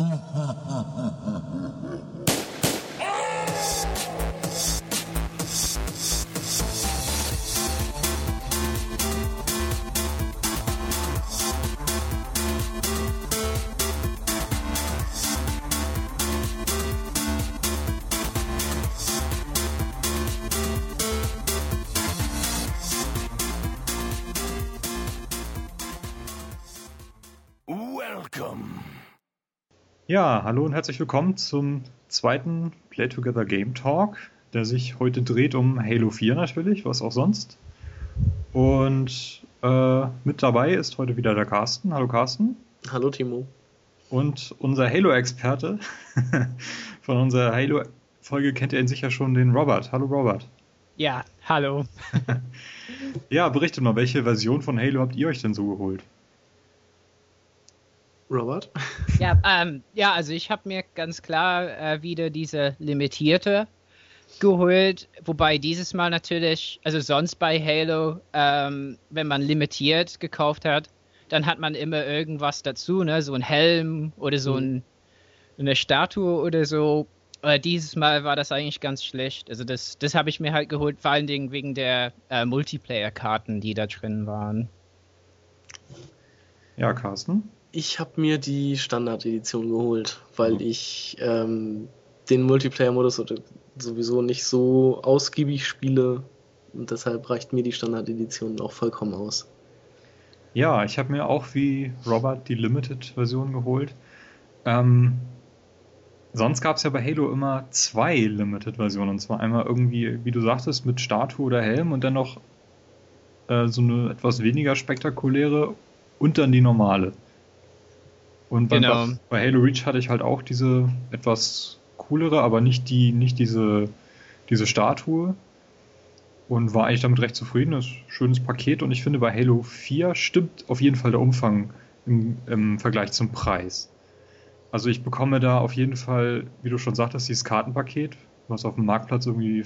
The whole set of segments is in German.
嗯嗯嗯嗯 Ja, hallo und herzlich willkommen zum zweiten Play Together Game Talk, der sich heute dreht um Halo 4 natürlich, was auch sonst. Und äh, mit dabei ist heute wieder der Carsten. Hallo Carsten. Hallo Timo. Und unser Halo-Experte von unserer Halo-Folge kennt ihr ihn sicher schon, den Robert. Hallo Robert. Ja, hallo. ja, berichtet mal, welche Version von Halo habt ihr euch denn so geholt? Robert? Ja, ähm, ja also ich habe mir ganz klar äh, wieder diese limitierte geholt, wobei dieses Mal natürlich, also sonst bei Halo, ähm, wenn man limitiert gekauft hat, dann hat man immer irgendwas dazu, ne? so ein Helm oder so mhm. ein, eine Statue oder so. Aber dieses Mal war das eigentlich ganz schlecht. Also das, das habe ich mir halt geholt, vor allen Dingen wegen der äh, Multiplayer-Karten, die da drin waren. Ja, Carsten? Ich habe mir die Standard-Edition geholt, weil mhm. ich ähm, den Multiplayer-Modus sowieso nicht so ausgiebig spiele und deshalb reicht mir die Standard-Edition auch vollkommen aus. Ja, ich habe mir auch wie Robert die Limited-Version geholt. Ähm, sonst gab es ja bei Halo immer zwei Limited-Versionen. Und zwar einmal irgendwie, wie du sagtest, mit Statue oder Helm und dann noch äh, so eine etwas weniger spektakuläre und dann die normale. Und bei, genau. bei Halo Reach hatte ich halt auch diese etwas coolere, aber nicht die, nicht diese, diese Statue. Und war eigentlich damit recht zufrieden. Das ist ein schönes Paket. Und ich finde, bei Halo 4 stimmt auf jeden Fall der Umfang im, im Vergleich zum Preis. Also ich bekomme da auf jeden Fall, wie du schon sagtest, dieses Kartenpaket, was auf dem Marktplatz irgendwie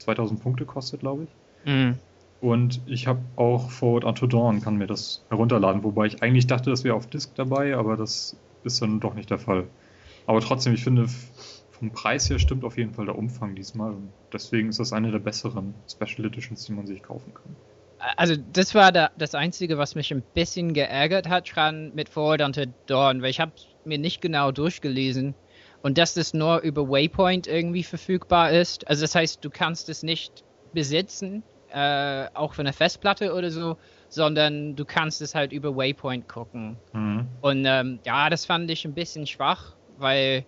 2000 Punkte kostet, glaube ich. Mhm. Und ich habe auch Forward Unto Dawn, kann mir das herunterladen, wobei ich eigentlich dachte, das wäre auf Disk dabei, aber das ist dann doch nicht der Fall. Aber trotzdem, ich finde, vom Preis her stimmt auf jeden Fall der Umfang diesmal. Und deswegen ist das eine der besseren Special Editions, die man sich kaufen kann. Also das war da, das Einzige, was mich ein bisschen geärgert hat dran mit Forward Unto Dawn, weil ich habe mir nicht genau durchgelesen und dass das nur über Waypoint irgendwie verfügbar ist. Also das heißt, du kannst es nicht besitzen äh, auch für eine Festplatte oder so, sondern du kannst es halt über Waypoint gucken. Mhm. Und ähm, ja, das fand ich ein bisschen schwach, weil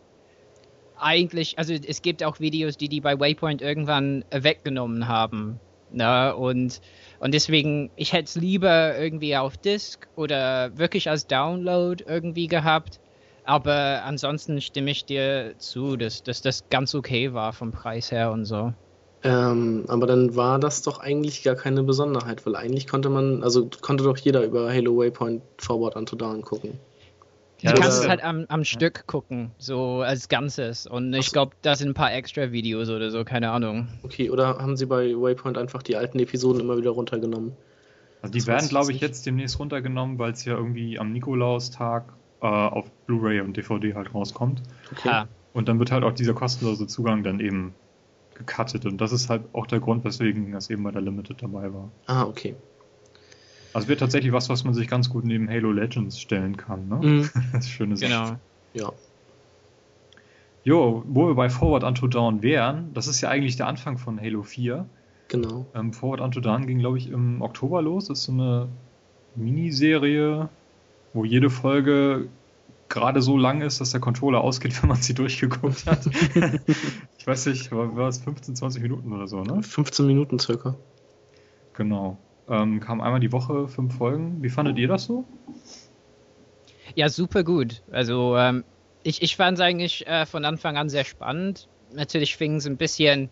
eigentlich, also es gibt auch Videos, die die bei Waypoint irgendwann weggenommen haben. Ne? Und, und deswegen, ich hätte es lieber irgendwie auf Disk oder wirklich als Download irgendwie gehabt. Aber ansonsten stimme ich dir zu, dass, dass das ganz okay war vom Preis her und so. Ähm, aber dann war das doch eigentlich gar keine Besonderheit, weil eigentlich konnte man, also konnte doch jeder über Halo Waypoint Forward Unto Dawn gucken. Ja, du kannst es halt am, am ja. Stück gucken, so als Ganzes. Und ich glaube, da sind ein paar extra Videos oder so, keine Ahnung. Okay, oder haben sie bei Waypoint einfach die alten Episoden immer wieder runtergenommen? Also die das werden, glaube ich, jetzt demnächst runtergenommen, weil es ja irgendwie am Nikolaustag äh, auf Blu-ray und DVD halt rauskommt. Okay. Ah. Und dann wird halt auch dieser kostenlose Zugang dann eben gecuttet und das ist halt auch der Grund, weswegen das eben bei der Limited dabei war. Ah, okay. Also wird tatsächlich was, was man sich ganz gut neben Halo Legends stellen kann, ne? Mm. Das ist schöne Sache. Genau. Ja. Jo, wo wir bei Forward Unto Dawn wären, das ist ja eigentlich der Anfang von Halo 4. Genau. Ähm, Forward Unto Dawn ging, glaube ich, im Oktober los. Das ist so eine Miniserie, wo jede Folge gerade so lang ist, dass der Controller ausgeht, wenn man sie durchgeguckt hat. ich weiß nicht, war, war es 15, 20 Minuten oder so, ne? 15 Minuten circa. Genau. Ähm, kam einmal die Woche fünf Folgen. Wie fandet ihr das so? Ja, super gut. Also ähm, ich, ich fand es eigentlich äh, von Anfang an sehr spannend. Natürlich fing es ein bisschen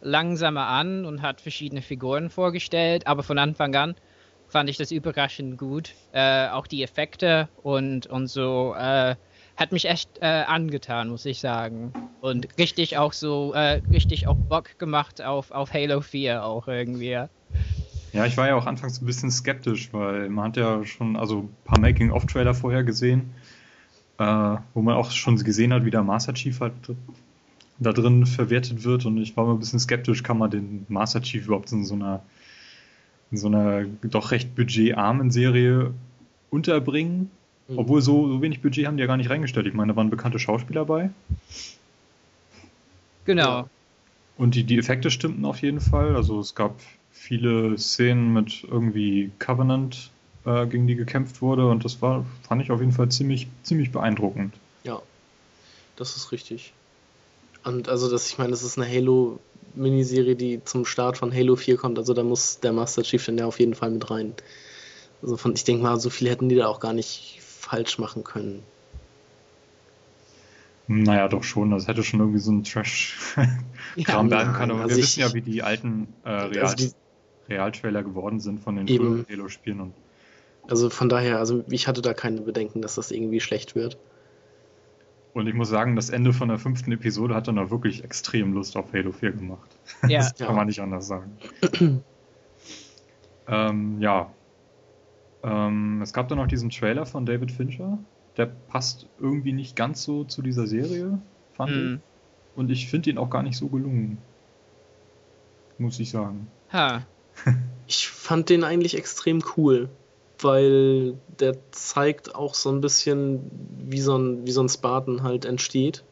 langsamer an und hat verschiedene Figuren vorgestellt, aber von Anfang an fand ich das überraschend gut. Äh, auch die Effekte und, und so äh, hat mich echt äh, angetan, muss ich sagen. Und richtig auch so, äh, richtig auch Bock gemacht auf, auf Halo 4 auch irgendwie. Ja, ich war ja auch anfangs ein bisschen skeptisch, weil man hat ja schon also ein paar Making-of-Trailer vorher gesehen. äh, wo man auch schon gesehen hat, wie der Master Chief halt da drin verwertet wird und ich war mal ein bisschen skeptisch, kann man den Master Chief überhaupt in so einer in so einer doch recht budgetarmen Serie unterbringen. Mhm. Obwohl so, so wenig Budget haben die ja gar nicht reingestellt. Ich meine, da waren bekannte Schauspieler bei. Genau. Und die, die Effekte stimmten auf jeden Fall. Also es gab viele Szenen mit irgendwie Covenant, äh, gegen die gekämpft wurde und das war, fand ich auf jeden Fall ziemlich, ziemlich beeindruckend. Ja, das ist richtig. Und also das, ich meine, das ist eine Halo Miniserie, die zum Start von Halo 4 kommt, also da muss der Master Chief dann ja auf jeden Fall mit rein. Also von, ich denke mal, so viel hätten die da auch gar nicht falsch machen können. Naja, doch schon. Das hätte schon irgendwie so ein Trash-Kram ja, werden können. Aber also wir wissen ja, wie die alten äh, Real also die, Realtrailer geworden sind von den früheren Halo-Spielen. Also von daher, also ich hatte da keine Bedenken, dass das irgendwie schlecht wird. Und ich muss sagen, das Ende von der fünften Episode hat dann auch wirklich extrem Lust auf Halo 4 gemacht. Ja. Das kann man nicht anders sagen. ähm, ja. Ähm, es gab dann noch diesen Trailer von David Fincher. Der passt irgendwie nicht ganz so zu dieser Serie, fand hm. ich. Und ich finde ihn auch gar nicht so gelungen. Muss ich sagen. Ha. ich fand den eigentlich extrem cool weil der zeigt auch so ein bisschen, wie so ein, wie so ein Spartan halt entsteht.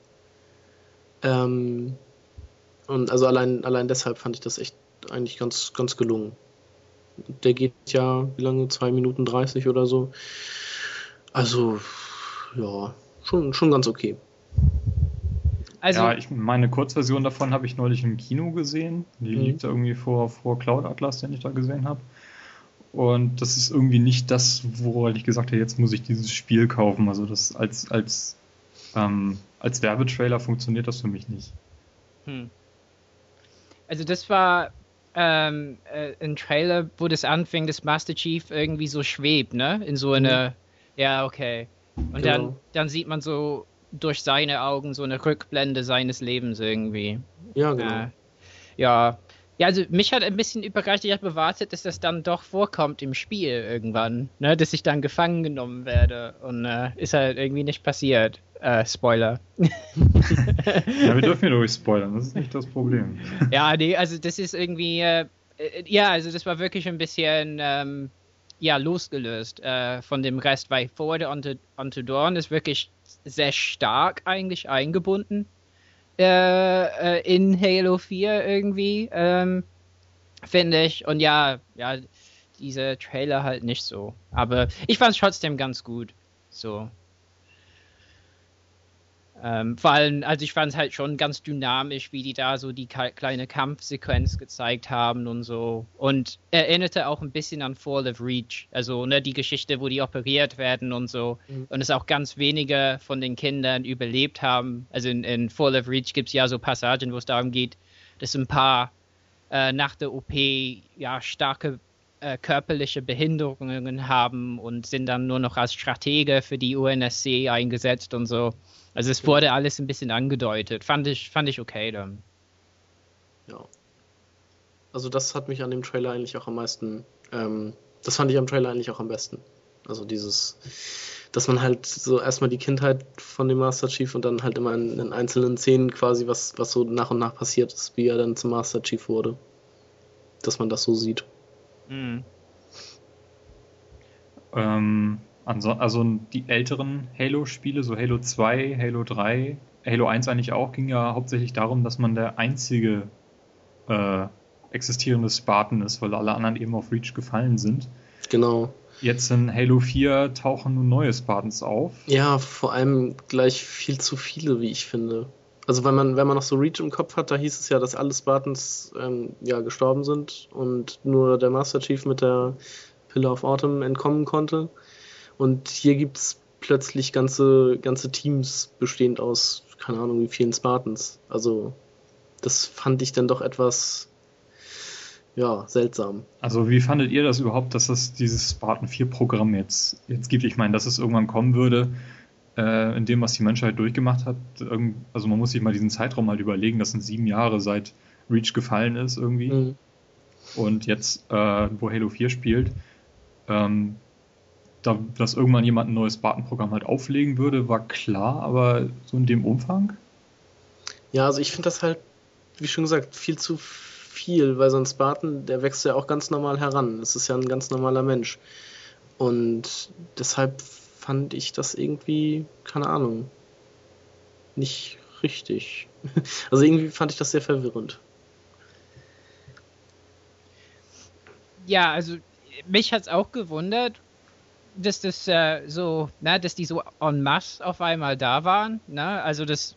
Ähm, und also allein, allein deshalb fand ich das echt eigentlich ganz, ganz gelungen. Der geht ja, wie lange? 2 Minuten 30 oder so. Also, ja, schon, schon ganz okay. Also, ja, ich, meine Kurzversion davon habe ich neulich im Kino gesehen. Die mhm. liegt da irgendwie vor, vor Cloud Atlas, den ich da gesehen habe. Und das ist irgendwie nicht das, woran ich gesagt habe, jetzt muss ich dieses Spiel kaufen. Also das als, als, ähm, als Werbetrailer funktioniert das für mich nicht. Hm. Also das war ähm, äh, ein Trailer, wo das anfing, dass Master Chief irgendwie so schwebt, ne? In so eine. Mhm. Ja, okay. Und genau. dann, dann sieht man so durch seine Augen so eine Rückblende seines Lebens irgendwie. Ja, genau. Äh, ja, ja, also mich hat ein bisschen überrascht, ich habe erwartet, dass das dann doch vorkommt im Spiel irgendwann, ne? dass ich dann gefangen genommen werde und äh, ist halt irgendwie nicht passiert. Äh, Spoiler. ja, wir dürfen ja ruhig spoilern, das ist nicht das Problem. Ja, nee, also das ist irgendwie, äh, äh, ja, also das war wirklich ein bisschen, ähm, ja, losgelöst äh, von dem Rest, weil Forward Unto, Unto Dawn ist wirklich sehr stark eigentlich eingebunden äh, äh, in Halo 4 irgendwie, ähm, finde ich. Und ja, ja, diese Trailer halt nicht so. Aber ich fand es trotzdem ganz gut. So. Ähm, vor allem, also ich fand es halt schon ganz dynamisch, wie die da so die kleine Kampfsequenz gezeigt haben und so. Und erinnerte auch ein bisschen an Fall of Reach. Also ne, die Geschichte, wo die operiert werden und so. Mhm. Und es auch ganz wenige von den Kindern überlebt haben. Also in, in Fall of Reach gibt es ja so Passagen, wo es darum geht, dass ein paar äh, nach der OP ja starke äh, körperliche Behinderungen haben und sind dann nur noch als Stratege für die UNSC eingesetzt und so. Also es wurde alles ein bisschen angedeutet. Fand ich, fand ich okay dann. Ja. Also das hat mich an dem Trailer eigentlich auch am meisten, ähm, das fand ich am Trailer eigentlich auch am besten. Also dieses, dass man halt so erstmal die Kindheit von dem Master Chief und dann halt immer in, in, einzelnen Szenen quasi, was, was so nach und nach passiert ist, wie er dann zum Master Chief wurde. Dass man das so sieht. Mhm. Ähm, also, also die älteren Halo-Spiele, so Halo 2, Halo 3, Halo 1 eigentlich auch, ging ja hauptsächlich darum, dass man der einzige äh, existierende Spartan ist, weil alle anderen eben auf Reach gefallen sind. Genau. Jetzt in Halo 4 tauchen nun neue Spartans auf. Ja, vor allem gleich viel zu viele, wie ich finde. Also wenn man, wenn man noch so Reach im Kopf hat, da hieß es ja, dass alle Spartans ähm, ja, gestorben sind und nur der Master Chief mit der Pillar of Autumn entkommen konnte. Und hier gibt es plötzlich ganze, ganze Teams bestehend aus, keine Ahnung, wie vielen Spartans. Also, das fand ich dann doch etwas, ja, seltsam. Also, wie fandet ihr das überhaupt, dass es dieses Spartan 4-Programm jetzt, jetzt gibt? Ich meine, dass es irgendwann kommen würde, äh, in dem, was die Menschheit durchgemacht hat. also, man muss sich mal diesen Zeitraum halt überlegen, das sind sieben Jahre seit Reach gefallen ist irgendwie. Mhm. Und jetzt, äh, wo Halo 4 spielt, ähm, da, dass irgendwann jemand ein neues Spartan-Programm halt auflegen würde, war klar, aber so in dem Umfang? Ja, also ich finde das halt, wie schon gesagt, viel zu viel, weil so ein Spartan, der wächst ja auch ganz normal heran. Das ist ja ein ganz normaler Mensch. Und deshalb fand ich das irgendwie, keine Ahnung, nicht richtig. Also irgendwie fand ich das sehr verwirrend. Ja, also mich hat es auch gewundert, dass das äh, so, na, dass die so en masse auf einmal da waren. Ne? Also das,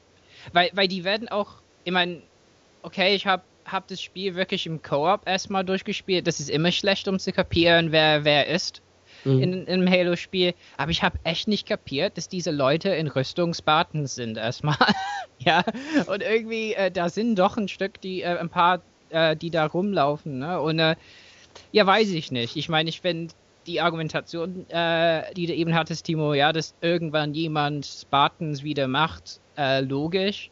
weil, weil die werden auch, ich meine, okay, ich habe hab das Spiel wirklich im Koop erstmal durchgespielt. Das ist immer schlecht, um zu kapieren, wer wer ist mhm. in, in einem Halo-Spiel. Aber ich habe echt nicht kapiert, dass diese Leute in Rüstung Spartans sind erstmal. ja, und irgendwie, äh, da sind doch ein Stück, die, äh, ein paar, äh, die da rumlaufen. Ne? Und äh, ja, weiß ich nicht. Ich meine, ich finde die Argumentation, äh, die du eben hattest, Timo, ja, dass irgendwann jemand Spartans wieder macht, äh, logisch.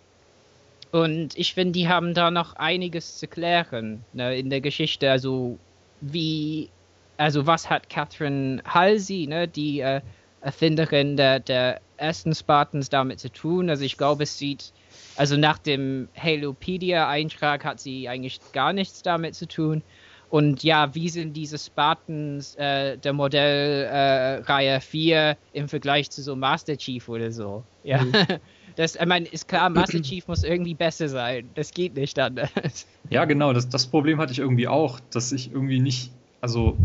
Und ich finde, die haben da noch einiges zu klären ne, in der Geschichte. Also, wie also was hat Catherine Halsey, ne, die äh, Erfinderin der, der ersten Spartans damit zu tun? Also ich glaube, es sieht, also nach dem Halopedia-Eintrag hat sie eigentlich gar nichts damit zu tun. Und ja, wie sind diese Spartans äh, der Modellreihe äh, 4 im Vergleich zu so Master Chief oder so? Ja. Mhm. Das, ich meine, ist klar, Master Chief muss irgendwie besser sein. Das geht nicht anders. Ja, genau, das, das Problem hatte ich irgendwie auch, dass ich irgendwie nicht, also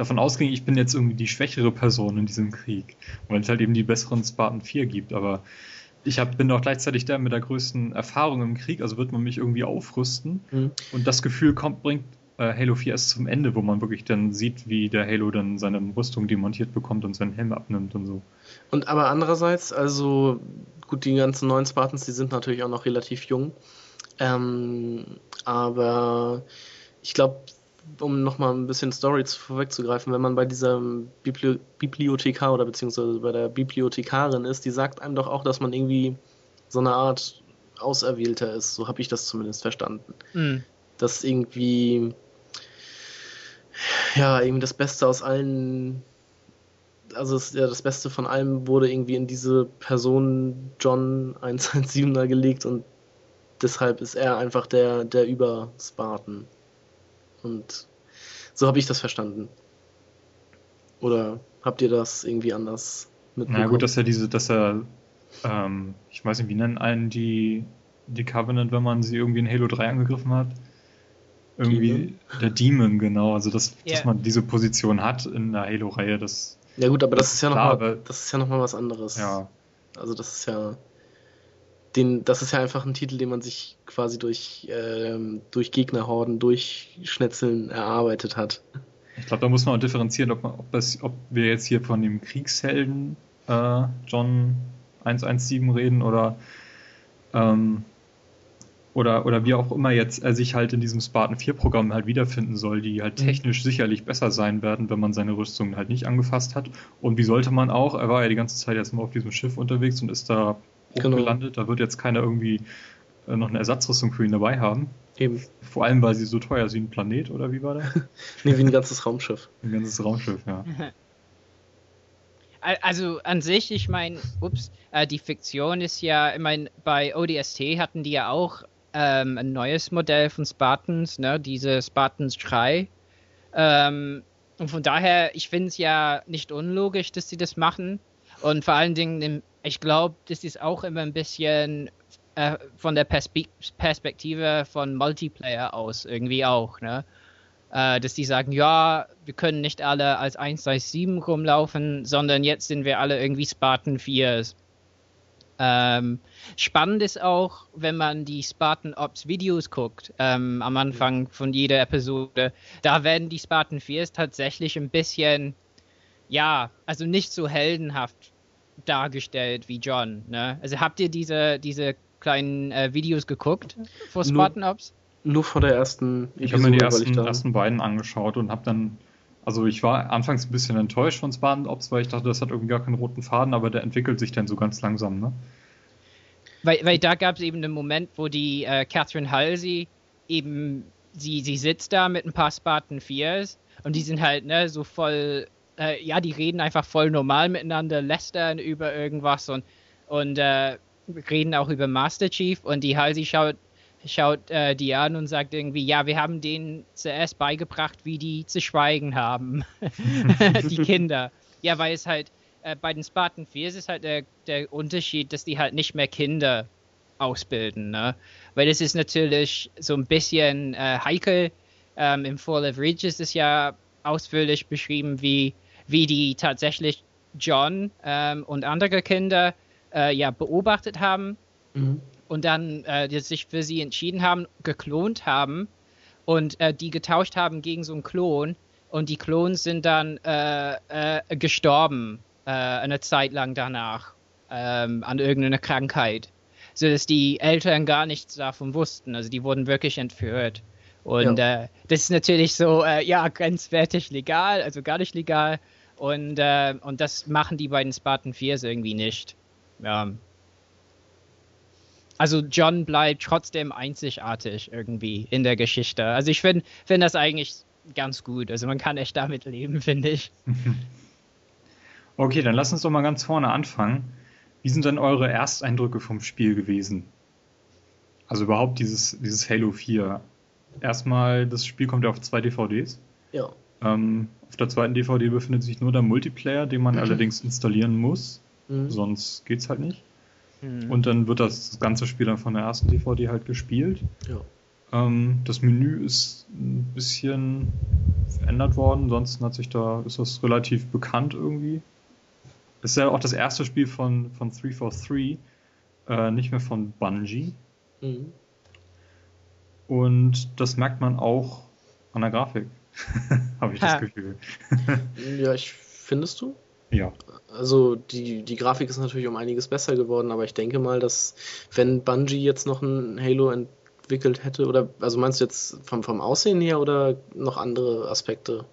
davon ausging, ich bin jetzt irgendwie die schwächere Person in diesem Krieg, weil es halt eben die besseren Spartan 4 gibt, aber ich hab, bin auch gleichzeitig der mit der größten Erfahrung im Krieg, also wird man mich irgendwie aufrüsten mhm. und das Gefühl kommt, bringt äh, Halo 4 erst zum Ende, wo man wirklich dann sieht, wie der Halo dann seine Rüstung demontiert bekommt und seinen Helm abnimmt und so. Und aber andererseits, also gut, die ganzen neuen Spartans, die sind natürlich auch noch relativ jung, ähm, aber ich glaube, um nochmal ein bisschen Story vorwegzugreifen, wenn man bei dieser Bibli Bibliothekar oder beziehungsweise bei der Bibliothekarin ist, die sagt einem doch auch, dass man irgendwie so eine Art Auserwählter ist. So habe ich das zumindest verstanden. Mhm. Dass irgendwie ja, irgendwie das Beste aus allen, also das, ja, das Beste von allem wurde irgendwie in diese Person John 117er gelegt und deshalb ist er einfach der, der Über-Spartan. Und so habe ich das verstanden. Oder habt ihr das irgendwie anders mitbekommen? Na gut, dass er diese, dass er, ähm, ich weiß nicht, wie nennen einen die, die Covenant, wenn man sie irgendwie in Halo 3 angegriffen hat? Irgendwie Demon? der Demon, genau. Also dass, yeah. dass man diese Position hat in der Halo-Reihe, das. Ja gut, aber das ist ja nochmal das ist ja noch mal was anderes. Ja. Also das ist ja den, das ist ja einfach ein Titel, den man sich quasi durch, ähm, durch Gegnerhorden, durch Schnetzeln erarbeitet hat. Ich glaube, da muss man auch differenzieren, ob, man, ob, das, ob wir jetzt hier von dem Kriegshelden äh, John 117 reden oder, ähm, oder, oder wie auch immer jetzt er sich halt in diesem Spartan 4 Programm halt wiederfinden soll, die halt mhm. technisch sicherlich besser sein werden, wenn man seine Rüstung halt nicht angefasst hat. Und wie sollte man auch, er war ja die ganze Zeit jetzt nur auf diesem Schiff unterwegs und ist da genau. gelandet. Da wird jetzt keiner irgendwie äh, noch eine Ersatzrüstung für ihn dabei haben. Eben. Vor allem, weil sie so teuer ist wie ein Planet, oder wie war das? nee, wie ein ganzes Raumschiff. Ein ganzes Raumschiff, ja. Also an sich, ich meine, ups, äh, die Fiktion ist ja, ich meine, bei ODST hatten die ja auch ähm, ein neues Modell von Spartans, ne, diese Spartans 3. Ähm, und von daher, ich finde es ja nicht unlogisch, dass sie das machen. Und vor allen Dingen ich glaube, das ist auch immer ein bisschen äh, von der Perspe Perspektive von Multiplayer aus irgendwie auch, ne? Äh, dass die sagen, ja, wir können nicht alle als 137 rumlaufen, sondern jetzt sind wir alle irgendwie Spartan 4s. Ähm, spannend ist auch, wenn man die Spartan Ops Videos guckt, ähm, am Anfang von jeder Episode, da werden die Spartan 4s tatsächlich ein bisschen, ja, also nicht so heldenhaft dargestellt wie John. Ne? Also habt ihr diese, diese kleinen äh, Videos geguckt vor Spartan Ops? Nur vor der ersten Episode, Ich habe mir die ersten, ersten beiden angeschaut und habe dann, also ich war anfangs ein bisschen enttäuscht von Spartan Ops, weil ich dachte, das hat irgendwie gar keinen roten Faden, aber der entwickelt sich dann so ganz langsam, ne? Weil, weil da gab es eben einen Moment, wo die äh, Catherine Halsey eben, sie, sie sitzt da mit ein paar Spartan 4s und die sind halt, ne, so voll äh, ja, die reden einfach voll normal miteinander, lästern über irgendwas und, und äh, reden auch über Master Chief und die Halsey schaut, schaut äh, die an und sagt irgendwie, ja, wir haben denen zuerst beigebracht, wie die zu schweigen haben, die Kinder. Ja, weil es halt, äh, bei den Spartan 4 ist es halt der, der Unterschied, dass die halt nicht mehr Kinder ausbilden, ne? Weil es ist natürlich so ein bisschen äh, heikel. Ähm, Im Fall of Reach ist es ja ausführlich beschrieben, wie, wie die tatsächlich John ähm, und andere Kinder äh, ja beobachtet haben mhm. und dann äh, sich für sie entschieden haben, geklont haben und äh, die getauscht haben gegen so einen Klon und die Klons sind dann äh, äh, gestorben äh, eine Zeit lang danach ähm, an irgendeiner Krankheit so dass die Eltern gar nichts davon wussten. Also die wurden wirklich entführt. Und ja. das ist natürlich so, ja, grenzwertig legal, also gar nicht legal. Und, äh, und das machen die bei den Spartan 4 irgendwie nicht. Ja. Also John bleibt trotzdem einzigartig irgendwie in der Geschichte. Also ich finde find das eigentlich ganz gut. Also man kann echt damit leben, finde ich. Okay, dann lass uns doch mal ganz vorne anfangen. Wie sind denn eure Ersteindrücke vom Spiel gewesen? Also überhaupt dieses, dieses Halo 4. Erstmal, das Spiel kommt ja auf zwei DVDs. Ja. Ähm, auf der zweiten DVD befindet sich nur der Multiplayer, den man mhm. allerdings installieren muss. Mhm. Sonst geht's halt nicht. Mhm. Und dann wird das, das ganze Spiel dann von der ersten DVD halt gespielt. Ja. Ähm, das Menü ist ein bisschen verändert worden, ansonsten hat sich da, ist das relativ bekannt irgendwie. Das ist ja auch das erste Spiel von, von 343, äh, nicht mehr von Bungie. Mhm. Und das merkt man auch an der Grafik, habe ich ha. das Gefühl. ja, ich findest du? Ja. Also die, die Grafik ist natürlich um einiges besser geworden, aber ich denke mal, dass wenn Bungie jetzt noch ein Halo entwickelt hätte, oder also meinst du jetzt vom, vom Aussehen her oder noch andere Aspekte?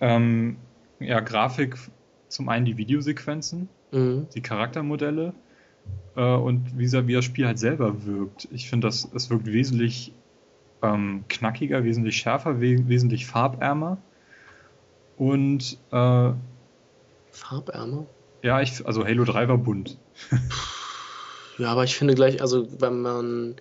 Ähm, ja, Grafik zum einen die Videosequenzen, mhm. die Charaktermodelle äh, und wie, wie das Spiel halt selber wirkt. Ich finde, das es wirkt wesentlich ähm, knackiger, wesentlich schärfer, we wesentlich farbärmer und äh, farbärmer? Ja, ich, also Halo 3 war bunt. ja, aber ich finde gleich, also wenn man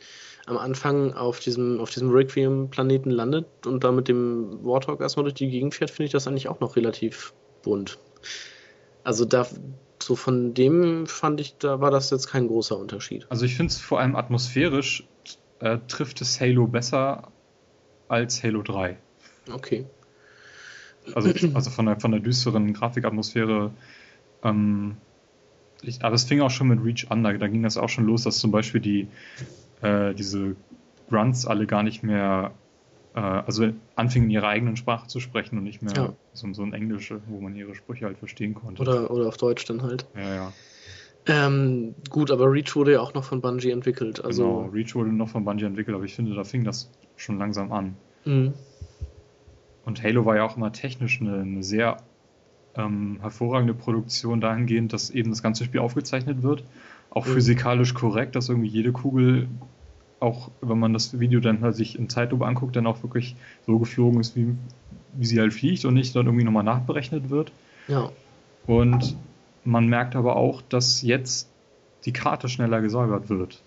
am Anfang auf diesem, auf diesem Requiem-Planeten landet und da mit dem Warthog erstmal durch die Gegend fährt, finde ich das eigentlich auch noch relativ bunt. Also da so von dem fand ich, da war das jetzt kein großer Unterschied. Also ich finde es vor allem atmosphärisch äh, trifft es Halo besser als Halo 3. Okay. Also, also von, der, von der düsteren Grafikatmosphäre. Ähm, ich, aber es fing auch schon mit Reach an, da, da, ging das auch schon los, dass zum Beispiel die, äh, diese Grunts alle gar nicht mehr äh, also anfingen, ihre eigenen Sprache zu sprechen und nicht mehr ja. so, so ein Englische, wo man ihre Sprüche halt verstehen konnte. Oder, oder auf Deutsch dann halt. Ja, ja. Ähm, gut, aber Reach wurde ja auch noch von Bungie entwickelt. Also genau, Reach wurde noch von Bungie entwickelt, aber ich finde, da fing das schon langsam an. Mhm. Und Halo war ja auch immer technisch eine, eine sehr ähm, hervorragende Produktion dahingehend, dass eben das ganze Spiel aufgezeichnet wird. Auch mhm. physikalisch korrekt, dass irgendwie jede Kugel auch wenn man das Video dann halt sich in Zeitlupe anguckt, dann auch wirklich so geflogen ist, wie, wie sie halt fliegt und nicht dann irgendwie nochmal nachberechnet wird. Ja. Und man merkt aber auch, dass jetzt die Karte schneller gesäubert wird.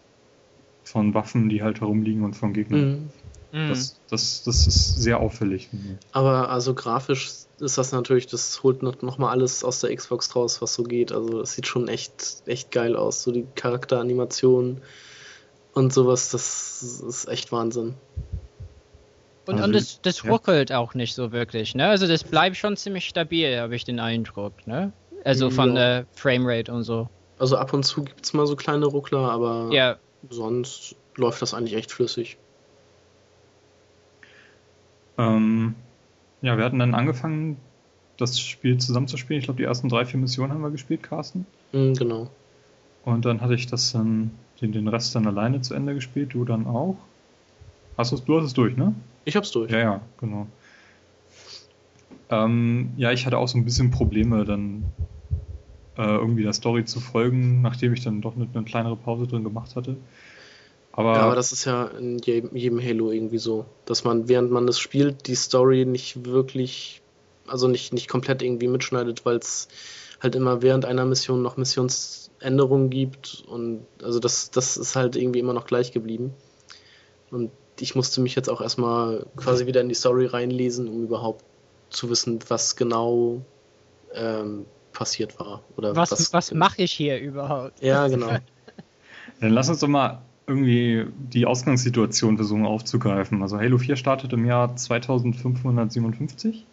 Von Waffen, die halt herumliegen und von Gegnern. Mhm. Das, das, das ist sehr auffällig. Aber also grafisch ist das natürlich, das holt noch, noch mal alles aus der Xbox raus, was so geht. Also das sieht schon echt, echt geil aus. So die Charakteranimationen und sowas, das ist echt Wahnsinn. Und, also, und das, das ruckelt ja. auch nicht so wirklich, ne? Also das bleibt schon ziemlich stabil, habe ich den Eindruck, ne? Also von ja. der Framerate und so. Also ab und zu gibt es mal so kleine Ruckler, aber ja. sonst läuft das eigentlich echt flüssig. Ähm, ja, wir hatten dann angefangen, das Spiel zusammenzuspielen. Ich glaube, die ersten drei, vier Missionen haben wir gespielt, Carsten. Mhm, genau. Und dann hatte ich das dann den, den Rest dann alleine zu Ende gespielt, du dann auch. Hast du's, du hast es durch, ne? Ich hab's durch. Ja, ja, genau. Ähm, ja, ich hatte auch so ein bisschen Probleme, dann äh, irgendwie der Story zu folgen, nachdem ich dann doch eine, eine kleinere Pause drin gemacht hatte. Aber, ja, aber das ist ja in jedem, Halo irgendwie so, dass man, während man das spielt, die Story nicht wirklich also nicht, nicht komplett irgendwie mitschneidet, weil es halt immer während einer Mission noch Missionsänderungen gibt und also das, das ist halt irgendwie immer noch gleich geblieben. Und ich musste mich jetzt auch erstmal quasi wieder in die Story reinlesen, um überhaupt zu wissen, was genau ähm, passiert war. Oder Was, was, was mache ich hier überhaupt? Ja, genau. Dann lass uns doch mal irgendwie die Ausgangssituation versuchen aufzugreifen. Also Halo 4 startet im Jahr 2557,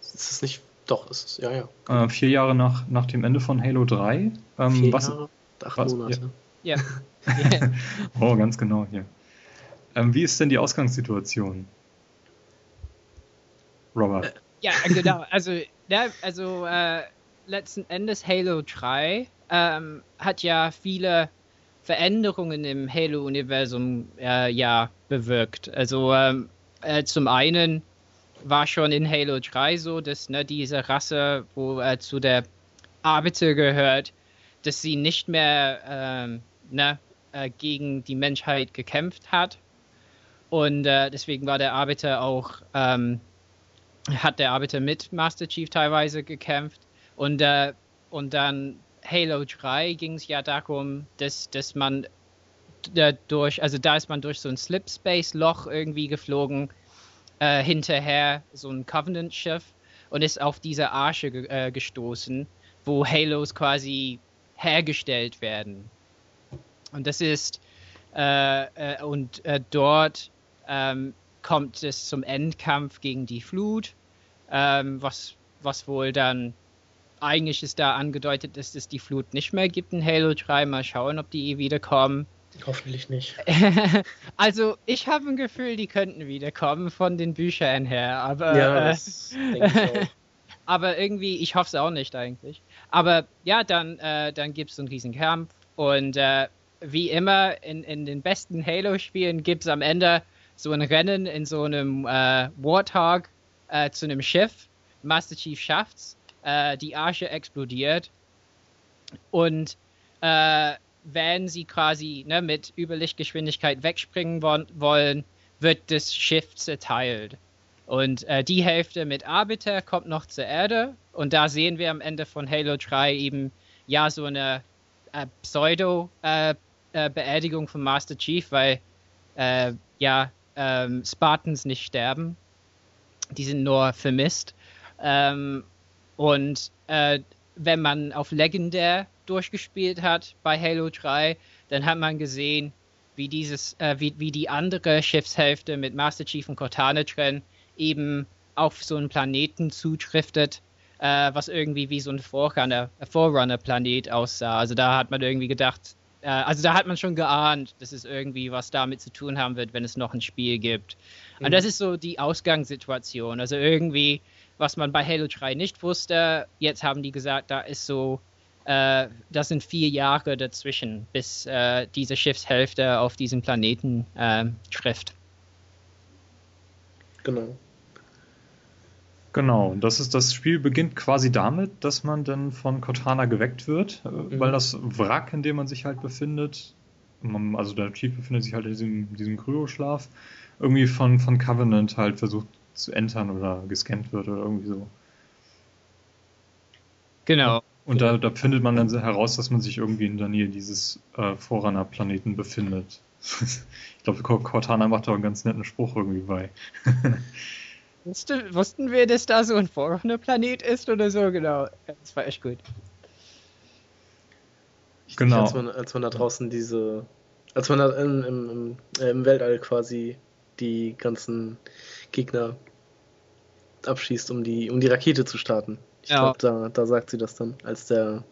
Ist es nicht. Doch, ist es, ja, ja. äh, vier Jahre nach, nach dem Ende von Halo 3. Ähm, Vier was, Jahre, acht was- Monate. Ja. Oh, ganz genau hier. Ähm, wie ist denn die Ausgangssituation? Robert. Ja, genau. Also, ja, also äh, letzten Endes Halo 3 ähm, hat ja viele Veränderungen im Halo-Universum äh, ja bewirkt. Also ähm, äh, zum einen war schon in Halo 3 so, dass ne, diese Rasse, wo äh, zu der Arbeiter gehört, dass sie nicht mehr ähm, ne, äh, gegen die Menschheit gekämpft hat. Und äh, deswegen war der Arbeiter auch ähm, hat der Arbeiter mit Master Chief teilweise gekämpft. Und, äh, und dann Halo 3 ging es ja darum, dass, dass man da durch, also da ist man durch so ein Slipspace-Loch irgendwie geflogen, äh, hinterher so ein Covenant-Schiff und ist auf diese Arche ge äh, gestoßen, wo Halos quasi hergestellt werden. Und das ist, äh, äh, und äh, dort ähm, kommt es zum Endkampf gegen die Flut, ähm, was, was wohl dann eigentlich ist da angedeutet, dass es die Flut nicht mehr gibt in Halo 3. Mal schauen, ob die wiederkommen. Hoffentlich nicht. also, ich habe ein Gefühl, die könnten wiederkommen von den Büchern her, aber, ja, äh, aber irgendwie, ich hoffe es auch nicht eigentlich. Aber ja, dann, äh, dann gibt es einen riesen Kampf und äh, wie immer in, in den besten Halo-Spielen gibt es am Ende so ein Rennen in so einem äh, Warthog äh, zu einem Schiff. Master Chief schafft's, äh, die Arche explodiert und äh, wenn sie quasi ne, mit Überlichtgeschwindigkeit wegspringen wollen, wird das Schiff zerteilt. Und äh, die Hälfte mit Arbiter kommt noch zur Erde. Und da sehen wir am Ende von Halo 3 eben ja so eine äh, Pseudo-Beerdigung von Master Chief, weil äh, ja ähm, Spartans nicht sterben. Die sind nur vermisst. Ähm, und äh, wenn man auf Legendär durchgespielt hat bei Halo 3, dann hat man gesehen, wie dieses, äh, wie, wie die andere Schiffshälfte mit Master Chief und Cortana drin eben auf so einen Planeten zutriftet, äh, was irgendwie wie so ein Forerunner-Planet aussah. Also da hat man irgendwie gedacht, äh, also da hat man schon geahnt, dass es irgendwie was damit zu tun haben wird, wenn es noch ein Spiel gibt. Mhm. Und das ist so die Ausgangssituation. Also irgendwie, was man bei Halo 3 nicht wusste, jetzt haben die gesagt, da ist so, äh, das sind vier Jahre dazwischen, bis äh, diese Schiffshälfte auf diesem Planeten äh, trifft. Genau. Genau, das ist das Spiel beginnt quasi damit, dass man dann von Cortana geweckt wird, äh, weil das Wrack, in dem man sich halt befindet, man, also der Chief befindet sich halt in diesem, diesem Kryoschlaf, irgendwie von, von Covenant halt versucht zu entern oder gescannt wird oder irgendwie so. Genau. Und da, da findet man dann heraus, dass man sich irgendwie in der Nähe dieses äh, Forerunner-Planeten befindet. ich glaube, Cortana macht da einen ganz netten Spruch irgendwie bei. Wusste, wussten wir, dass da so ein Forerunner-Planet ist oder so? Genau. Das war echt gut. Ich Genau. Als man, als man da draußen diese, als man da im, im, im, äh, im Weltall quasi die ganzen Gegner abschießt, um die, um die Rakete zu starten. Ich Ja. glaube, da, da sagt sie das dann, als der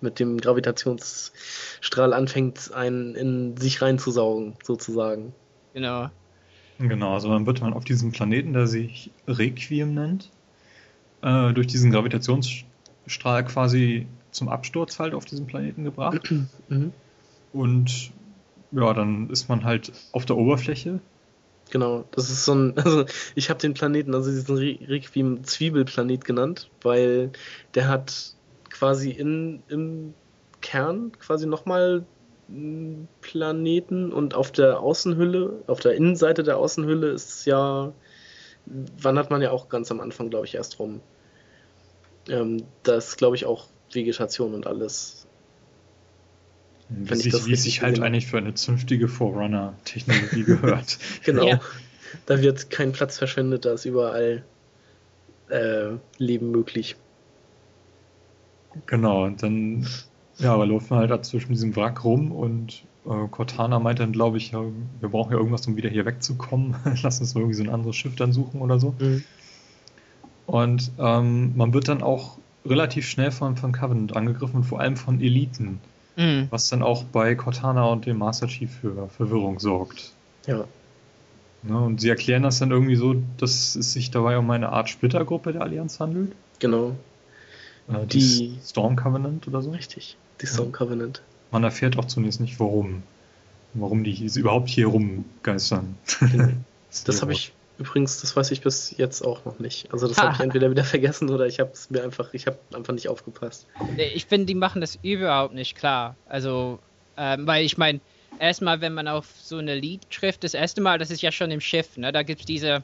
mit dem Gravitationsstrahl anfängt, einen in sich reinzusaugen, sozusagen. Genau. Genau, also dann wird man auf diesem Planeten, der sich Requiem nennt, äh, durch diesen Gravitationsstrahl quasi zum Absturz halt auf diesem Planeten gebracht. Mhm. Und ja, dann ist man halt auf der Oberfläche. Genau, das ist so ein, also ich habe den Planeten, also diesen Re- Requiem Zwiebelplanet genannt, weil der hat quasi in, im Kern quasi nochmal Planeten und auf der Außenhülle, auf der Innenseite der Außenhülle ist ja, wandert man ja auch ganz am Anfang, glaube ich, erst rum. Ähm, da ist, glaube ich, auch Vegetation und alles. Wie Wenn ich sich, das wie es sich halt eigentlich für eine zünftige Forerunner-Technologie gehört. Genau. Ja. Da wird kein Platz verschwendet, da ist überall äh, Leben möglich. Genau, und dann ja, aber läuft man halt da zwischen diesem Wrack rum und äh, Cortana meint dann, glaube ich, ja, wir brauchen ja irgendwas, um wieder hier wegzukommen. Lass uns mal irgendwie so ein anderes Schiff dann suchen oder so. Mhm. Und ähm, man wird dann auch relativ schnell von, von Covenant angegriffen und vor allem von Eliten, Mhm. was dann auch bei Cortana und dem Master Chief für Verwirrung sorgt. Ja. Ne? Und sie erklären das dann irgendwie so, dass es sich dabei um eine Art Splittergruppe der Allianz handelt. Genau. Äh, die Storm Covenant oder so. Richtig. Die Storm Covenant. Man erfährt auch zunächst nicht, warum. Warum die überhaupt hier rumgeistern. Das habe ich übrigens, das weiß ich bis jetzt auch noch nicht. Also das Ha. habe ich entweder wieder vergessen oder ich habe es mir einfach, ich habe einfach nicht aufgepasst. Nee, Ich finde, die machen das überhaupt nicht klar. Also, ähm, weil ich meine, erstmal, wenn man auf so eine Lied trifft, das erste Mal, das ist ja schon im Schiff, ne? Da gibt es diese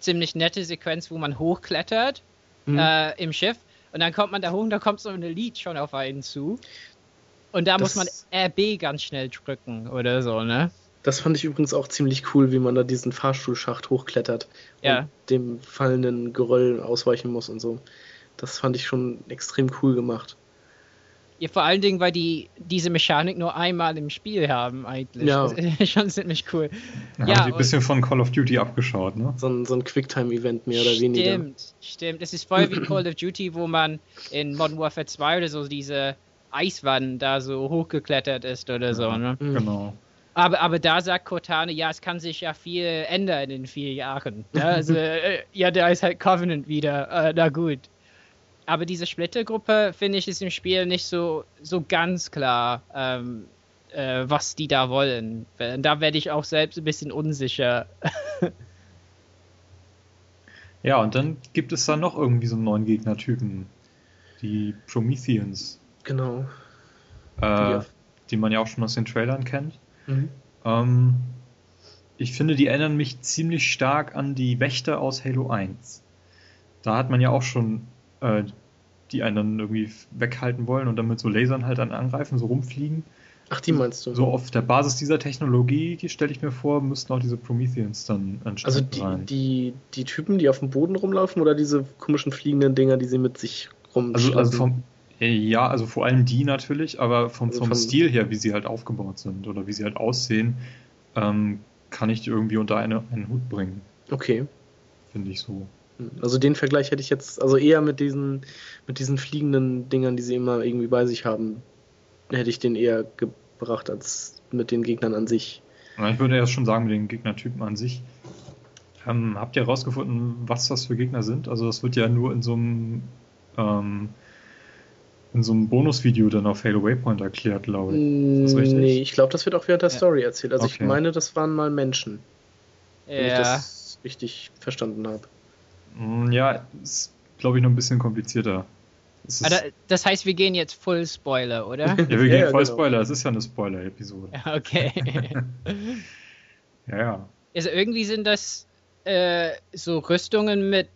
ziemlich nette Sequenz, wo man hochklettert Mhm. äh, im Schiff und dann kommt man da hoch und da kommt so eine Lied schon auf einen zu. Und da muss man Das- RB ganz schnell drücken oder so, ne? Das fand ich übrigens auch ziemlich cool, wie man da diesen Fahrstuhlschacht hochklettert Ja. und dem fallenden Geröll ausweichen muss und so. Das fand ich schon extrem cool gemacht. Ja, vor allen Dingen, weil die diese Mechanik nur einmal im Spiel haben eigentlich. Ja. Das ist schon ziemlich cool. Ja, Ja, haben ein bisschen von Call of Duty abgeschaut, ne? So ein, so ein Quicktime-Event mehr oder weniger. Stimmt, stimmt. Es ist voll wie Call of Duty, wo man in Modern Warfare 2 oder so diese Eiswand da so hochgeklettert ist oder so. Ne? Genau. Aber, aber da sagt Cortana, ja, es kann sich ja viel ändern in vier Jahren. Ja, also, äh, ja da ist halt Covenant wieder. Äh, na gut. Aber diese Splittergruppe, finde ich, ist im Spiel nicht so, so ganz klar, ähm, äh, was die da wollen. Da werde ich auch selbst ein bisschen unsicher. Ja, und dann gibt es da noch irgendwie so einen neuen Gegnertypen. Die Prometheans. Genau. Äh, die man ja auch schon aus den Trailern kennt. Mhm. Ähm, ich finde, die erinnern mich ziemlich stark an die Wächter aus Halo 1. Da hat man ja auch schon äh, die einen dann irgendwie weghalten wollen und dann mit so Lasern halt dann angreifen, so rumfliegen. Ach, die meinst du? So auf der Basis dieser Technologie, die stelle ich mir vor, müssten auch diese Prometheans dann entstehen also die, sein. die, die Typen, die auf dem Boden rumlaufen oder diese komischen fliegenden Dinger, die sie mit sich rumschleppen? Also, also vom, ja, also vor allem die natürlich, aber vom, Also vom Stil her, wie sie halt aufgebaut sind oder wie sie halt aussehen, ähm, kann ich die irgendwie unter eine, einen Hut bringen, Okay. finde ich so. Also den Vergleich hätte ich jetzt, also eher mit diesen, mit diesen fliegenden Dingern, die sie immer irgendwie bei sich haben, hätte ich den eher gebracht als mit den Gegnern an sich. Ich würde ja schon sagen, mit den Gegnertypen an sich. Ähm, habt ihr herausgefunden, was das für Gegner sind? Also das wird ja nur in so einem ähm, in so einem Bonusvideo dann auf Halo Waypoint erklärt, glaube ich. Ist das richtig? Nee, ich glaube, das wird auch während der Ja. Story erzählt. Also ich Okay. meine, das waren mal Menschen, wenn ich Ja. das richtig verstanden habe. Mm, Ja, ist, glaube ich, noch ein bisschen komplizierter. Aber das heißt, wir gehen jetzt Full Spoiler, oder? ja, wir Ja, gehen ja, voll genau. Spoiler, es ist ja eine Spoiler-Episode. Okay. Ja, ja. Also irgendwie sind das äh, so Rüstungen mit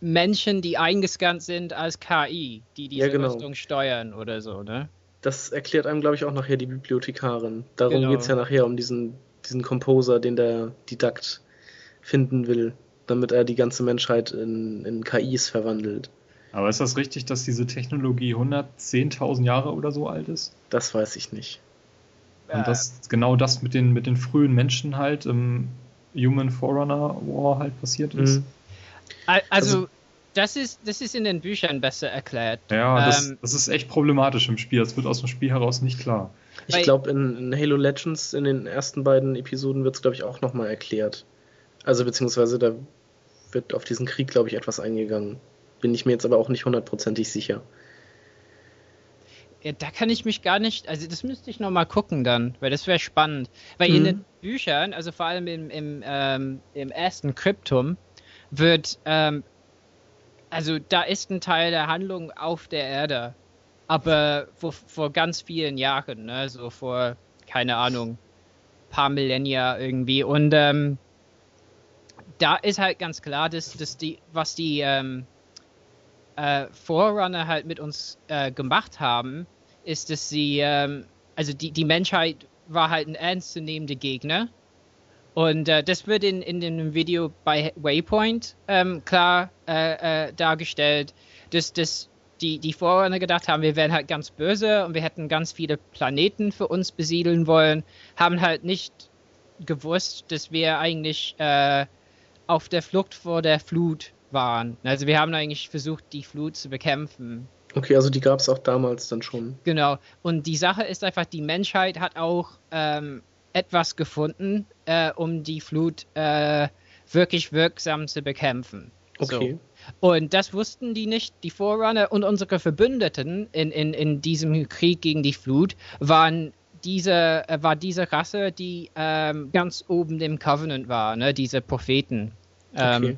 Menschen, die eingescannt sind als KI, die diese Ja, genau. Rüstung steuern oder so, ne? Das erklärt einem, glaube ich, auch nachher die Bibliothekarin. Darum Genau. geht's ja nachher, um diesen, diesen Composer, den der Didakt finden will, damit er die ganze Menschheit in, in KIs verwandelt. Aber ist das richtig, dass diese Technologie 110.000 Jahre oder so alt ist? Das weiß ich nicht. Und dass genau das mit den, mit den frühen Menschen halt im Human Forerunner War halt passiert ist? Mhm. Al- Also, Also- das, ist, das ist in den Büchern besser erklärt. Ja, das, Ähm, das ist echt problematisch im Spiel. Das wird aus dem Spiel heraus nicht klar. Ich glaube, in, in Halo Legends, in den ersten beiden Episoden, wird es, glaube ich, auch nochmal erklärt. Also, beziehungsweise da wird auf diesen Krieg, glaube ich, etwas eingegangen. Bin ich mir jetzt aber auch nicht hundertprozentig sicher. Ja, da kann ich mich gar nicht, also das müsste ich nochmal gucken dann, weil das wäre spannend. Weil in Mhm. den Büchern, also vor allem im, im, ähm, im ersten Kryptum, wird, ähm, also da ist ein Teil der Handlung auf der Erde, aber vor, vor ganz vielen Jahren, ne, so vor, keine Ahnung, paar Millennia irgendwie. Und ähm, da ist halt ganz klar, dass, dass die, was die, ähm, äh, Forerunner halt mit uns äh, gemacht haben, ist, dass sie, ähm, also die, die Menschheit war halt ein ernstzunehmender Gegner. Und äh, das wird in, in dem Video bei Waypoint ähm, klar äh, äh, dargestellt, dass, dass die, die Vorrunner gedacht haben, wir wären halt ganz böse und wir hätten ganz viele Planeten für uns besiedeln wollen, haben halt nicht gewusst, dass wir eigentlich äh, auf der Flucht vor der Flut waren. Also wir haben eigentlich versucht, die Flut zu bekämpfen. Okay, also die gab es auch damals dann schon. Genau. Und die Sache ist einfach, die Menschheit hat auch ähm, etwas gefunden, äh, um die Flut äh, wirklich wirksam zu bekämpfen. Okay. So. Und das wussten die nicht, die Forerunner und unsere Verbündeten in, in, in diesem Krieg gegen die Flut waren diese, äh, war diese Rasse, die ähm, ganz oben im Covenant war, ne? diese Propheten. Ähm, Okay.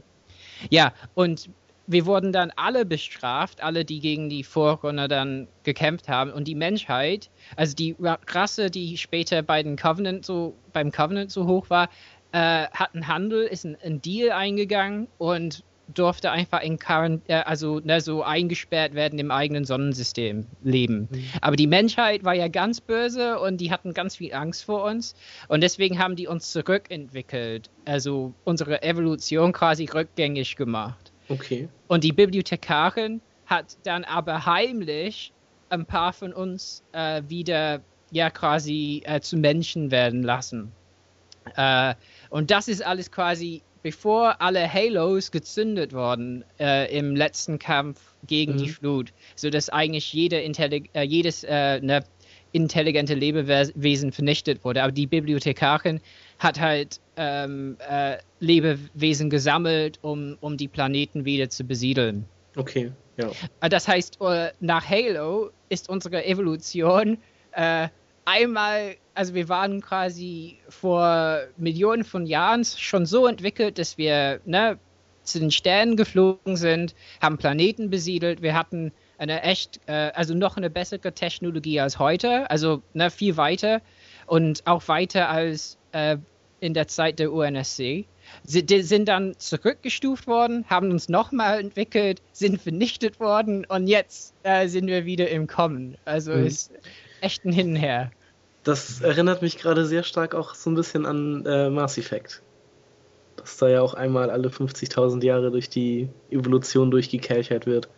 ja, und wir wurden dann alle bestraft, alle, die gegen die Vorrunner dann gekämpft haben. Und die Menschheit, also die Ra- Rasse, die später bei den Covenant so, beim Covenant so hoch war, äh, hat einen Handel, ist ein, ein Deal eingegangen und durfte einfach in Quarant äh, also ne, so eingesperrt werden im eigenen Sonnensystem leben. Aber die Menschheit war ja ganz böse und die hatten ganz viel Angst vor uns und deswegen haben die uns zurückentwickelt, also unsere Evolution quasi rückgängig gemacht. Okay. Und die Bibliothekarin hat dann aber heimlich ein paar von uns äh, wieder ja quasi äh, zu Menschen werden lassen. Äh, und das ist alles quasi bevor alle Halos gezündet wurden äh, im letzten Kampf gegen Mhm. die Flut, sodass eigentlich jede Intelli äh, jedes äh, ne, intelligente Lebewesen vernichtet wurde. Aber die Bibliothekarin hat halt ähm, äh, Lebewesen gesammelt, um, um die Planeten wieder zu besiedeln. Okay. Ja. Äh, Das heißt, äh, nach Halo ist unsere Evolution äh, einmal, also wir waren quasi vor Millionen von Jahren schon so entwickelt, dass wir ne, zu den Sternen geflogen sind, haben Planeten besiedelt, wir hatten eine echt, äh, also noch eine bessere Technologie als heute, also ne, viel weiter und auch weiter als äh, in der Zeit der UNSC. Sie die sind dann zurückgestuft worden, haben uns nochmal entwickelt, sind vernichtet worden und jetzt äh, sind wir wieder im Kommen. Also Mhm. ist echt ein Hin und Her. Das erinnert mich gerade sehr stark auch so ein bisschen an äh, Mass Effect. Dass da ja auch einmal alle 50.000 Jahre durch die Evolution durchgekelchert wird.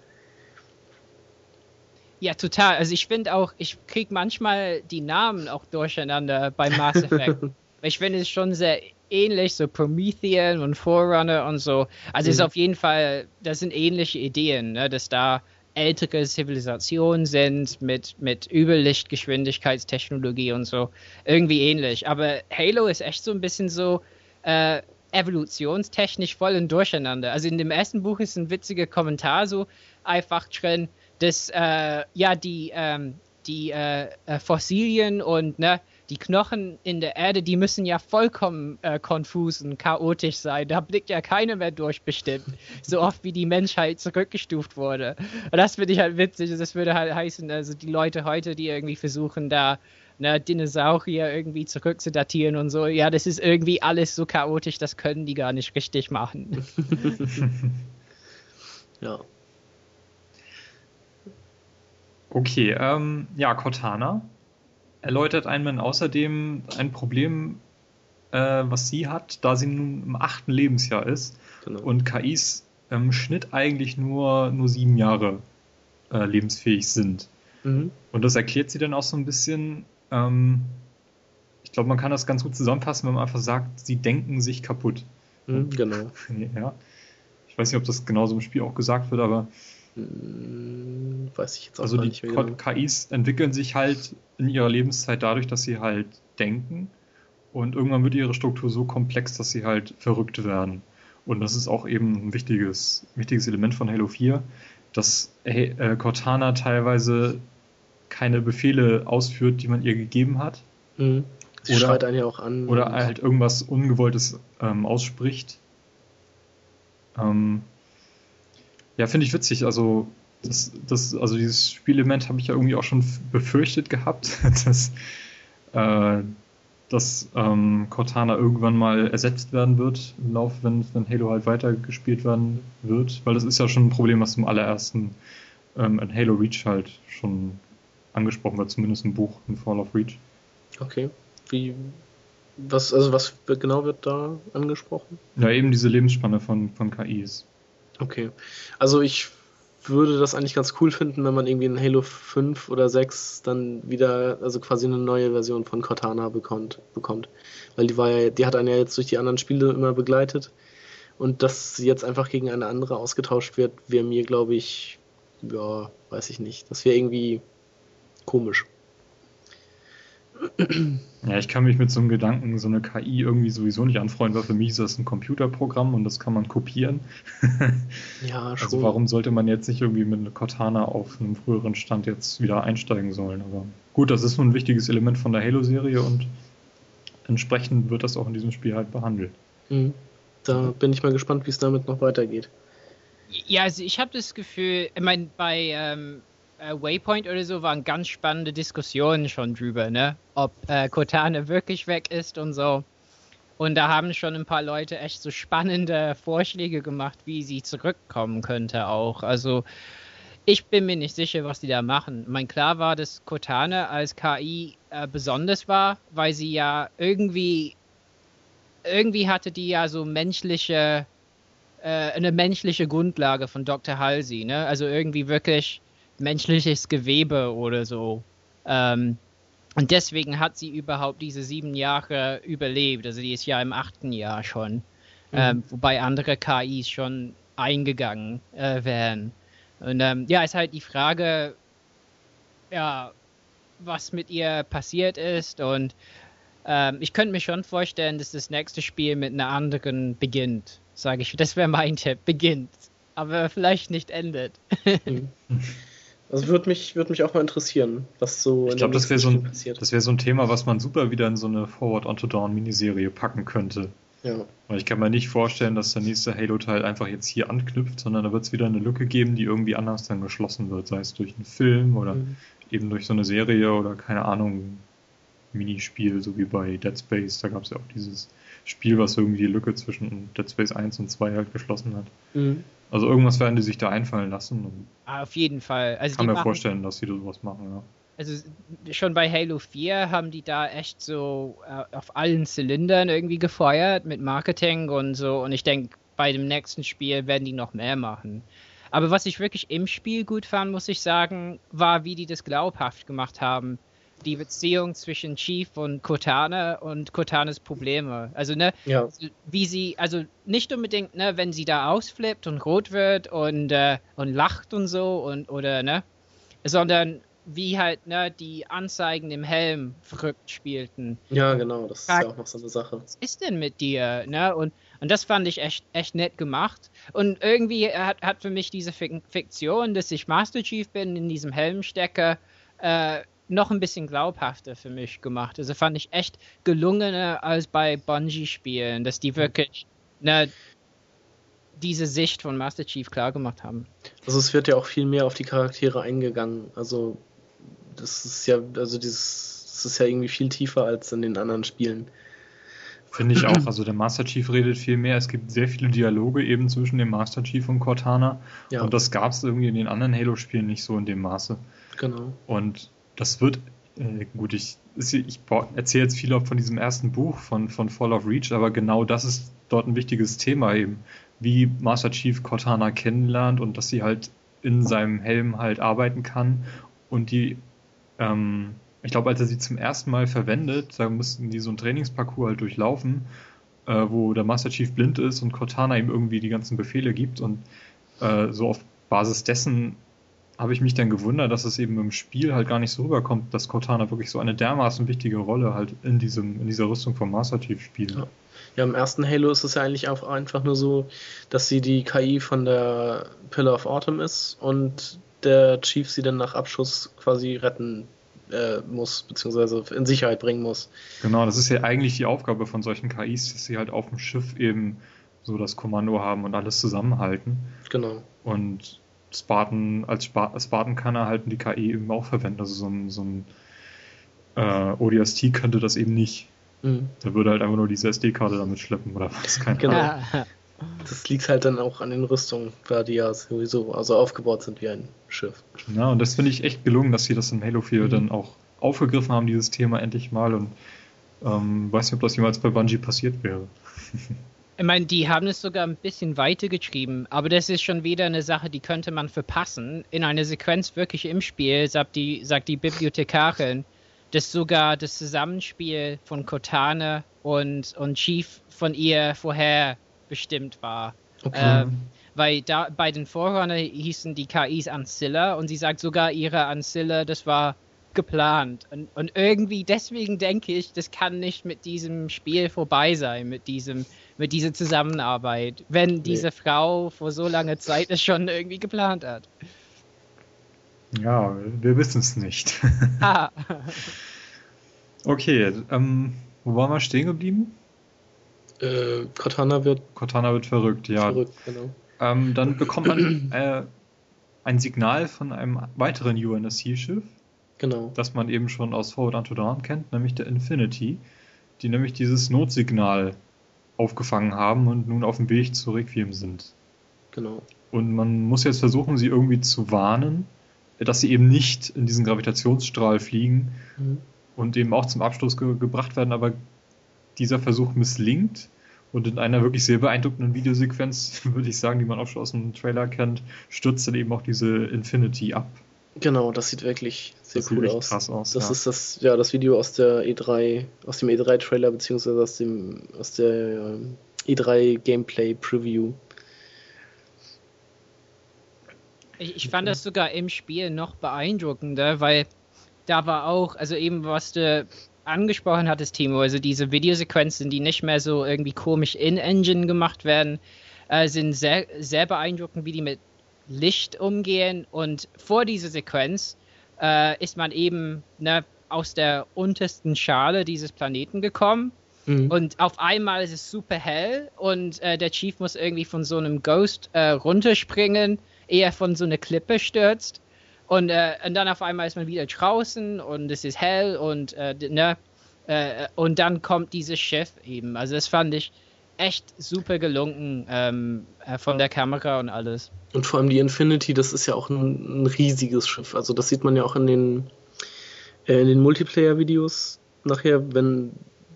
Ja, total. Also ich finde auch, ich kriege manchmal die Namen auch durcheinander bei Mass Effect. Ich finde es schon sehr ähnlich, so Promethean und Forerunner und so. Also es ist Mhm. auf jeden Fall, das sind ähnliche Ideen, ne, dass da ältere Zivilisationen sind mit, mit Überlichtgeschwindigkeitstechnologie und so. Irgendwie ähnlich. Aber Halo ist echt so ein bisschen so äh, evolutionstechnisch voll ein Durcheinander. Also in dem ersten Buch ist ein witziger Kommentar so einfach drin, dass äh, ja die, ähm, die äh, äh, Fossilien und ne, die Knochen in der Erde, die müssen ja vollkommen äh, konfus und chaotisch sein. Da blickt ja keiner mehr durch bestimmt, so oft wie die Menschheit zurückgestuft wurde. Und das finde ich halt witzig. Das würde halt heißen, also die Leute heute, die irgendwie versuchen, da ne, Dinosaurier irgendwie zurückzudatieren und so, ja, das ist irgendwie alles so chaotisch, das können die gar nicht richtig machen. Ja. Okay, ähm, ja, Cortana erläutert einem außerdem ein Problem, äh, was sie hat, da sie nun im achten Lebensjahr ist Genau. und KIs im Schnitt eigentlich nur, nur sieben Jahre äh, lebensfähig sind. Mhm. Und das erklärt sie dann auch so ein bisschen. Ähm, ich glaube, man kann das ganz gut zusammenfassen, wenn man einfach sagt, sie denken sich kaputt. Mhm, genau. Ja. Ich weiß nicht, ob das genauso im Spiel auch gesagt wird, aber Hm, weiß ich jetzt auch also die nicht mehr genau. KIs entwickeln sich halt in ihrer Lebenszeit dadurch, dass sie halt denken und irgendwann wird ihre Struktur so komplex, dass sie halt verrückt werden. Und das ist auch eben ein wichtiges, wichtiges Element von Halo 4, dass äh, Cortana teilweise keine Befehle ausführt, die man ihr gegeben hat, Mhm. Sie Oder- schreit einen ja auch an. oder halt irgendwas Ungewolltes ähm, ausspricht. Ähm, ja, finde ich witzig. Also, das, das, also dieses Spielelement habe ich ja irgendwie auch schon befürchtet gehabt, dass, äh, dass ähm, Cortana irgendwann mal ersetzt werden wird im Laufe, wenn, wenn Halo halt weitergespielt werden wird, weil das ist ja schon ein Problem, was im allerersten ähm, in Halo Reach halt schon angesprochen wird, zumindest im Buch in Fall of Reach. Okay. Wie, was, also was genau wird da angesprochen? Ja, eben diese Lebensspanne von, von KIs. Okay. Also ich würde das eigentlich ganz cool finden, wenn man irgendwie in Halo 5 oder 6 dann wieder, also quasi eine neue Version von Cortana bekommt, bekommt. Weil die war ja, die hat einen ja jetzt durch die anderen Spiele immer begleitet. Und dass sie jetzt einfach gegen eine andere ausgetauscht wird, wäre mir, glaube ich, ja, weiß ich nicht. Das wäre irgendwie komisch. Ja, ich kann mich mit so einem Gedanken, so eine KI irgendwie sowieso nicht anfreunden, weil für mich ist das ein Computerprogramm und das kann man kopieren. ja, schon. Also warum sollte man jetzt nicht irgendwie mit Cortana auf einem früheren Stand jetzt wieder einsteigen sollen? Aber gut, das ist nun ein wichtiges Element von der Halo-Serie und entsprechend wird das auch in diesem Spiel halt behandelt. Mhm. Da bin ich mal gespannt, wie es damit noch weitergeht. Ja, also ich habe das Gefühl, ich meine, bei ähm, äh, Waypoint oder so waren ganz spannende Diskussionen schon drüber, ne? Ob äh, Cortana wirklich weg ist und so. Und da haben schon ein paar Leute echt so spannende Vorschläge gemacht, wie sie zurückkommen könnte auch. Also ich bin mir nicht sicher, was die da machen. Mein klar war, dass Cortana als KI äh, besonders war, weil sie ja irgendwie irgendwie hatte die ja so menschliche äh, eine menschliche Grundlage von Dr. Halsey, ne? Also irgendwie wirklich menschliches Gewebe oder so. Ähm, und deswegen hat sie überhaupt diese sieben Jahre überlebt. Also die ist ja im achten Jahr schon. Mhm. Ähm, wobei andere KIs schon eingegangen äh, wären. Und ähm, ja, ist halt die Frage, ja, was mit ihr passiert ist. Und ähm, ich könnte mir schon vorstellen, dass das nächste Spiel mit einer anderen beginnt. Sage ich, das wäre mein Tipp. Beginnt. Aber vielleicht nicht endet. Mhm. Also würde mich, würd mich auch mal interessieren, was so ich glaube, das wäre so, ein, das wär so ein Thema, was man super wieder in so eine Forward Onto Dawn Miniserie packen könnte. Ja. Weil ich kann mir nicht vorstellen, dass der nächste Halo-Teil einfach jetzt hier anknüpft, sondern da wird es wieder eine Lücke geben, die irgendwie anders dann geschlossen wird, sei es durch einen Film oder mhm. eben durch so eine Serie oder keine Ahnung, Minispiel, so wie bei Dead Space. Da gab es ja auch dieses Spiel, was irgendwie die Lücke zwischen Dead Space 1 und 2 halt geschlossen hat. Mhm. Also irgendwas werden die sich da einfallen lassen. Ah, auf jeden Fall. Also kann mir machen, vorstellen, dass sie sowas machen, ja. Also schon bei Halo 4 haben die da echt so äh, auf allen Zylindern irgendwie gefeuert mit Marketing und so. Und ich denke, bei dem nächsten Spiel werden die noch mehr machen. Aber was ich wirklich im Spiel gut fand, muss ich sagen, war, wie die das glaubhaft gemacht haben die Beziehung zwischen Chief und Cortana und Cortanas Probleme. Also, ne, ja. Wie sie, also nicht unbedingt, ne, wenn sie da ausflippt und rot wird und, äh, und lacht und so und, oder, ne, sondern wie halt, ne, die Anzeigen im Helm verrückt spielten. Ja, genau, das Frag, ist ja auch noch so eine Sache. Was ist denn mit dir, ne, und, und das fand ich echt, echt nett gemacht. Und irgendwie hat, hat für mich diese Fiktion, dass ich Master Chief bin, in diesem Helm stecke, äh, noch ein bisschen glaubhafter für mich gemacht. Also fand ich echt gelungener als bei Bungie-Spielen, dass die mhm. wirklich ne, diese Sicht von Master Chief klar gemacht haben. Also es wird ja auch viel mehr auf die Charaktere eingegangen. Also das ist ja, also dieses, das ist ja irgendwie viel tiefer als in den anderen Spielen. Finde ich auch. Also der Master Chief redet viel mehr. Es gibt sehr viele Dialoge eben zwischen dem Master Chief und Cortana. Ja. Und das gab es irgendwie in den anderen Halo-Spielen nicht so in dem Maße. Genau. Und das wird, äh, gut, ich, ich erzähle jetzt viel von diesem ersten Buch von, von Fall of Reach, aber genau das ist dort ein wichtiges Thema eben, wie Master Chief Cortana kennenlernt und dass sie halt in seinem Helm halt arbeiten kann und die, ähm, ich glaube, als er sie zum ersten Mal verwendet, da mussten die so ein Trainingsparcours halt durchlaufen, äh, wo der Master Chief blind ist und Cortana ihm irgendwie die ganzen Befehle gibt und äh, so auf Basis dessen habe ich mich dann gewundert, dass es eben im Spiel halt gar nicht so rüberkommt, dass Cortana wirklich so eine dermaßen wichtige Rolle halt in diesem, in dieser Rüstung vom Master Chief spielt. Ja. ja. im ersten Halo ist es ja eigentlich auch einfach nur so, dass sie die KI von der Pillar of Autumn ist und der Chief sie dann nach Abschuss quasi retten äh, muss, beziehungsweise in Sicherheit bringen muss. Genau, das ist ja eigentlich die Aufgabe von solchen KIs, dass sie halt auf dem Schiff eben so das Kommando haben und alles zusammenhalten. Genau. Und Spartan, als Spartan kann er halt die KI eben auch verwenden. Also so ein, so ein äh, ODST könnte das eben nicht. Mhm. Da würde halt einfach nur diese SD-Karte damit schleppen oder was, keine genau. Ahnung. Das liegt halt dann auch an den Rüstungen, weil die ja sowieso also aufgebaut sind wie ein Schiff. Ja, und das finde ich echt gelungen, dass sie das in Halo 4 mhm. dann auch aufgegriffen haben, dieses Thema endlich mal. Und ähm, weiß nicht, ob das jemals bei Bungie passiert wäre. Ich meine, die haben es sogar ein bisschen weiter geschrieben, aber das ist schon wieder eine Sache, die könnte man verpassen. In einer Sequenz wirklich im Spiel sagt die, sagt die Bibliothekarin, dass sogar das Zusammenspiel von Cortana und, und Chief von ihr vorher bestimmt war. Okay. Ähm, weil da bei den Vorrunnern hießen die KIs Ancilla und sie sagt sogar ihre Ancilla, das war geplant. Und, und irgendwie deswegen denke ich, das kann nicht mit diesem Spiel vorbei sein, mit diesem, mit dieser Zusammenarbeit, wenn nee. diese Frau vor so langer Zeit es schon irgendwie geplant hat. Ja, wir wissen es nicht. ah. okay, ähm, wo waren wir stehen geblieben? Äh, Cortana wird. Cortana wird verrückt, ja. Verrückt, genau. Ähm, dann bekommt man äh, ein Signal von einem weiteren UNSC-Schiff. Genau. Das man eben schon aus Forward Unto Dawn kennt, nämlich der Infinity, die nämlich dieses Notsignal aufgefangen haben und nun auf dem Weg zu Requiem sind. Genau. Und man muss jetzt versuchen, sie irgendwie zu warnen, dass sie eben nicht in diesen Gravitationsstrahl fliegen mhm. und eben auch zum Abstoß ge gebracht werden, aber dieser Versuch misslingt und in einer wirklich sehr beeindruckenden Videosequenz, würde ich sagen, die man auch schon aus dem Trailer kennt, stürzt dann eben auch diese Infinity ab. Genau, das sieht wirklich sehr das cool aus. Krass aus. Das ja. ist das, ja, das Video aus der E3, aus dem E3-Trailer, beziehungsweise aus dem, aus der E3 Gameplay Preview. Ich, ich fand das sogar im Spiel noch beeindruckender, weil da war auch, also eben was du angesprochen hattest, Timo, also diese Videosequenzen, die nicht mehr so irgendwie komisch in-Engine gemacht werden, äh, sind sehr, sehr beeindruckend, wie die mit Licht umgehen. Und vor dieser Sequenz äh, ist man eben ne, aus der untersten Schale dieses Planeten gekommen. Mhm. Und auf einmal ist es super hell und äh, der Chief muss irgendwie von so einem Ghost äh, runterspringen, ehe er von so einer Klippe stürzt. Und, äh, und dann auf einmal ist man wieder draußen und es ist hell und, äh, ne, äh, und dann kommt dieses Schiff eben. Also das fand ich echt super gelungen ähm, äh, von der Kamera und alles. Und vor allem die Infinity, das ist ja auch ein, ein riesiges Schiff. Also das sieht man ja auch in den, äh, in den Multiplayer-Videos nachher, wenn,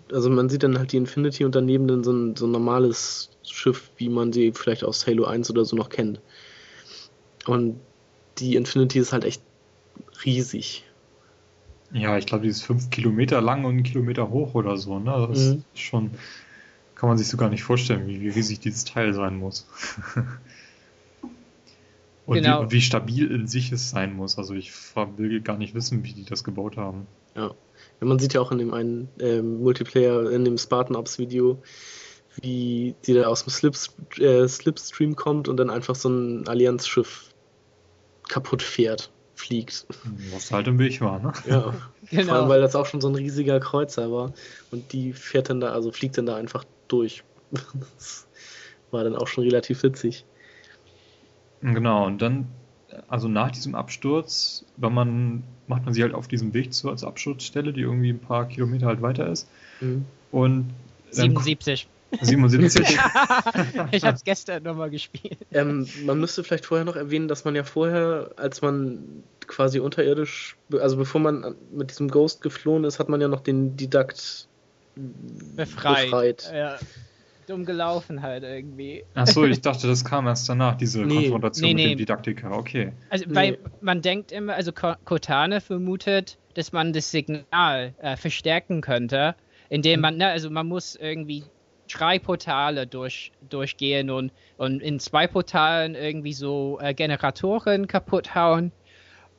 also man sieht dann halt die Infinity und daneben dann so ein, so ein normales Schiff, wie man sie vielleicht aus Halo 1 oder so noch kennt. Und die Infinity ist halt echt riesig. Ja, ich glaube, die ist fünf Kilometer lang und einen Kilometer hoch oder so. Ne? Das mhm. ist schon, kann man sich so gar nicht vorstellen, wie, wie riesig dieses Teil sein muss. und, genau. wie, wie, stabil in sich es sein muss. Also ich will gar nicht wissen, wie die das gebaut haben. Ja. ja man sieht ja auch in dem einen äh, Multiplayer, in dem Spartan Ups Video, wie die da aus dem Slip, äh, Slipstream kommt und dann einfach so ein Allianzschiff kaputt fährt, fliegt. Was halt im Weg war, ne? Ja, genau. vor allem, weil das auch schon so ein riesiger Kreuzer war und die fährt dann da, also fliegt dann da einfach durch. Das war dann auch schon relativ witzig. Genau, und dann, also nach diesem Absturz, wenn man, macht man sie halt auf diesem Weg zu als Absturzstelle, die irgendwie ein paar Kilometer halt weiter ist. Mhm. Und 77. 77. ich habe es gestern nochmal gespielt. Ähm, man müsste vielleicht vorher noch erwähnen, dass man ja vorher, als man quasi unterirdisch, also bevor man mit diesem Ghost geflohen ist, hat man ja noch den Didakt befreit. befreit. Ja. Dumm gelaufen halt irgendwie. Achso, ich dachte, das kam erst danach, diese nee, Konfrontation nee, nee. mit dem Didaktiker. Okay. Also, weil man denkt immer, also Kotane vermutet, dass man das Signal äh, verstärken könnte, indem man, ne, also man muss irgendwie drei Portale durch, durchgehen und, und in zwei Portalen irgendwie so äh, Generatoren kaputt hauen.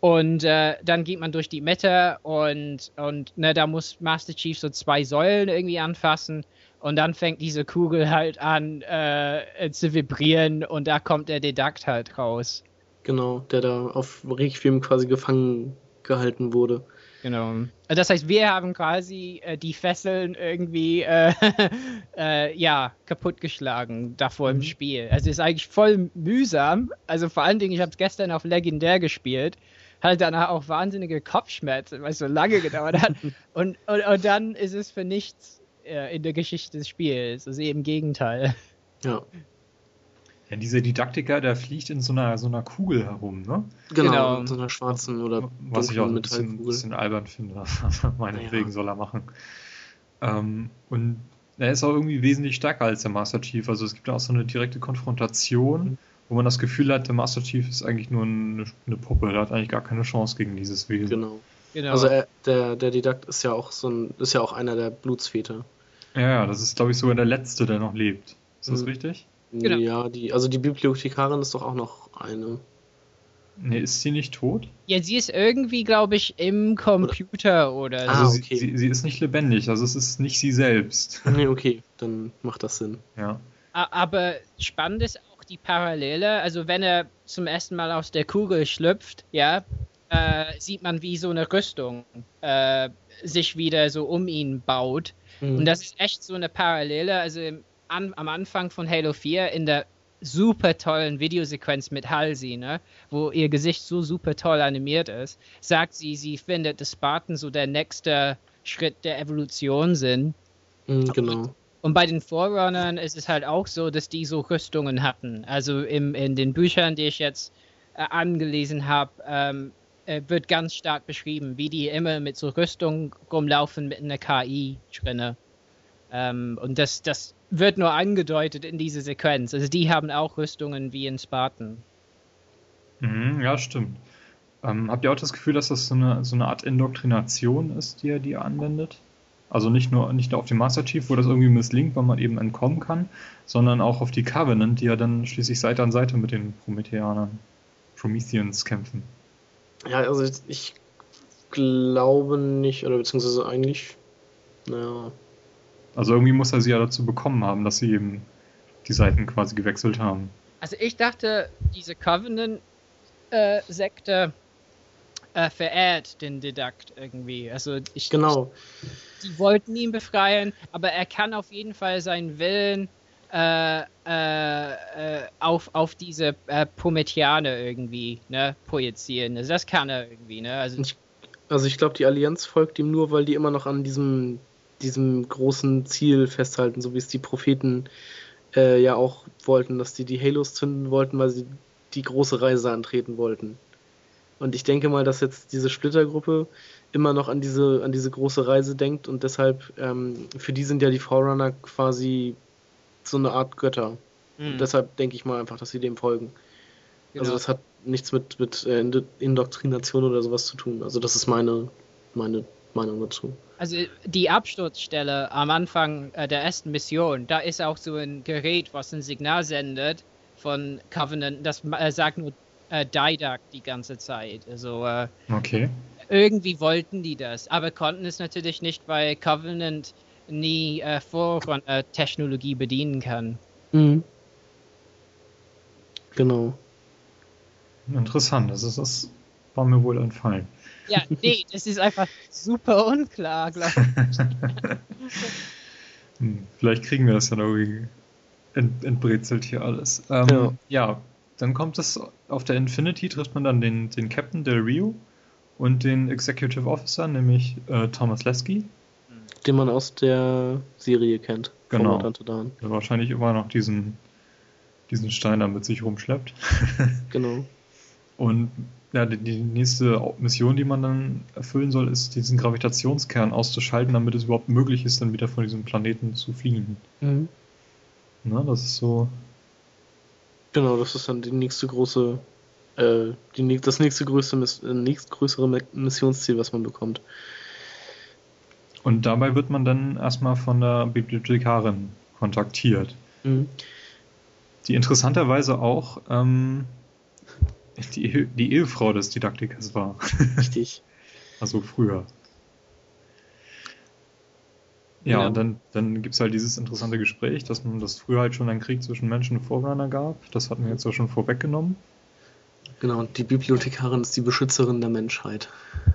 Und äh, dann geht man durch die Mitte und, und ne, da muss Master Chief so zwei Säulen irgendwie anfassen. Und dann fängt diese Kugel halt an äh, zu vibrieren und da kommt der Dedakt halt raus. Genau, der da auf Requiem quasi gefangen gehalten wurde. Genau. Das heißt, wir haben quasi äh, die Fesseln irgendwie äh, äh, ja, kaputtgeschlagen davor mhm. im Spiel. Also ist eigentlich voll mühsam. Also vor allen Dingen, ich habe es gestern auf Legendär gespielt. Halt danach auch wahnsinnige Kopfschmerzen, weil es so lange gedauert hat. und, und, und dann ist es für nichts äh, in der Geschichte des Spiels. Also im Gegenteil. Ja. Ja, dieser Didaktiker, der fliegt in so einer, so einer Kugel herum, ne? Genau, Genau. in so einer schwarzen oder Was ich auch ein bisschen, bisschen albern finde. Meinetwegen Ja. soll er machen. Ähm, und er ist auch irgendwie wesentlich stärker als der Master Chief. Also es gibt auch so eine direkte Konfrontation, Mhm. wo man das Gefühl hat, der Master Chief ist eigentlich nur eine, eine Puppe. Der hat eigentlich gar keine Chance gegen dieses Wesen. Genau. Genau. Also er, der, der Didakt ist ja auch so ein, ist ja auch einer der Blutsväter. Ja, ja, das ist, glaube ich, sogar der Letzte, der noch lebt. Ist das Mhm. richtig? Genau. Ja, die, also die Bibliothekarin ist doch auch noch eine. Nee, ist sie nicht tot? ja, sie ist irgendwie, glaube ich, im Computer oder Ah, Also okay. sie, sie, sie ist nicht lebendig, also es ist nicht sie selbst. Nee, okay, dann macht das Sinn. Ja. Aber spannend ist auch die Parallele. Also wenn er zum ersten Mal aus der Kugel schlüpft, ja, äh, sieht man, wie so eine Rüstung äh, sich wieder so um ihn baut. Mhm. Und das ist echt so eine Parallele. Also im, an, am Anfang von Halo 4 in der super tollen Videosequenz mit Halsey, ne, wo ihr Gesicht so super toll animiert ist, sagt sie, sie findet, dass Spartan so der nächste Schritt der Evolution sind. Mhm, genau. Und bei den Forerunnern ist es halt auch so, dass die so Rüstungen hatten. Also im, in den Büchern, die ich jetzt äh, angelesen habe, ähm, äh, wird ganz stark beschrieben, wie die immer mit so Rüstung rumlaufen mit einer KI drinne. Ähm, und das, das wird nur angedeutet in dieser Sequenz. Also die haben auch Rüstungen wie in Spartan. Mhm, ja, stimmt. Ähm, habt ihr auch das Gefühl, dass das so eine, so eine Art Indoktrination ist, die er, die anwendet? Also nicht nur, nicht nur auf den Master Chief, wo das irgendwie misslingt, weil man eben entkommen kann, sondern auch auf die Covenant, die ja dann schließlich Seite an Seite mit den Prometheanern, Prometheans kämpfen. Ja, also ich glaube nicht, oder beziehungsweise eigentlich, naja, Also irgendwie muss er sie ja dazu bekommen haben, dass sie eben die Seiten quasi gewechselt haben. Also ich dachte, diese Covenant-Sekte äh, verehrt den Didakt irgendwie. Also ich, genau. die wollten ihn befreien, aber er kann auf jeden Fall seinen Willen äh, äh, auf, auf diese äh, Prometheaner irgendwie ne, projizieren. Also das kann er irgendwie. Ne? Also, Ich- Also ich glaube, die Allianz folgt ihm nur, weil die immer noch an diesem, diesem großen Ziel festhalten, so wie es die Propheten äh, ja auch wollten, dass die die Halos zünden wollten, weil sie die große Reise antreten wollten. Und ich denke mal, dass jetzt diese Splittergruppe immer noch an diese, an diese große Reise denkt und deshalb, ähm, für die sind ja die Forerunner quasi so eine Art Götter. mh, Und deshalb denke ich mal einfach, dass sie dem folgen. Also genau. das hat nichts mit, mit äh, Indo- Indoktrination oder sowas zu tun. Also das ist meine, meine Meinung dazu. Also die Absturzstelle am Anfang äh, der ersten Mission, da ist auch so ein Gerät, was ein Signal sendet von Covenant, das äh, sagt nur äh, Didac die ganze Zeit. Also äh, Okay. irgendwie wollten die das, aber konnten es natürlich nicht, weil Covenant nie äh, Vorrunner-Technologie bedienen kann. Genau. Interessant. Das, ist, das war mir wohl entfallen. Ja, nee, das ist einfach super unklar, glaube ich. Hm, Vielleicht kriegen wir das ja noch irgendwie ent, entbrezelt hier alles. Ähm, Ja. ja. dann kommt es auf der Infinity, trifft man dann den, den Captain Del Rio und den Executive Officer, nämlich äh, Thomas Lesky, Den man aus der Serie kennt. Genau. Der wahrscheinlich immer noch diesen, diesen Stein da mit sich rumschleppt. Genau. Und ja, die, die nächste Mission, die man dann erfüllen soll, ist, diesen Gravitationskern auszuschalten, damit es überhaupt möglich ist, dann wieder von diesem Planeten zu fliehen. Ne, das ist so. Genau, das ist dann die nächste große, äh, die, das nächste größte, äh, nächstgrößere Missionsziel, was man bekommt. Und dabei wird man dann erstmal von der Bibliothekarin kontaktiert, die interessanterweise auch ähm, die, die Ehefrau des Didaktikers war. Richtig. also früher. Ja, Ja. und dann, dann gibt es halt dieses interessante Gespräch, dass man das früher halt schon einen Krieg zwischen Menschen und Forerunner gab. Das hatten wir jetzt auch schon vorweggenommen. Genau, und die Bibliothekarin ist die Beschützerin der Menschheit.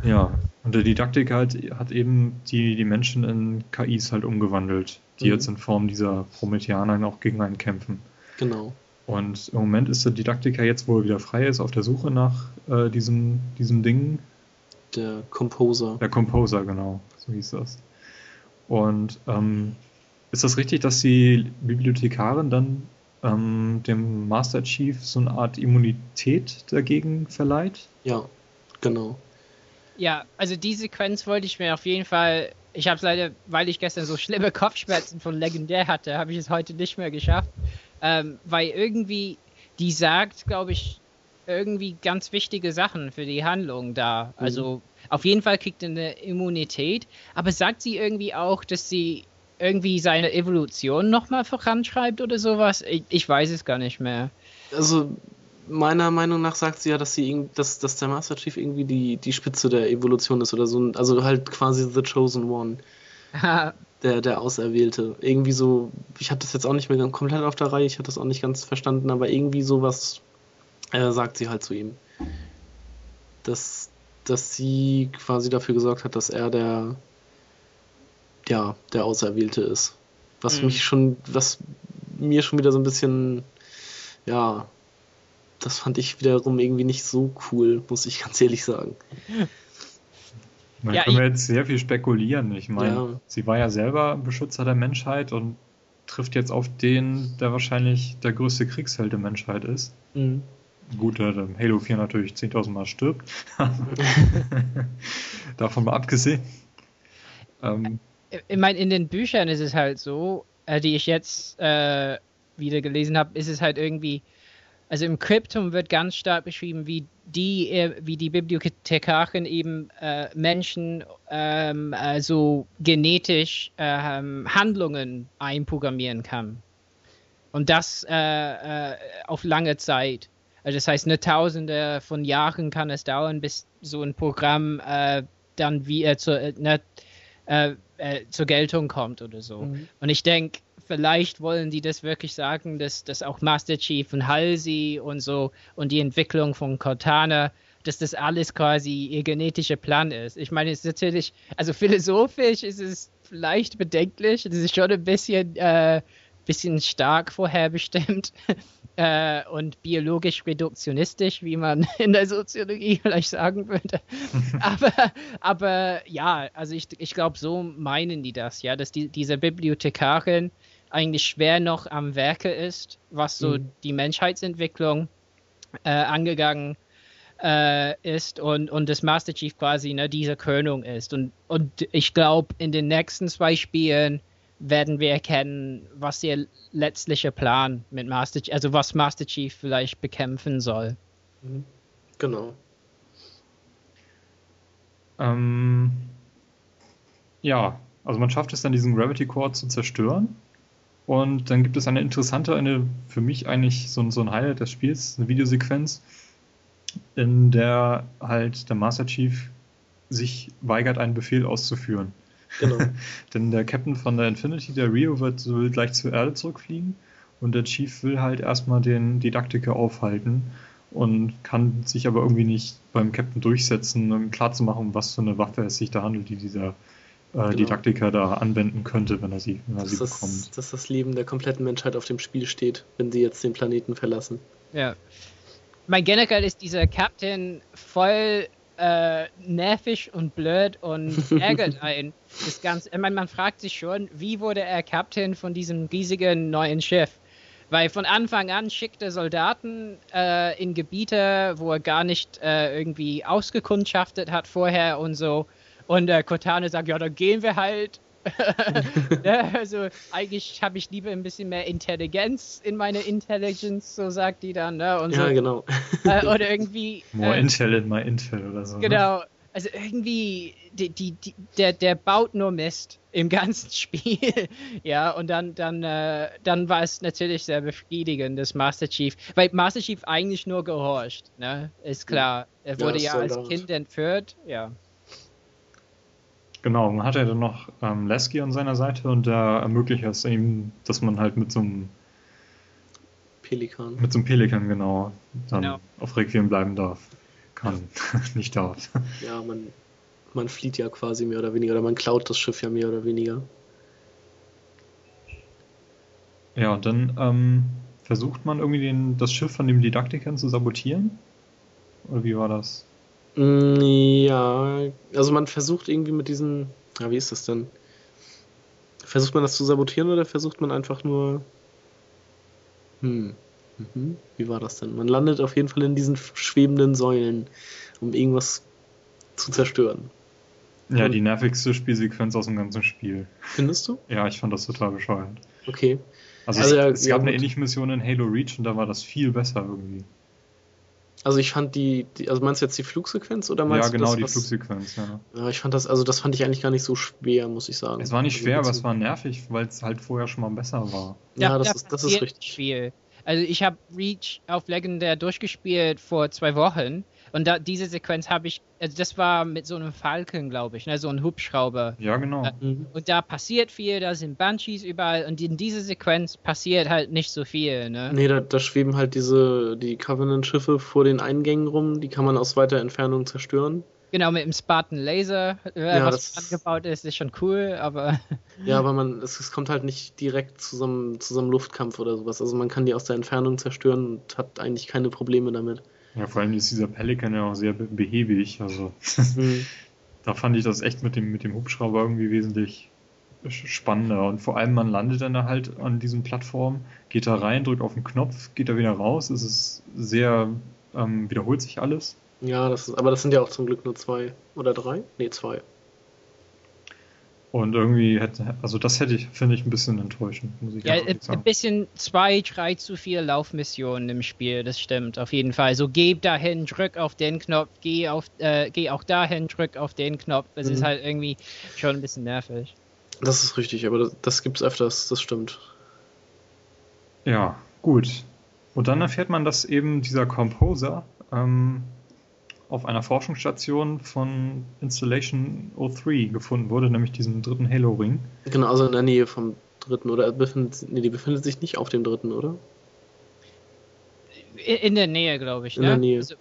Ja, und der Didaktiker halt, hat eben die, die Menschen in KIs halt umgewandelt, die Mhm. jetzt in Form dieser Prometheaner auch gegen einen kämpfen. Genau. Und im Moment ist der Didaktiker jetzt, wo er wieder frei ist, auf der Suche nach äh, diesem, diesem Ding, Der Composer. der Composer, genau, so hieß das. Und ähm, ist das richtig, dass die Bibliothekarin dann ähm, dem Master Chief so eine Art Immunität dagegen verleiht? Ja, genau. Ja, also die Sequenz wollte ich mir auf jeden Fall. Ich habe es leider, weil ich gestern so schlimme Kopfschmerzen von Legendär hatte, habe ich es heute nicht mehr geschafft. Ähm, weil irgendwie, die sagt, glaube ich, irgendwie ganz wichtige Sachen für die Handlung da. Mhm. Also auf jeden Fall kriegt er eine Immunität, aber sagt sie irgendwie auch, dass sie irgendwie seine Evolution nochmal voranschreibt oder sowas? Ich, ich, weiß es gar nicht mehr. Also meiner Meinung nach sagt sie ja, dass sie dass, dass der Master Chief irgendwie die, die Spitze der Evolution ist oder so. Also halt quasi The Chosen One. der, der Auserwählte. Irgendwie so, ich habe das jetzt auch nicht mehr komplett auf der Reihe, ich habe das auch nicht ganz verstanden, aber irgendwie sowas äh, sagt sie halt zu ihm. Dass, dass sie quasi dafür gesorgt hat, dass er der, ja, der Auserwählte ist. Was mhm. mich schon, was mir schon wieder so ein bisschen, ja, das fand ich wiederum irgendwie nicht so cool, muss ich ganz ehrlich sagen. Man ja, können wir jetzt sehr viel spekulieren. Ich meine, ja. sie war ja selber Beschützer der Menschheit und trifft jetzt auf den, der wahrscheinlich der größte Kriegsheld der Menschheit ist. Mhm. Gut, der Halo 4 natürlich 10.000 Mal stirbt. Davon mal abgesehen. Ähm, ich meine, in den Büchern ist es halt so, äh, die ich jetzt äh, wieder gelesen habe, ist es halt irgendwie, also im Kryptum wird ganz stark beschrieben, wie die, äh, wie die Bibliothekarin eben äh, Menschen ähm, also genetisch ähm, Handlungen einprogrammieren kann. Und das äh, auf lange Zeit. Also das heißt, eine Tausende von Jahren kann es dauern, bis so ein Programm dann wie zur, ne, zur Geltung kommt oder so. Mhm. Und ich denke, vielleicht wollen die das wirklich sagen, dass, dass auch Master Chief und Halsey und so und die Entwicklung von Cortana, dass das alles quasi ihr genetischer Plan ist. Ich meine, es ist natürlich, also philosophisch ist es vielleicht bedenklich, das ist schon ein bisschen, äh, bisschen stark vorherbestimmt äh, und biologisch reduktionistisch, wie man in der Soziologie vielleicht sagen würde. aber, aber ja, also ich, ich glaube, so meinen die das, ja, dass die, diese Bibliothekarin eigentlich schwer noch am Werke ist, was so mhm. die Menschheitsentwicklung äh, angegangen äh, ist und, und das Master Chief quasi ne, diese Krönung ist. Und, und ich glaube, in den nächsten zwei Spielen werden wir erkennen, was ihr letztlicher Plan mit Master Chief, also was Master Chief vielleicht bekämpfen soll. Mhm. Genau. Ähm, ja, also man schafft es dann, diesen Gravity Core zu zerstören. Und dann gibt es eine interessante, eine für mich eigentlich so, so ein Highlight des Spiels, eine Videosequenz, in der halt der Master Chief sich weigert, einen Befehl auszuführen. Genau. Denn der Captain von der Infinity, der Rio, wird will gleich zur Erde zurückfliegen und der Chief will halt erstmal den Didaktiker aufhalten und kann sich aber irgendwie nicht beim Captain durchsetzen, um klarzumachen, was für eine Waffe es sich da handelt, die dieser äh, genau. Didaktiker da anwenden könnte, wenn er sie, wenn er sie das, bekommt. Dass das Leben der kompletten Menschheit auf dem Spiel steht, wenn sie jetzt den Planeten verlassen. Ja. Mein generell ist dieser Captain voll äh, nervig und blöd und ärgert einen. Das Ganze, ich meine, man fragt sich schon, wie wurde er Captain von diesem riesigen neuen Schiff? Weil von Anfang an schickt er Soldaten äh, in Gebiete, wo er gar nicht äh, irgendwie ausgekundschaftet hat vorher und so. Und äh, Cortana sagt, ja, dann gehen wir halt. ja, also eigentlich habe ich lieber ein bisschen mehr Intelligenz in meine Intelligence, so sagt die dann. Ne? Und ja, so. genau. Äh, oder irgendwie. More äh, Intel in my Intel oder so. Ne? Genau. Ne? Also irgendwie, die, die, die, der, der baut nur Mist im ganzen Spiel. ja, und dann, dann, äh, dann war es natürlich sehr befriedigend, dass Master Chief, weil Master Chief eigentlich nur gehorcht, ne? Ist klar. Er wurde ja, ja als Kind entführt, ja. Genau, man hat ja dann noch ähm, Lasky an seiner Seite und der ermöglicht es ihm, dass man halt mit so einem Pelikan. Mit so einem Pelikan, genau, dann genau. auf Requiem bleiben darf. Kann, nicht darf. Ja, man, man flieht ja quasi mehr oder weniger, oder man klaut das Schiff ja mehr oder weniger. Ja, und dann ähm, versucht man irgendwie den, das Schiff von dem Didaktikern zu sabotieren? Oder wie war das? Mm, ja, also man versucht irgendwie mit diesen, ja, wie ist das denn? Versucht man das zu sabotieren oder versucht man einfach nur. Hm. Mhm. Wie war das denn? Man landet auf jeden Fall in diesen schwebenden Säulen, um irgendwas zu zerstören. Ja, die nervigste Spielsequenz aus dem ganzen Spiel. Findest du? Ja, ich fand das total bescheuert. Okay. Also, Also es, ja, es ja, gab eine gut. ähnliche Mission in Halo Reach und da war das viel besser irgendwie. Also ich fand die, die also meinst du jetzt die Flugsequenz oder meinst Ja, genau, du die das, was- Flugsequenz, ja. Ja, ich fand das, also das fand ich eigentlich gar nicht so schwer, muss ich sagen. Es war nicht Also schwer, aber es war nervig, weil es halt vorher schon mal besser war. Ja, Da- das da ist, das ist richtig. Viel. Also ich habe Reach auf Legendär durchgespielt vor zwei Wochen und da, diese Sequenz habe ich, also das war mit so einem Falcon, glaube ich, ne, so ein Hubschrauber. Ja, genau. Äh, Mhm. Und da passiert viel, da sind Banshees überall und in dieser Sequenz passiert halt nicht so viel, ne? Nee, da, da schweben halt diese, die Covenant-Schiffe vor den Eingängen rum, die kann man aus weiter Entfernung zerstören. Genau, mit dem Spartan Laser, äh, Ja, was das- angebaut ist, ist schon cool, aber Ja, aber man, es, es kommt halt nicht direkt zu so, einem, zu so einem Luftkampf oder sowas. Also man kann die aus der Entfernung zerstören und hat eigentlich keine Probleme damit. Ja, vor allem ist dieser Pelican ja auch sehr be- behäbig. Also da fand ich das echt mit dem, mit dem Hubschrauber irgendwie wesentlich spannender. Und vor allem, man landet dann da halt an diesen Plattformen, geht da rein, drückt auf den Knopf, geht da wieder raus. Es ist sehr, ähm, wiederholt sich alles. Ja, das ist, aber das sind ja auch zum Glück nur zwei oder drei? Nee, zwei. Und irgendwie hätte, also das hätte ich, finde ich ein bisschen enttäuschend, muss ich ja, einfach ein sagen. bisschen zwei, drei zu vier Laufmissionen im Spiel, das stimmt, auf jeden Fall. So geh dahin, drück auf den Knopf, geh auf, äh, geh auch dahin, drück auf den Knopf. Es ist Mhm. halt irgendwie schon ein bisschen nervig. Das ist richtig, aber das, das gibt's öfters, das stimmt. Ja, gut. Und dann erfährt man, dass eben dieser Composer ähm, auf einer Forschungsstation von Installation 03 gefunden wurde, nämlich diesem dritten Halo-Ring. Genau, also in der Nähe vom dritten, oder befindet, nee, die befindet sich nicht auf dem dritten, oder? In, der Nähe, glaube ich. In ne? der Nähe. Also,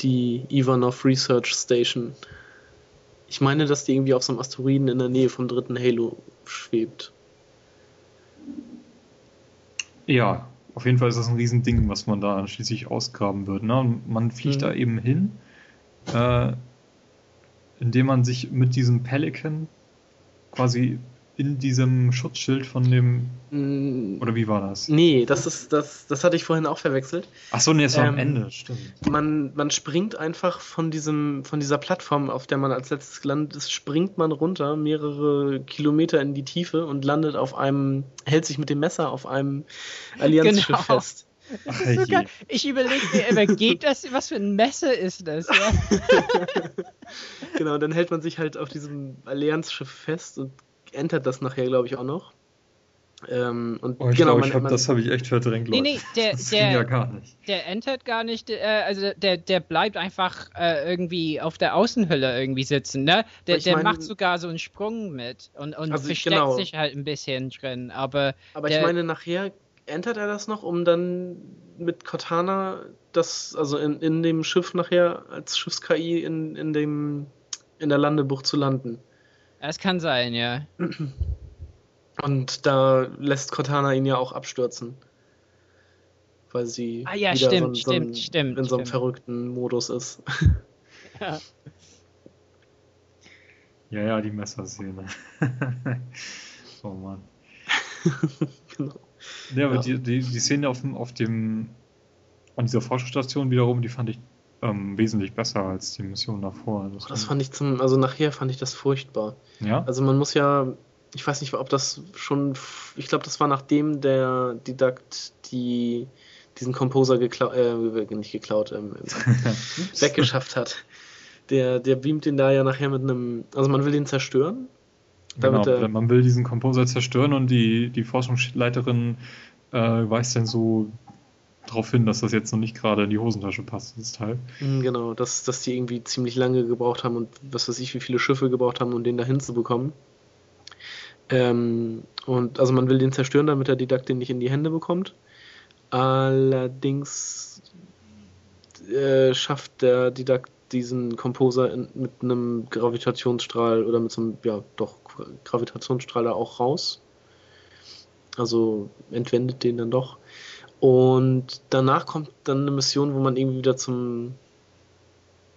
Die Ivanov Research Station. Ich meine, dass die irgendwie auf so einem Asteroiden in der Nähe vom dritten Halo schwebt. Ja, auf jeden Fall ist das ein Riesending, was man da schließlich ausgraben wird. Ne? Man fliegt Mhm. da eben hin, äh, indem man sich mit diesem Pelican quasi in diesem Schutzschild von dem, Mm, oder wie war das? Nee, das ist, das, das hatte ich vorhin auch verwechselt. Achso, nee, es war am Ähm, Ende, stimmt. Man, man springt einfach von diesem, von dieser Plattform, auf der man als letztes gelandet ist, springt man runter, mehrere Kilometer in die Tiefe und landet auf einem, hält sich mit dem Messer auf einem Allianzschiff Genau. fest. Ach, so ich überlege mir immer, geht das, was für ein Messer ist das? Ja? Genau, dann hält man sich halt auf diesem Allianzschiff fest und entert das nachher, glaube ich, auch noch. Ähm, und Oh, ich genau, glaube, man, hab, das habe ich echt verdrängt, Nee, Leute. nee, der, das ging ja der, gar nicht. der entert gar nicht, äh, also der, der bleibt einfach äh, irgendwie auf der Außenhülle irgendwie sitzen, ne? Der, der mein- macht sogar so einen Sprung mit und, und Also, versteckt genau. sich halt ein bisschen drin, aber aber der- ich meine, nachher entert er das noch, um dann mit Cortana das, also in, in dem Schiff nachher als Schiffs-KI in, in dem in der Landebucht zu landen. Es kann sein, ja. Und da lässt Cortana ihn ja auch abstürzen. Weil sie Ah ja, wieder stimmt, so, so ein- stimmt, stimmt, in so einem stimmt. verrückten Modus ist. ja. Ja, ja, die Messerszene. oh Mann. genau. Ja, aber Ja. Die, die, die Szene auf dem, auf dem, an dieser Forschungsstation wiederum, die fand ich ähm, wesentlich besser als die Mission davor. Das, Das fand ich zum, also nachher fand ich das furchtbar. ja? Also man muss ja, ich weiß nicht, ob das schon, ich glaube, das war nachdem der Didakt die diesen Composer geklaut, äh, nicht geklaut, ähm, weggeschafft hat. Der, der beamt den da ja nachher mit einem, also man will den zerstören. Genau, Damit, äh, man will diesen Composer zerstören und die, die Forschungsleiterin äh, weist dann so darauf hin, dass das jetzt noch nicht gerade in die Hosentasche passt, das Teil. Mm, Genau, dass, dass die irgendwie ziemlich lange gebraucht haben und was weiß ich, wie viele Schiffe gebraucht haben, um den da hinzubekommen. Ähm, und also man will den zerstören, damit der Didakt den nicht in die Hände bekommt. Allerdings äh, schafft der Didakt diesen Composer in, mit einem Gravitationsstrahl oder mit so einem, ja, doch, Gravitationsstrahl da auch raus. Also entwendet den dann doch. Und danach kommt dann eine Mission, wo man irgendwie wieder zum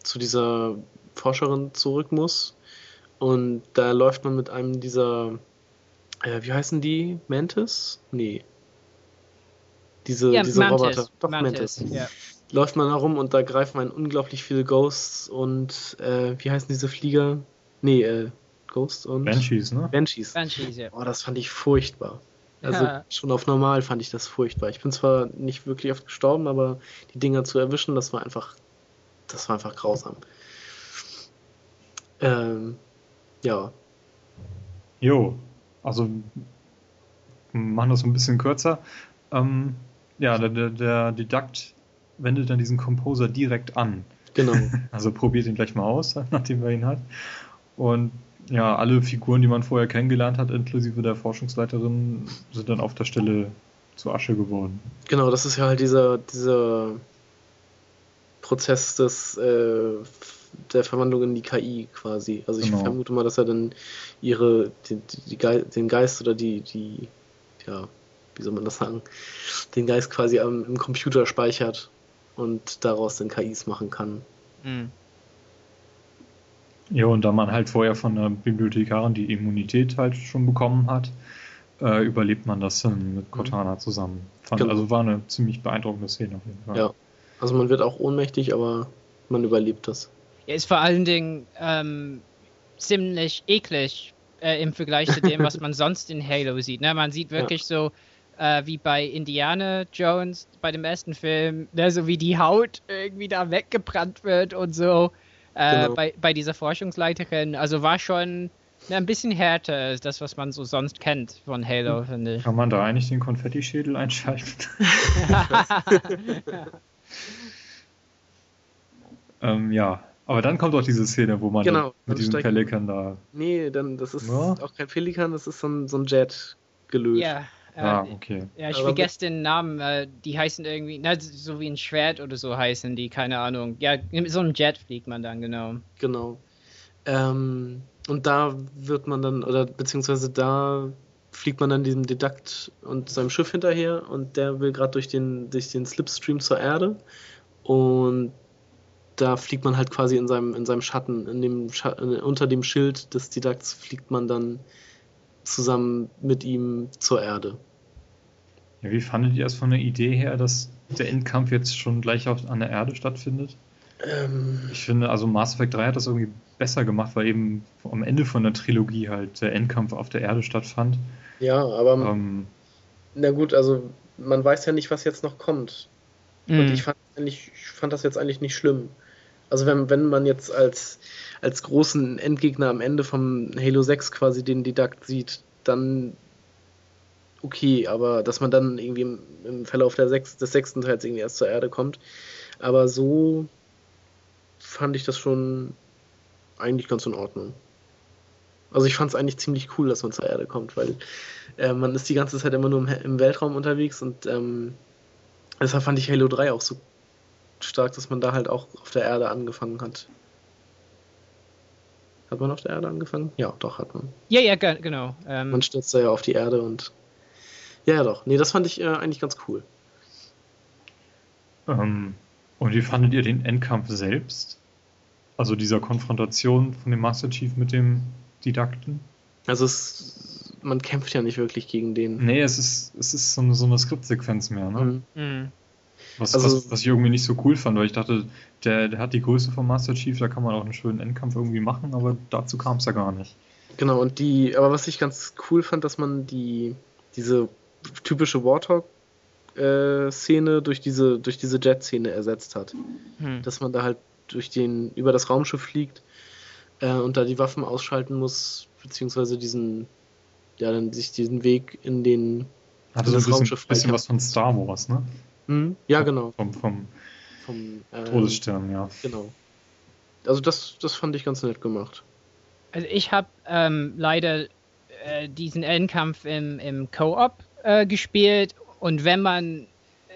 zu dieser Forscherin zurück muss. Und da läuft man mit einem dieser Äh, wie heißen die? Mantis? Nee. Diese, Ja, diese Mantis. Roboter. Doch, Mantis. Mantis, ja. Läuft man da rum und da greifen einen unglaublich viele Ghosts und äh, wie heißen diese Flieger? Nee, äh, Ghosts und Banshees, ne? Banshees. Banshees, ja. Oh, das fand ich furchtbar. Also Ja. schon auf normal fand ich das furchtbar. Ich bin zwar nicht wirklich oft gestorben, aber die Dinger zu erwischen, das war einfach, das war einfach grausam. Ähm, ja, Jo, also machen das ein bisschen kürzer. Ähm, ja, der, der, der Didakt wendet dann diesen Composer direkt an. genau. Also probiert ihn gleich mal aus, nachdem er ihn hat. Und ja, alle Figuren, die man vorher kennengelernt hat, inklusive der Forschungsleiterin, sind dann auf der Stelle zu Asche geworden. Genau, das ist ja halt dieser, dieser Prozess des, äh, der Verwandlung in die KI quasi. Also ich Genau. vermute mal, dass er dann ihre, die, die, die den Geist oder die, die, ja, wie soll man das sagen, den Geist quasi am, im Computer speichert und daraus dann KIs machen kann. Mhm. Ja, und da man halt vorher von der Bibliothekarin die Immunität halt schon bekommen hat, äh, überlebt man das dann mit Cortana zusammen. Fand, Genau. Also war eine ziemlich beeindruckende Szene auf jeden Fall. Ja. Also man wird auch ohnmächtig, aber man überlebt das. Er ist vor allen Dingen ähm, ziemlich eklig äh, im Vergleich zu dem, was man sonst in Halo sieht. Ne? Man sieht wirklich so, äh, wie bei Indiana Jones bei dem ersten Film, ne? so wie die Haut irgendwie da weggebrannt wird und so. Äh, Genau. bei, bei dieser Forschungsleiterin. Also war schon ne, ein bisschen härter als das, was man so sonst kennt von Halo, finde ich. Kann man da eigentlich den Konfettischädel einschalten? ähm, ja, aber dann kommt auch diese Szene, wo man Genau, mit diesem Pelikan da. Nee, dann, das ist Ja. auch kein Pelikan, das ist so ein, so ein Jet gelöst. ja, Ah, okay. Ja, ich Aber vergesse den Namen. Äh, die heißen irgendwie, na, so wie ein Schwert oder so heißen die, keine Ahnung. Ja, mit so einem Jet fliegt man dann, genau. Genau. Ähm, und da wird man dann, oder beziehungsweise da fliegt man dann diesem Didakt und seinem Schiff hinterher und der will gerade durch den, durch den Slipstream zur Erde und da fliegt man halt quasi in seinem, in seinem Schatten, in dem Scha unter dem Schild des Didakts fliegt man dann zusammen mit ihm zur Erde. Ja, wie fandet ihr das von der Idee her, dass der Endkampf jetzt schon gleich auf, an der Erde stattfindet? Ähm, Ich finde, also Mass Effect 3 hat das irgendwie besser gemacht, weil eben am Ende von der Trilogie halt der Endkampf auf der Erde stattfand. ja, aber Ähm, na gut, also man weiß ja nicht, was jetzt noch kommt. Und Mhm. ich fand, ich fand das jetzt eigentlich nicht schlimm. Also wenn, wenn man jetzt als, als großen Endgegner am Ende vom Halo 6 quasi den Didakt sieht, dann okay, aber dass man dann irgendwie im, im Verlauf der sechs, des sechsten Teils irgendwie erst zur Erde kommt. Aber so fand ich das schon eigentlich ganz in Ordnung. Also ich fand es eigentlich ziemlich cool, dass man zur Erde kommt, weil äh, man ist die ganze Zeit immer nur im, im Weltraum unterwegs und ähm, deshalb fand ich Halo 3 auch so stark, dass man da halt auch auf der Erde angefangen hat. Hat man auf der Erde angefangen? Ja, doch, hat man. Ja, ja, ge genau. Ähm, Man stürzt da ja auf die Erde und. Ja, ja, doch. Nee, das fand ich äh, eigentlich ganz cool. ähm, und wie fandet ihr den Endkampf selbst? Also dieser Konfrontation von dem Master Chief mit dem Didakten? Also, es, man kämpft ja nicht wirklich gegen den. Nee, es ist, es ist so eine, so eine Skriptsequenz mehr, ne? Mhm. Was, Also- was, was ich irgendwie nicht so cool fand, weil ich dachte, der, der hat die Größe vom Master Chief, da kann man auch einen schönen Endkampf irgendwie machen, aber dazu kam es ja gar nicht. Genau, und die, aber was ich ganz cool fand, dass man die, diese typische Warthog-Szene durch diese, durch diese Jet-Szene ersetzt hat. Mhm. Dass man da halt durch den, über das Raumschiff fliegt äh, und da die Waffen ausschalten muss, beziehungsweise diesen, ja, dann sich diesen Weg in den, Hatte Also so ein das bisschen, bisschen was von Star Wars, ne? Hm? ja, genau, Vom, vom vom, äh, Todesstern, ja. genau. Also das, das fand ich ganz nett gemacht. Also ich habe ähm, leider äh, diesen Endkampf im, im Co-op äh, gespielt und wenn man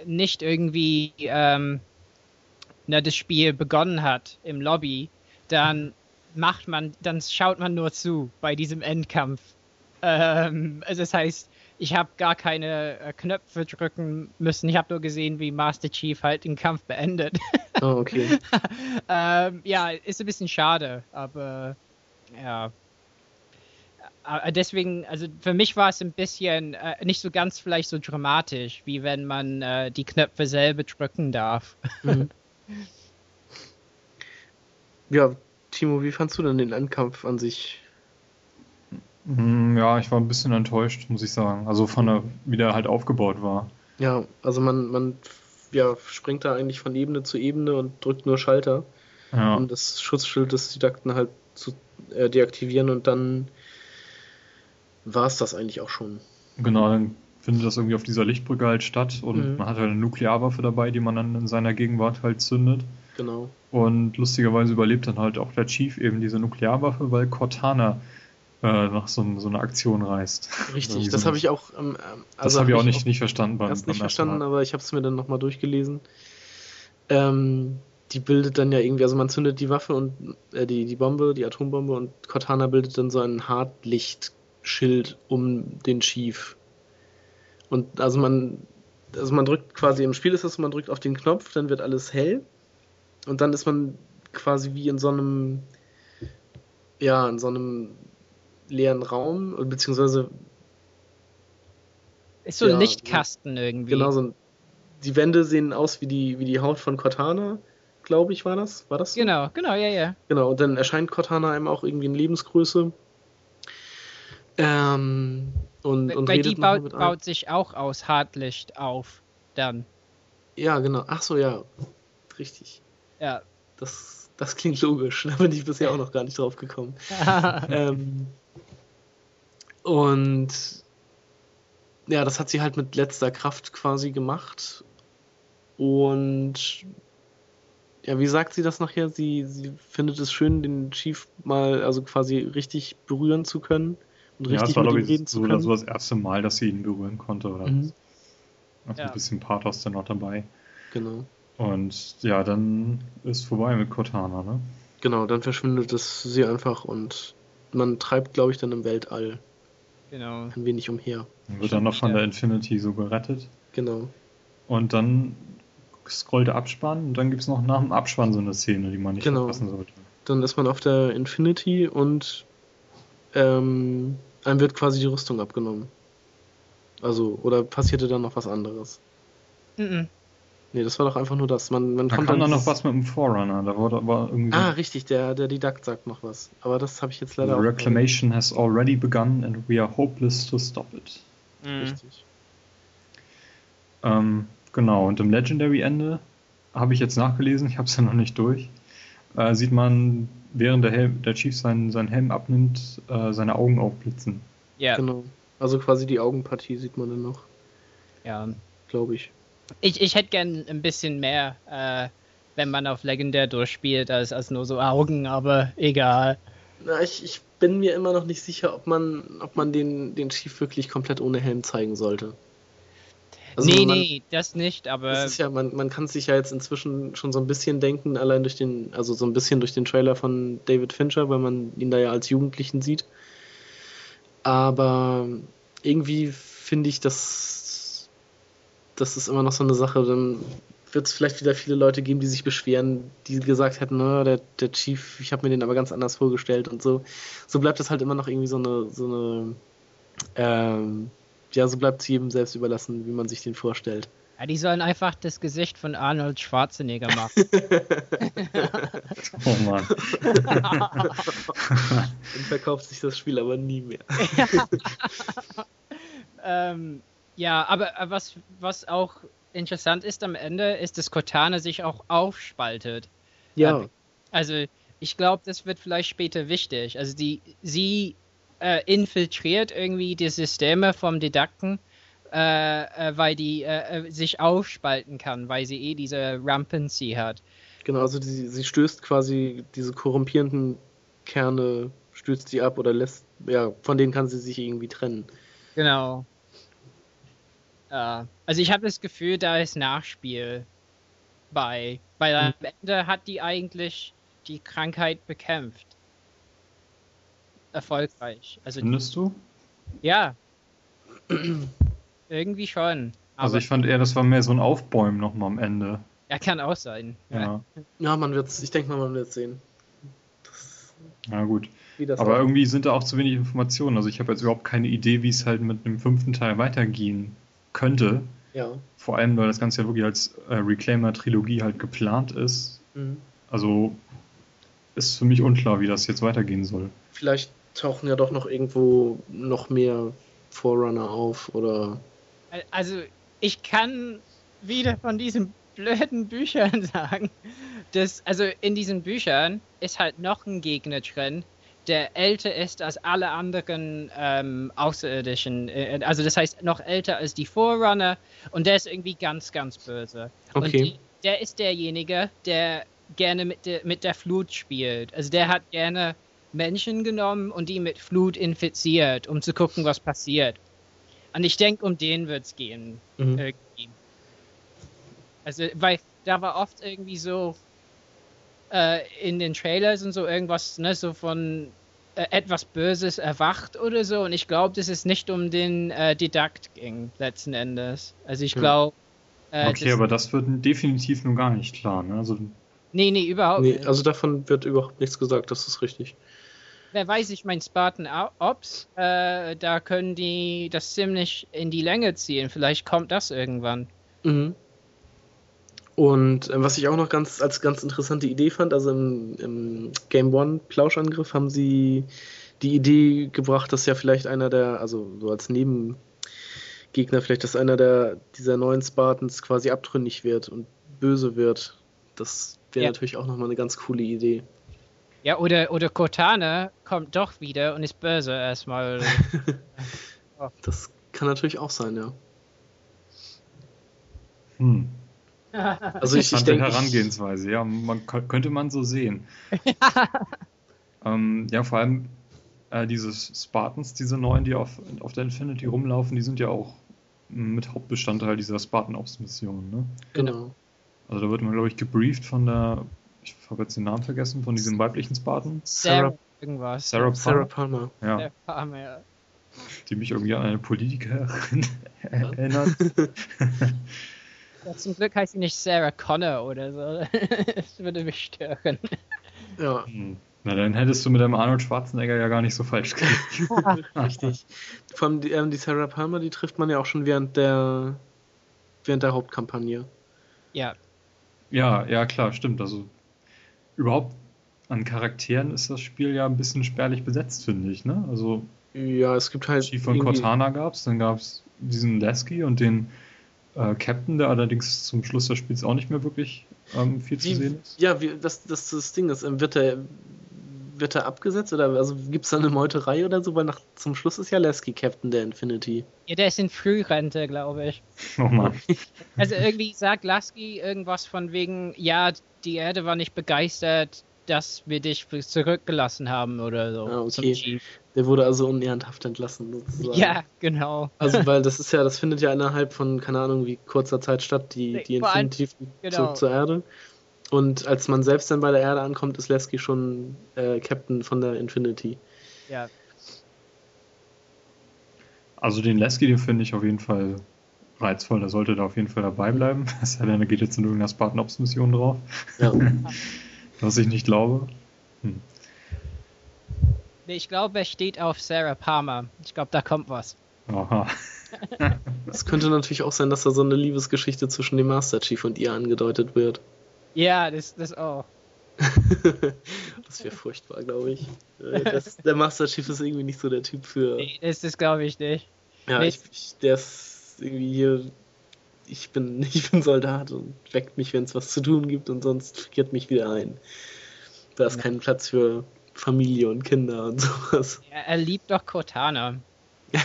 nicht irgendwie ähm, na, das Spiel begonnen hat im Lobby, dann macht man, dann schaut man nur zu bei diesem Endkampf. Ähm, also das heißt, ich habe gar keine äh, Knöpfe drücken müssen. Ich habe nur gesehen, wie Master Chief halt den Kampf beendet. Ah, okay. ähm, ja, ist ein bisschen schade, aber ja. äh, deswegen, also für mich war es ein bisschen äh, nicht so ganz vielleicht so dramatisch, wie wenn man äh, die Knöpfe selber drücken darf. Mhm. ja, Timo, wie fandst du denn den Endkampf an sich? Hm, ja, ich war ein bisschen enttäuscht, muss ich sagen. Also von der, wie der halt aufgebaut war. Ja, also man, man ja, springt da eigentlich von Ebene zu Ebene und drückt nur Schalter, ja. um das Schutzschild des Didakten halt zu äh, deaktivieren und dann war es das eigentlich auch schon. Genau, dann findet das irgendwie auf dieser Lichtbrücke halt statt und mhm. man hat halt eine Nuklearwaffe dabei, die man dann in seiner Gegenwart halt zündet. Genau. Und lustigerweise überlebt dann halt auch der Chief eben diese Nuklearwaffe, weil Cortana äh, nach so, so einer Aktion reist. Richtig, das habe ich auch. Ähm, also das habe ich auch nicht, auch nicht verstanden. Beim, erst nicht verstanden, aber ich habe es mir dann nochmal durchgelesen. Ähm, die bildet dann ja irgendwie, also man zündet die Waffe und äh, die, die Bombe, die Atombombe und Cortana bildet dann so ein Hartlichtschild um den Chief. Und also man, also man drückt quasi im Spiel ist das, man drückt auf den Knopf, dann wird alles hell und dann ist man quasi wie in so einem, ja, in so einem leeren Raum, beziehungsweise ist so ein ja, Lichtkasten irgendwie. Genau, so ein, die Wände sehen aus wie die, wie die Haut von Cortana glaube ich, war das. War das so? Genau, genau, ja, ja. Genau, und dann erscheint Cortana einem auch irgendwie in Lebensgröße. Ähm, und, und Weil die baut, baut sich auch aus Hartlicht auf, dann. Ja, genau. Ach so, ja. Richtig. Ja. Das, das klingt logisch. Da bin ich bisher auch noch gar nicht drauf gekommen. ähm, und ja, das hat sie halt mit letzter Kraft quasi gemacht. Und ja, wie sagt sie das nachher? Sie, sie findet es schön, den Chief mal, also quasi richtig berühren zu können und ja, richtig mit ihm reden so, zu können. so das erste Mal, dass sie ihn berühren konnte. Oder mhm. Also ja. ein bisschen Pathos dann noch dabei. Genau. Und ja, dann ist vorbei mit Cortana, ne? Genau, dann verschwindet es sie einfach und man treibt, glaube ich, dann im Weltall. Genau. Ein wenig umher. Man wird dann noch von der Infinity so gerettet. Genau. Und dann scrollt der Abspann und dann gibt es noch nach dem Abspann so eine Szene, die man nicht genau. verpassen sollte. Dann ist man auf der Infinity und ähm, einem wird quasi die Rüstung abgenommen. Also, oder passierte dann noch was anderes? Mhm. Nee, das war doch einfach nur das. Man, man da kam dann noch was mit dem Forerunner. Da war, war irgendwie ah, richtig, der, der Didakt sagt noch was. Aber das habe ich jetzt leider The auch reclamation has already begun and we are hopeless to stop it. Mhm. Richtig. Ähm, Genau, und im Legendary-Ende habe ich jetzt nachgelesen, ich habe es ja noch nicht durch, äh, sieht man, während der, Helm, der Chief seinen, seinen Helm abnimmt, äh, seine Augen aufblitzen. Ja. Genau. Also quasi die Augenpartie sieht man dann noch. Ja. Glaube ich. Ich, ich hätte gern ein bisschen mehr, äh, wenn man auf Legendär durchspielt, als, als nur so Augen, aber egal. Na, ich, ich bin mir immer noch nicht sicher, ob man, ob man den, den Chief wirklich komplett ohne Helm zeigen sollte. Also nee, man, nee, das nicht, aber. Das ist ja, man, man kann sich ja jetzt inzwischen schon so ein bisschen denken, allein durch den, also so ein bisschen durch den Trailer von David Fincher, weil man ihn da ja als Jugendlichen sieht. Aber irgendwie finde ich, dass das ist immer noch so eine Sache, dann wird es vielleicht wieder viele Leute geben, die sich beschweren, die gesagt hätten, na, der, der Chief, ich habe mir den aber ganz anders vorgestellt und so. So bleibt das halt immer noch irgendwie so eine, so eine ähm, ja, so bleibt es jedem selbst überlassen, wie man sich den vorstellt. Ja, die sollen einfach das Gesicht von Arnold Schwarzenegger machen. oh Mann. Dann verkauft sich das Spiel aber nie mehr. ähm, ja, aber was, was auch interessant ist am Ende, ist, dass Cortana sich auch aufspaltet. Ja. Also, ich glaube, das wird vielleicht später wichtig. Also, die, sie äh, infiltriert irgendwie die Systeme vom Didakten, äh, äh, weil die äh, äh, sich aufspalten kann, weil sie eh diese Rampancy hat. Genau, also die, sie stößt quasi diese korrumpierenden Kerne, stößt sie ab oder lässt, ja, von denen kann sie sich irgendwie trennen. Genau. Also ich habe das Gefühl, da ist Nachspiel bei, weil am hm. Ende hat die eigentlich die Krankheit bekämpft erfolgreich. Also Findest du? Ja. Irgendwie schon. Also ich fand eher, das war mehr so ein Aufbäumen nochmal am Ende. Ja, kann auch sein. Ja, ja man wird's, ich denke mal, man wird sehen. Na gut. Aber irgendwie sind da auch zu wenig Informationen. Also ich habe jetzt überhaupt keine Idee, wie es halt mit dem fünften Teil weitergehen könnte. Ja. Vor allem, weil das Ganze ja wirklich als äh, Reclaimer-Trilogie halt geplant ist. Mhm. Also ist für mich unklar, wie das jetzt weitergehen soll. Vielleicht tauchen ja doch noch irgendwo noch mehr Forerunner auf oder. Also ich kann wieder von diesen blöden Büchern sagen, dass also in diesen Büchern ist halt noch ein Gegner drin, der älter ist als alle anderen ähm, Außerirdischen. Äh, also das heißt noch älter als die Forerunner und der ist irgendwie ganz, ganz böse. Okay. Und die, der ist derjenige, der gerne mit der, mit der Flut spielt. Also der hat gerne Menschen genommen und die mit Flut infiziert, um zu gucken, was passiert. Und ich denke, um den wird es gehen. Mhm. Also, weil da war oft irgendwie so äh, in den Trailers und so irgendwas, ne, so von äh, etwas Böses erwacht oder so. Und ich glaube, dass es nicht um den äh, Didakt ging, letzten Endes. Also ich Ja. glaube. Äh, okay, das- aber das wird definitiv nun gar nicht klar. Ne? Also Nee, nee, überhaupt Nee, nicht. also davon wird überhaupt nichts gesagt, das ist richtig. Wer weiß, ich mein Spartan Ops, äh, da können die das ziemlich in die Länge ziehen. Vielleicht kommt das irgendwann. Mhm. Und äh, was ich auch noch ganz als ganz interessante Idee fand, also im, im Game One Plauschangriff haben sie die Idee gebracht, dass ja vielleicht einer der, also so als Nebengegner, vielleicht, dass einer der dieser neuen Spartans quasi abtrünnig wird und böse wird. Das wäre Ja. natürlich auch nochmal eine ganz coole Idee. Ja, oder, oder Cortana kommt doch wieder und ist böse erstmal. Das kann natürlich auch sein, ja. hm. Also ich, ich denke, Herangehensweise, ja, man kö- könnte man so sehen. ähm, ja, vor allem äh, diese Spartans, diese neuen, die auf, auf der Infinity rumlaufen, die sind ja auch mit Hauptbestandteil dieser Spartan Ops Mission. Ne? genau. Also da wird man, glaube ich, gebrieft von der, ich habe jetzt den Namen vergessen, von diesem weiblichen Spartan, Sarah Sarah, irgendwas. Sarah Sarah Palmer, Palmer. ja, Farmer, ja. die mich irgendwie an eine Politikerin erinnert. Ja, Zum Glück heißt sie nicht Sarah Connor oder so. Das würde mich stören. Ja, Hm. Na, dann hättest du mit dem Arnold Schwarzenegger ja gar nicht so falsch gelegen. richtig. Vor allem die, ähm, die Sarah Palmer, die trifft man ja auch schon während der während der Hauptkampagne. Ja, Ja, ja, klar, stimmt. Also überhaupt an Charakteren ist das Spiel ja ein bisschen spärlich besetzt, finde ich. Ne? Also Ja, es gibt halt Chief von Cortana gab es, dann gab es diesen Lasky und den äh, Captain, der allerdings zum Schluss des Spiels auch nicht mehr wirklich ähm, viel zu Wie, sehen ist. ja, wie, das, das das Ding ist, ähm, wird der wird er abgesetzt oder also gibt es da eine Meuterei oder so, weil nach zum Schluss ist ja Lasky Captain der Infinity. ja der ist in Frührente, glaube ich. Nochmal. Also irgendwie sagt Lasky irgendwas von wegen, ja, die Erde war nicht begeistert, dass wir dich zurückgelassen haben oder so. Ah, okay. Der wurde also unehrenhaft entlassen sozusagen. Ja, genau. Also weil das ist ja, das findet ja innerhalb von keine Ahnung wie kurzer Zeit statt, die, die fliegt genau. zurück zur Erde. Und als man selbst dann bei der Erde ankommt, ist Lasky schon äh, Captain von der Infinity. Ja. Also den Lasky, den finde ich auf jeden Fall reizvoll. Der sollte da auf jeden Fall dabei bleiben. Es sei denn, er geht jetzt in irgendeiner Spartan Ops Mission drauf. Ja. Was ich nicht glaube. Nee, ich glaube, er steht auf Sarah Palmer. Ich glaube, da kommt was. Aha. Es könnte natürlich auch sein, dass da so eine Liebesgeschichte zwischen dem Master Chief und ihr angedeutet wird. Ja, das, das auch. das wäre furchtbar, glaube ich. Äh, Das, der Master Chief ist irgendwie nicht so der Typ für. Nee, das, das glaube ich nicht. Ja, nee. ich, ich, der ist irgendwie hier. Ich bin, ich bin Soldat und weckt mich, wenn es was zu tun gibt und sonst friert mich wieder ein. Da ist Ja. kein Platz für Familie und Kinder und sowas. Er, er liebt doch Cortana.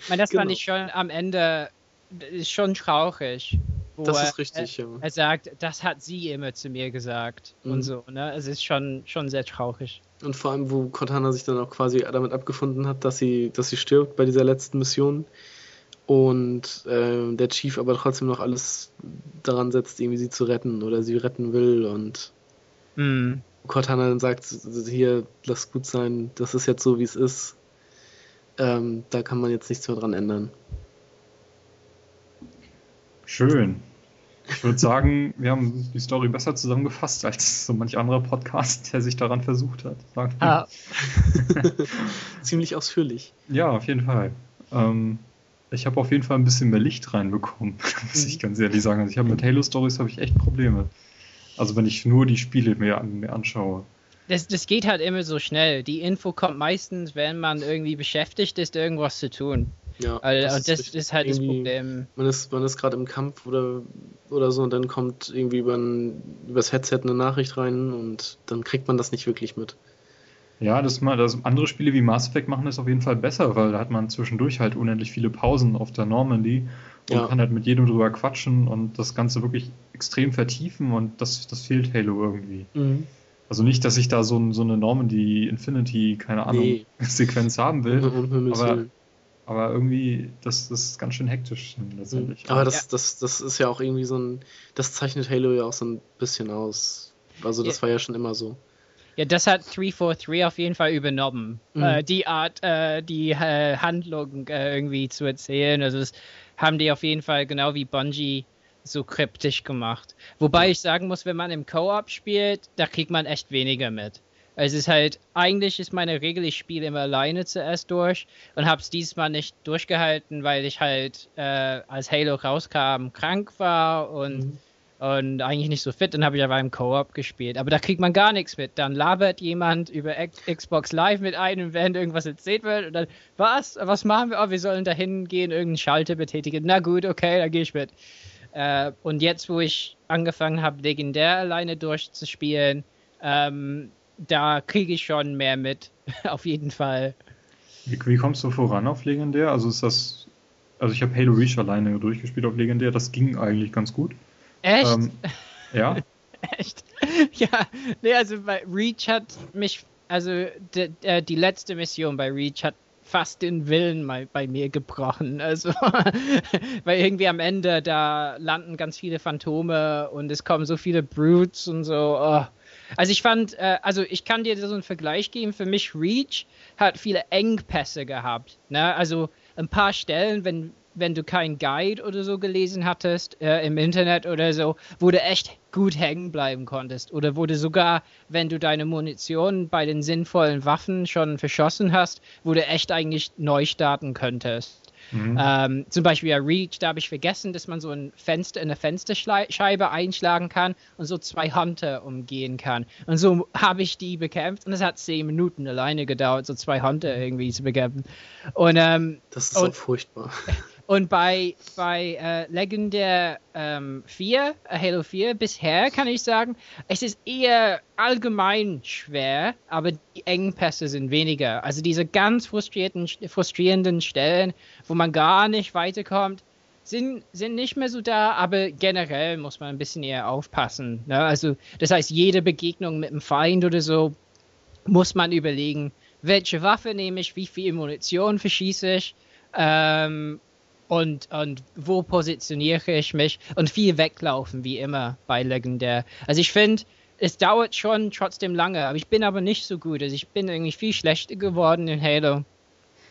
Ich meine, das Genau. fand ich schon am Ende das ist schon traurig. Das ist richtig, er, ja. Er sagt, das hat sie immer zu mir gesagt Mhm. und so, ne? Es ist schon, schon sehr traurig. Und vor allem, wo Cortana sich dann auch quasi damit abgefunden hat, dass sie, dass sie stirbt bei dieser letzten Mission. Und ähm, der Chief aber trotzdem noch alles daran setzt, irgendwie sie zu retten oder sie retten will. Und Mhm. Cortana dann sagt, hier, lass gut sein, das ist jetzt so, wie es ist. Ähm, da kann man jetzt nichts mehr dran ändern. Schön. Ich würde sagen, wir haben die Story besser zusammengefasst als so manch anderer Podcast, der sich daran versucht hat. Ah. Ziemlich ausführlich. Ja, auf jeden Fall. Ähm, ich habe auf jeden Fall ein bisschen mehr Licht reinbekommen, muss ich mhm. ganz ehrlich sagen. Also ich habe mit Halo Stories habe ich echt Probleme. Also wenn ich nur die Spiele mir, mir anschaue. Das, das geht halt immer so schnell. Die Info kommt meistens, wenn man irgendwie beschäftigt ist, irgendwas zu tun. Ja, also, das, und das ist, ist halt das Problem. Man ist, man ist gerade im Kampf oder, oder so und dann kommt irgendwie über ein, übers Headset eine Nachricht rein und dann kriegt man das nicht wirklich mit. Ja, das, mal, das andere Spiele wie Mass Effect machen das auf jeden Fall besser, weil da hat man zwischendurch halt unendlich viele Pausen auf der Normandy und ja. kann halt mit jedem drüber quatschen und das Ganze wirklich extrem vertiefen und das, das fehlt Halo irgendwie. Mhm. Also nicht, dass ich da so, so eine Normandy Infinity, keine Ahnung, nee. Sequenz haben will, aber, aber irgendwie, das, das ist ganz schön hektisch letztendlich. Aber das, ja. das, das ist ja auch irgendwie so ein, das zeichnet Halo ja auch so ein bisschen aus. Also das ja. war ja schon immer so. Ja, das hat 343 auf jeden Fall übernommen. Mhm. Äh, die Art, äh, die äh, Handlung äh, irgendwie zu erzählen. Also das haben die auf jeden Fall genau wie Bungie so kryptisch gemacht. Wobei ich sagen muss, wenn man im Co-op spielt, da kriegt man echt weniger mit. Es ist halt, eigentlich ist meine Regel, ich spiele immer alleine zuerst durch und habe es diesmal nicht durchgehalten, weil ich halt äh, als Halo rauskam, krank war und mhm und eigentlich nicht so fit. Dann habe ich aber im Co-op gespielt. Aber da kriegt man gar nichts mit. Dann labert jemand über Xbox Live mit einem, während irgendwas erzählt wird. Und dann, was? Was machen wir? Oh, wir sollen da hingehen, irgendeinen Schalter betätigen. Na gut, okay, da gehe ich mit. Äh, und jetzt, wo ich angefangen habe, legendär alleine durchzuspielen, ähm, da kriege ich schon mehr mit. auf jeden Fall. Wie, wie kommst du voran auf legendär? Also ist das. Also ich habe Halo Reach alleine durchgespielt auf legendär. Das ging eigentlich ganz gut. Echt? Ähm, ja. Echt? Ja, nee, also bei Reach hat mich, also die, äh, die letzte Mission bei Reach hat fast den Willen mal bei mir gebrochen. Also, weil irgendwie am Ende da landen ganz viele Phantome und es kommen so viele Brutes und so. Oh. Also ich fand, äh, also ich kann dir so einen Vergleich geben. Für mich Reach hat viele Engpässe gehabt. Ne? Also ein paar Stellen, wenn wenn du kein Guide oder so gelesen hattest äh, im Internet oder so, wo du echt gut hängen bleiben konntest. Oder wo du sogar, wenn du deine Munition bei den sinnvollen Waffen schon verschossen hast, wo du echt eigentlich neu starten könntest. Mhm. Ähm, zum Beispiel ja Reach, da habe ich vergessen, dass man so ein Fenster, eine Fensterscheibe einschlagen kann und so zwei Hunter umgehen kann. Und so habe ich die bekämpft und es hat zehn Minuten alleine gedauert, so zwei Hunter irgendwie zu bekämpfen. Und ähm, das ist und, so furchtbar. Und bei, bei äh, Legendär ähm, 4, äh, Halo 4, bisher kann ich sagen, es ist eher allgemein schwer, aber die Engpässe sind weniger. Also diese ganz frustrierten, frustrierenden Stellen, wo man gar nicht weiterkommt, sind, sind nicht mehr so da, aber generell muss man ein bisschen eher aufpassen. Ne? Also, das heißt, jede Begegnung mit einem Feind oder so muss man überlegen, welche Waffe nehme ich, wie viel Munition verschieße ich. Ähm, und, und wo positioniere ich mich und viel weglaufen, wie immer bei Legendär. Also ich finde, es dauert schon trotzdem lange, aber ich bin aber nicht so gut. Also ich bin irgendwie viel schlechter geworden in Halo.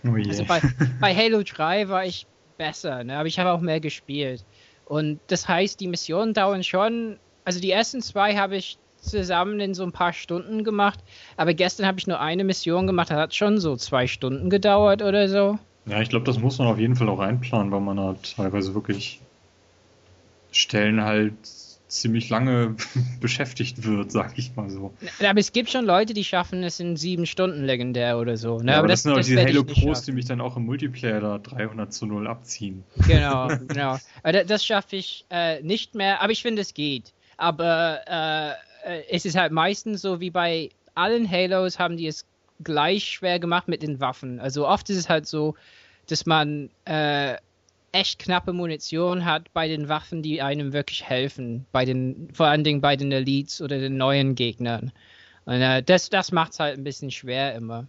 Oh yeah. Also bei, bei Halo 3 war ich besser, ne? aber ich habe auch mehr gespielt. Und das heißt, die Missionen dauern schon, also die ersten zwei habe ich zusammen in so ein paar Stunden gemacht, aber gestern habe ich nur eine Mission gemacht, das hat schon so zwei Stunden gedauert oder so. Ja, ich glaube, das muss man auf jeden Fall auch einplanen, weil man halt teilweise wirklich Stellen halt ziemlich lange beschäftigt wird, sag ich mal so. Aber es gibt schon Leute, die schaffen es in sieben Stunden legendär oder so. Ne? Ja, aber, das, das, sind auch die Halo Pros, die mich dann auch im Multiplayer da 300 zu 0 abziehen. Genau, genau. Aber das schaffe ich äh, nicht mehr, aber ich finde, es geht. Aber äh, äh, es ist halt meistens so wie bei allen Halos haben die es gleich schwer gemacht mit den Waffen. Also oft ist es halt so, dass man äh, echt knappe Munition hat bei den Waffen, die einem wirklich helfen, bei den, vor allen Dingen bei den Elites oder den neuen Gegnern. Und äh, das, das macht es halt ein bisschen schwer immer.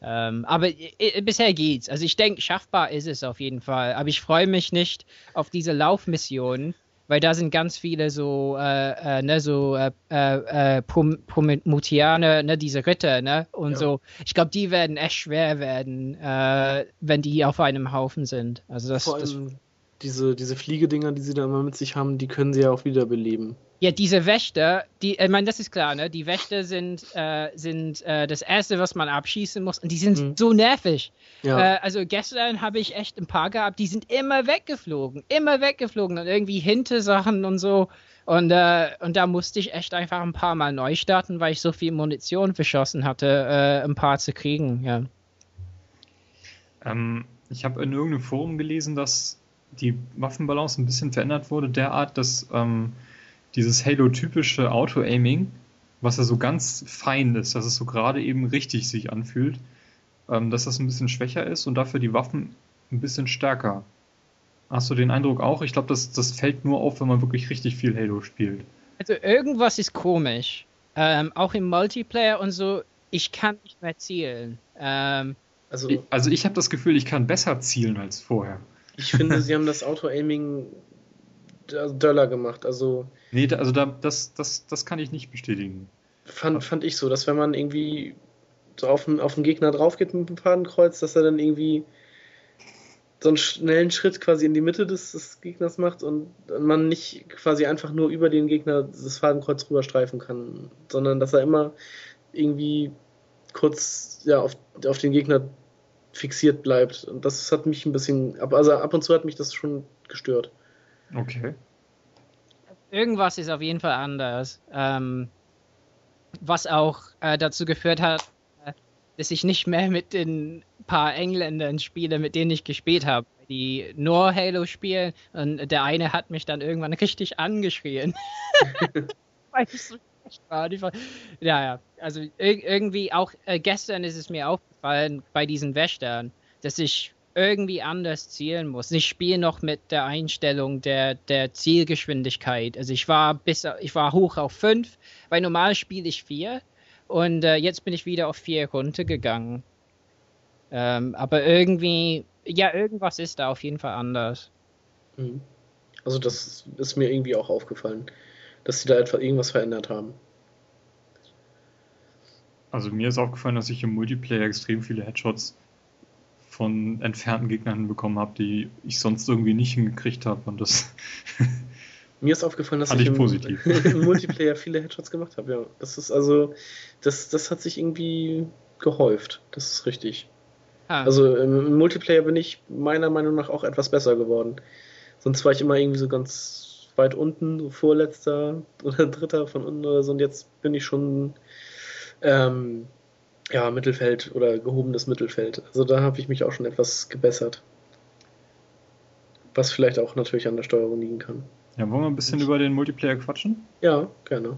Ähm, aber äh, bisher geht's. Also ich denke, schaffbar ist es auf jeden Fall. Aber ich freue mich nicht auf diese Laufmission, weil da sind ganz viele so, äh, äh, ne, so äh, äh, äh Prom Promutianer, ne, diese Ritter, ne, und ja. so. Ich glaube, die werden echt schwer werden, äh, wenn die auf einem Haufen sind. Also das, vor das allem, diese, diese Fliegedinger, die sie da immer mit sich haben, die können sie ja auch wiederbeleben. Ja, diese Wächter, die, ich meine, das ist klar, ne? Die Wächter sind, äh, sind äh, das Erste, was man abschießen muss. Und die sind Mhm. so nervig. Ja. Äh, also gestern habe ich echt ein paar gehabt, die sind immer weggeflogen. Immer weggeflogen und irgendwie hinter Sachen und so. Und, äh, und da musste ich echt einfach ein paar Mal neu starten, weil ich so viel Munition verschossen hatte, äh, ein paar zu kriegen, ja. Ähm, ich habe in irgendeinem Forum gelesen, dass die Waffenbalance ein bisschen verändert wurde, derart, dass ähm, dieses Halo-typische Auto-Aiming, was ja so ganz fein ist, dass es so gerade eben richtig sich anfühlt, ähm, dass das ein bisschen schwächer ist und dafür die Waffen ein bisschen stärker. Hast du den Eindruck auch? Ich glaube, das, das fällt nur auf, wenn man wirklich richtig viel Halo spielt. Also irgendwas ist komisch. Ähm, auch im Multiplayer und so, ich kann nicht mehr zielen. Ähm, Also Ich, also ich habe das Gefühl, ich kann besser zielen als vorher. ich finde, sie haben das Auto-Aiming döller gemacht. Also Nee, also da, das, das, das kann ich nicht bestätigen. fand, fand ich so, dass wenn man irgendwie so auf den, auf den Gegner drauf geht mit dem Fadenkreuz, dass er dann irgendwie so einen schnellen Schritt quasi in die Mitte des, des Gegners macht und man nicht quasi einfach nur über den Gegner das Fadenkreuz rüberstreifen kann, sondern dass er immer irgendwie kurz ja, auf, auf den Gegner fixiert bleibt. Und das hat mich ein bisschen, also ab und zu hat mich das schon gestört. Okay. irgendwas ist auf jeden Fall anders. Ähm, was auch äh, dazu geführt hat, äh, dass ich nicht mehr mit den paar Engländern spiele, mit denen ich gespielt habe, die nur Halo spielen. Und der eine hat mich dann irgendwann richtig angeschrien. Weil ich so schlecht war. Ja, ja. Also ir irgendwie auch äh, gestern ist es mir aufgefallen bei diesen Wächtern, dass ich irgendwie anders zielen muss. Ich spiele noch mit der Einstellung der, der Zielgeschwindigkeit. Also ich war bis ich war hoch auf 5, weil normal spiele ich 4 und äh, jetzt bin ich wieder auf 4 runtergegangen. Ähm, aber irgendwie, ja, irgendwas ist da auf jeden Fall anders. Mhm. Also das ist mir irgendwie auch aufgefallen, dass sie da etwa irgendwas verändert haben. Also mir ist aufgefallen, dass ich im Multiplayer extrem viele Headshots von entfernten Gegnern bekommen habe, die ich sonst irgendwie nicht hingekriegt habe. Und das Mir ist aufgefallen, dass ich, ich im, positiv. im Multiplayer viele Headshots gemacht habe, ja. Das ist also, das, das hat sich irgendwie gehäuft. Das ist richtig. Ha. Also im, im Multiplayer bin ich meiner Meinung nach auch etwas besser geworden. Sonst war ich immer irgendwie so ganz weit unten, so vorletzter oder dritter von unten oder so. Und jetzt bin ich schon ähm, ja, Mittelfeld oder gehobenes Mittelfeld. Also da habe ich mich auch schon etwas gebessert. Was vielleicht auch natürlich an der Steuerung liegen kann. ja, wollen wir ein bisschen über den Multiplayer quatschen? Ja, gerne.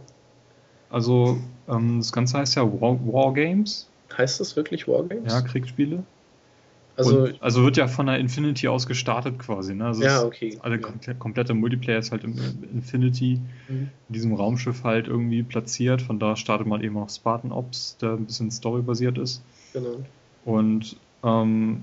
Also ähm, das Ganze heißt ja War, Wargames, Heißt das wirklich Wargames? ja, Kriegsspiele. Also, Und, also wird ja von der Infinity aus gestartet quasi. Ne? Also ja, okay. Alle ja. komple komplette Multiplayer ist halt im im Infinity, Mhm. in diesem Raumschiff halt irgendwie platziert. Von da startet man eben auch Spartan Ops, der ein bisschen storybasiert ist. Genau. Und ähm,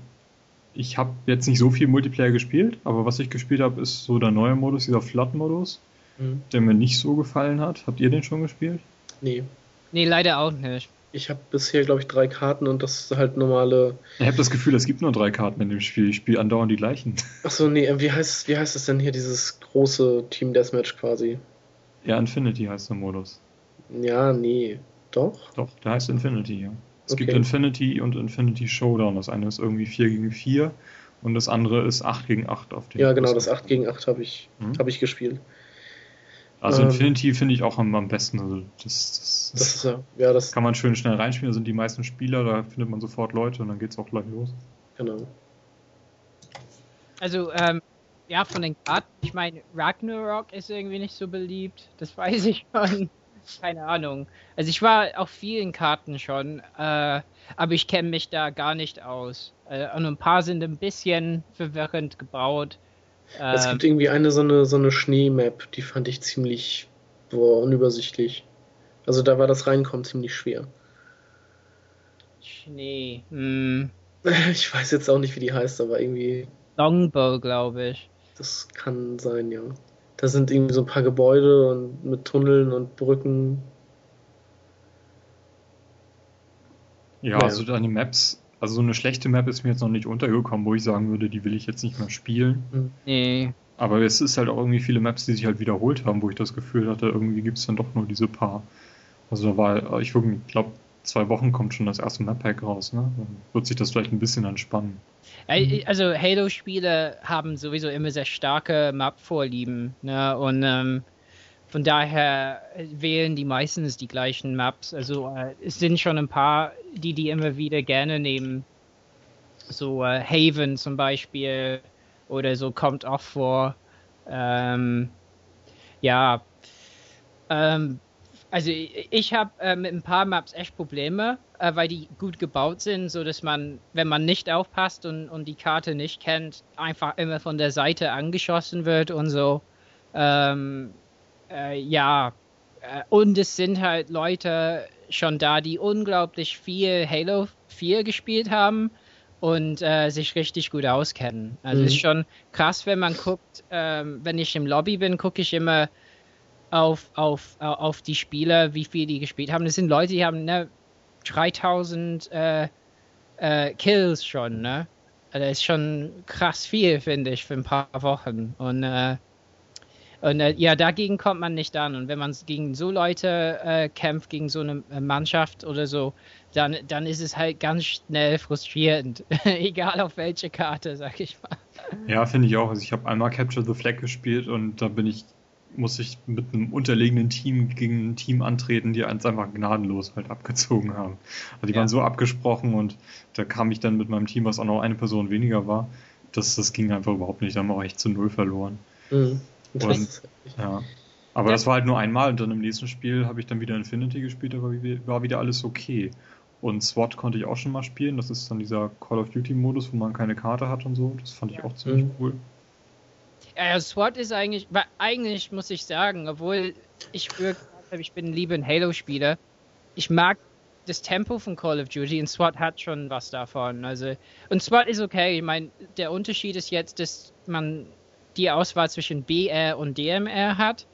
ich habe jetzt nicht so viel Multiplayer gespielt, aber was ich gespielt habe, ist so der neue Modus, dieser Flood-Modus, Mhm. der mir nicht so gefallen hat. Habt ihr den schon gespielt? Nee. Nee, leider auch nicht. Ich habe bisher, glaube ich, drei Karten und das ist halt normale. Ich habe das Gefühl, es gibt nur drei Karten in dem Spiel. Ich spiele andauernd die gleichen. Achso, nee, äh, wie heißt, wie heißt es denn hier, dieses große Team Deathmatch quasi? Ja, Infinity heißt der Modus. Ja, nee. Doch? Doch, der heißt Infinity, ja. Es Okay. gibt Infinity und Infinity Showdown. Das eine ist irgendwie 4 gegen 4 und das andere ist 8 gegen 8 auf dem Ja, genau, das 8 gegen 8 habe ich, Mhm. hab ich gespielt. Also ähm, Infinity finde ich auch am, am besten. Also das, das, Das ist ja, das, kann man schön schnell reinspielen. Da sind die meisten Spieler, da findet man sofort Leute und dann geht's auch gleich los. genau. Also, ähm, ja, von den Karten, ich meine, Ragnarok ist irgendwie nicht so beliebt. Das weiß ich schon. Keine Ahnung. Also ich war auf vielen Karten schon, äh, aber ich kenne mich da gar nicht aus. Äh, und ein paar sind ein bisschen verwirrend gebaut. Es Ähm, gibt irgendwie eine so eine, so eine Schneemap, die fand ich ziemlich boah, unübersichtlich. Also da war das Reinkommen ziemlich schwer. Schnee. Hm. Ich weiß jetzt auch nicht, wie die heißt, aber irgendwie, Longbow, glaube ich. das kann sein, ja. Da sind irgendwie so ein paar Gebäude und mit Tunneln und Brücken. Ja, Ja. also die Maps also so eine schlechte Map ist mir jetzt noch nicht untergekommen, wo ich sagen würde, die will ich jetzt nicht mehr spielen. Hm. Nee. Aber es ist halt auch irgendwie viele Maps, die sich halt wiederholt haben, wo ich das Gefühl hatte, irgendwie gibt es dann doch nur diese paar. Also da war, ich glaube, zwei Wochen kommt schon das erste Map-Pack raus, ne? Dann wird sich das vielleicht ein bisschen entspannen. Also Halo-Spiele haben sowieso immer sehr starke Map-Vorlieben, ne? Und ähm, von daher wählen die meistens die gleichen Maps. Also äh, es sind schon ein paar, die die immer wieder gerne nehmen. So äh, Haven zum Beispiel oder so kommt auch vor. Ähm, ja, ähm, also ich habe äh, mit ein paar Maps echt Probleme, äh, weil die gut gebaut sind, so dass man, wenn man nicht aufpasst und, und die Karte nicht kennt, einfach immer von der Seite angeschossen wird und so. Ähm, äh, ja, äh, und es sind halt Leute schon da, die unglaublich viel Halo 4 gespielt haben und äh, sich richtig gut auskennen. Also mhm. ist schon krass, wenn man guckt, ähm, wenn ich im Lobby bin, gucke ich immer auf, auf, auf die Spieler, wie viel die gespielt haben. Das sind Leute, die haben ne, 3000 äh, äh, Kills schon. Ne? Also das ist schon krass viel, finde ich, für ein paar Wochen. Und, äh, und äh, ja, dagegen kommt man nicht an. Und wenn man gegen so Leute äh, kämpft, gegen so eine Mannschaft oder so, dann, dann ist es halt ganz schnell frustrierend. Egal auf welche Karte, sag ich mal. Ja, finde ich auch. Also ich habe einmal Capture the Flag gespielt und da bin ich muss ich mit einem unterlegenen Team gegen ein Team antreten, die eins einfach gnadenlos halt abgezogen haben. Also die ja. waren so abgesprochen und da kam ich dann mit meinem Team, was auch noch eine Person weniger war, das, das ging einfach überhaupt nicht. Da haben wir auch echt zu null verloren. Mhm. Und, ja. Aber ja. das war halt nur einmal und dann im nächsten Spiel habe ich dann wieder Infinity gespielt, aber war wieder alles okay. Und SWAT konnte ich auch schon mal spielen. Das ist dann dieser Call of Duty Modus, wo man keine Karte hat und so. Das fand ich auch ziemlich mhm. cool. Ja, SWAT ist eigentlich, weil eigentlich muss ich sagen, obwohl ich früher gesagt habe, ich bin lieber ein Halo-Spieler, ich mag das Tempo von Call of Duty und SWAT hat schon was davon. Also, und SWAT ist okay. Ich meine, der Unterschied ist jetzt, dass man die Auswahl zwischen BR und DMR hat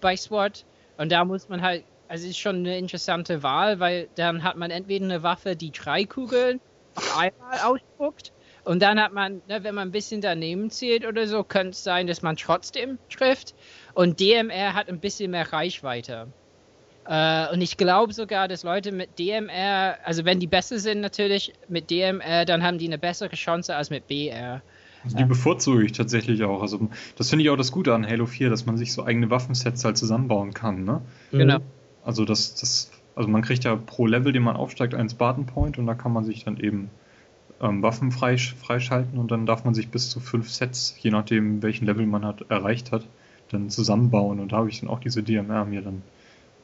bei SWAT. Und da muss man halt, also es ist schon eine interessante Wahl, weil dann hat man entweder eine Waffe, die drei Kugeln auf einmal ausspuckt und dann hat man, ne, wenn man ein bisschen daneben zielt oder so, könnte es sein, dass man trotzdem trifft. Und DMR hat ein bisschen mehr Reichweite. Äh, und ich glaube sogar, dass Leute mit DMR, also wenn die besser sind natürlich mit DMR, dann haben die eine bessere Chance als mit BR. Also die bevorzuge ich tatsächlich auch. Also das finde ich auch das Gute an Halo 4, dass man sich so eigene Waffensets halt zusammenbauen kann, ne? Genau. Also das, das, also man kriegt ja pro Level, den man aufsteigt, einen Spartan Point und da kann man sich dann eben ähm, Waffen freisch freischalten und dann darf man sich bis zu fünf Sets, je nachdem welchen Level man hat, erreicht hat, dann zusammenbauen. Und da habe ich dann auch diese DMR mir dann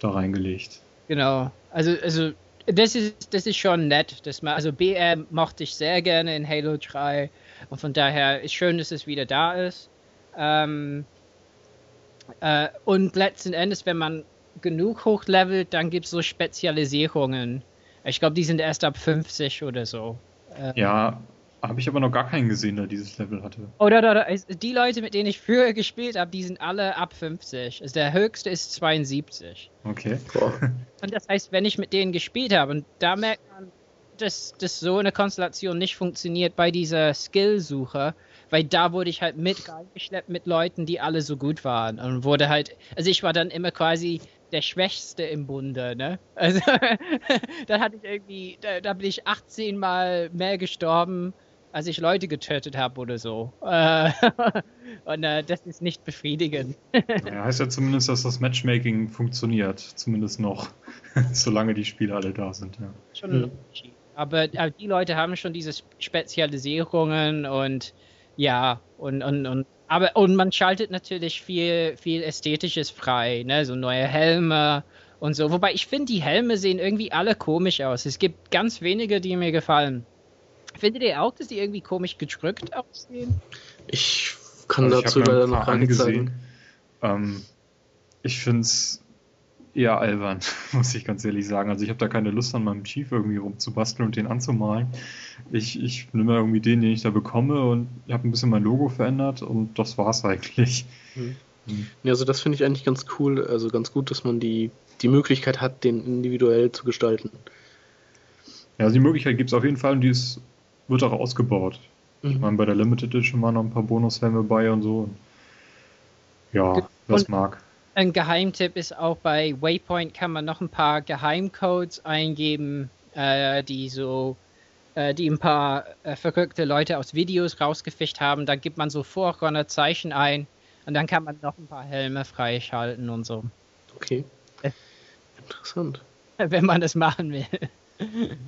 da reingelegt. Genau. Also, also das ist, das ist schon nett, dass man, also BR mochte ich sehr gerne in Halo 3 und von daher ist schön, dass es wieder da ist. Ähm, äh, und letzten Endes, wenn man genug hochlevelt, dann gibt es so Spezialisierungen. Ich glaube, die sind erst ab 50 oder so. Ähm, ja, habe ich aber noch gar keinen gesehen, der dieses Level hatte. Oder, oder, oder die Leute, mit denen ich früher gespielt habe, die sind alle ab 50. Also der höchste ist 72. Okay. Und das heißt, wenn ich mit denen gespielt habe, und da merkt man, dass, dass so eine Konstellation nicht funktioniert bei dieser Skillsuche, weil da wurde ich halt mit reingeschleppt mit Leuten, die alle so gut waren. Und wurde halt, also ich war dann immer quasi der Schwächste im Bunde, ne? Also, da hatte ich irgendwie, da, da, bin ich 18 Mal mehr gestorben, als ich Leute getötet habe oder so. Äh, und äh, das ist nicht befriedigend. ja, heißt ja zumindest, dass das Matchmaking funktioniert. Zumindest noch. Solange die Spiele alle da sind, ja. Schon ein Unterschied. Aber, aber die Leute haben schon diese Spezialisierungen und ja, und, und, und aber und man schaltet natürlich viel, viel Ästhetisches frei, ne? So neue Helme und so. Wobei ich finde, die Helme sehen irgendwie alle komisch aus. Es gibt ganz wenige, die mir gefallen. Findet ihr auch, dass die irgendwie komisch gedrückt aussehen? Ich kann also dazu leider noch gar nichts sagen. Ähm, ich finde es eher albern, muss ich ganz ehrlich sagen. Also ich habe da keine Lust an meinem Chief irgendwie rumzubasteln und den anzumalen. Ich, ich nehme irgendwie den, den ich da bekomme und habe ein bisschen mein Logo verändert und das war's eigentlich. Mhm. Ja, also das finde ich eigentlich ganz cool, also ganz gut, dass man die, die Möglichkeit hat, den individuell zu gestalten. Ja, also die Möglichkeit gibt es auf jeden Fall und die ist, wird auch ausgebaut. Mhm. Ich meine, bei der Limited Edition waren noch ein paar Bonushelme bei und so. Ja, es mag. Ein Geheimtipp ist auch bei Waypoint kann man noch ein paar Geheimcodes eingeben, äh, die so, äh, die ein paar äh, verrückte Leute aus Videos rausgefischt haben. Da gibt man so Vorrunner-Zeichen ein und dann kann man noch ein paar Helme freischalten und so. Okay. Interessant. Wenn man das machen will.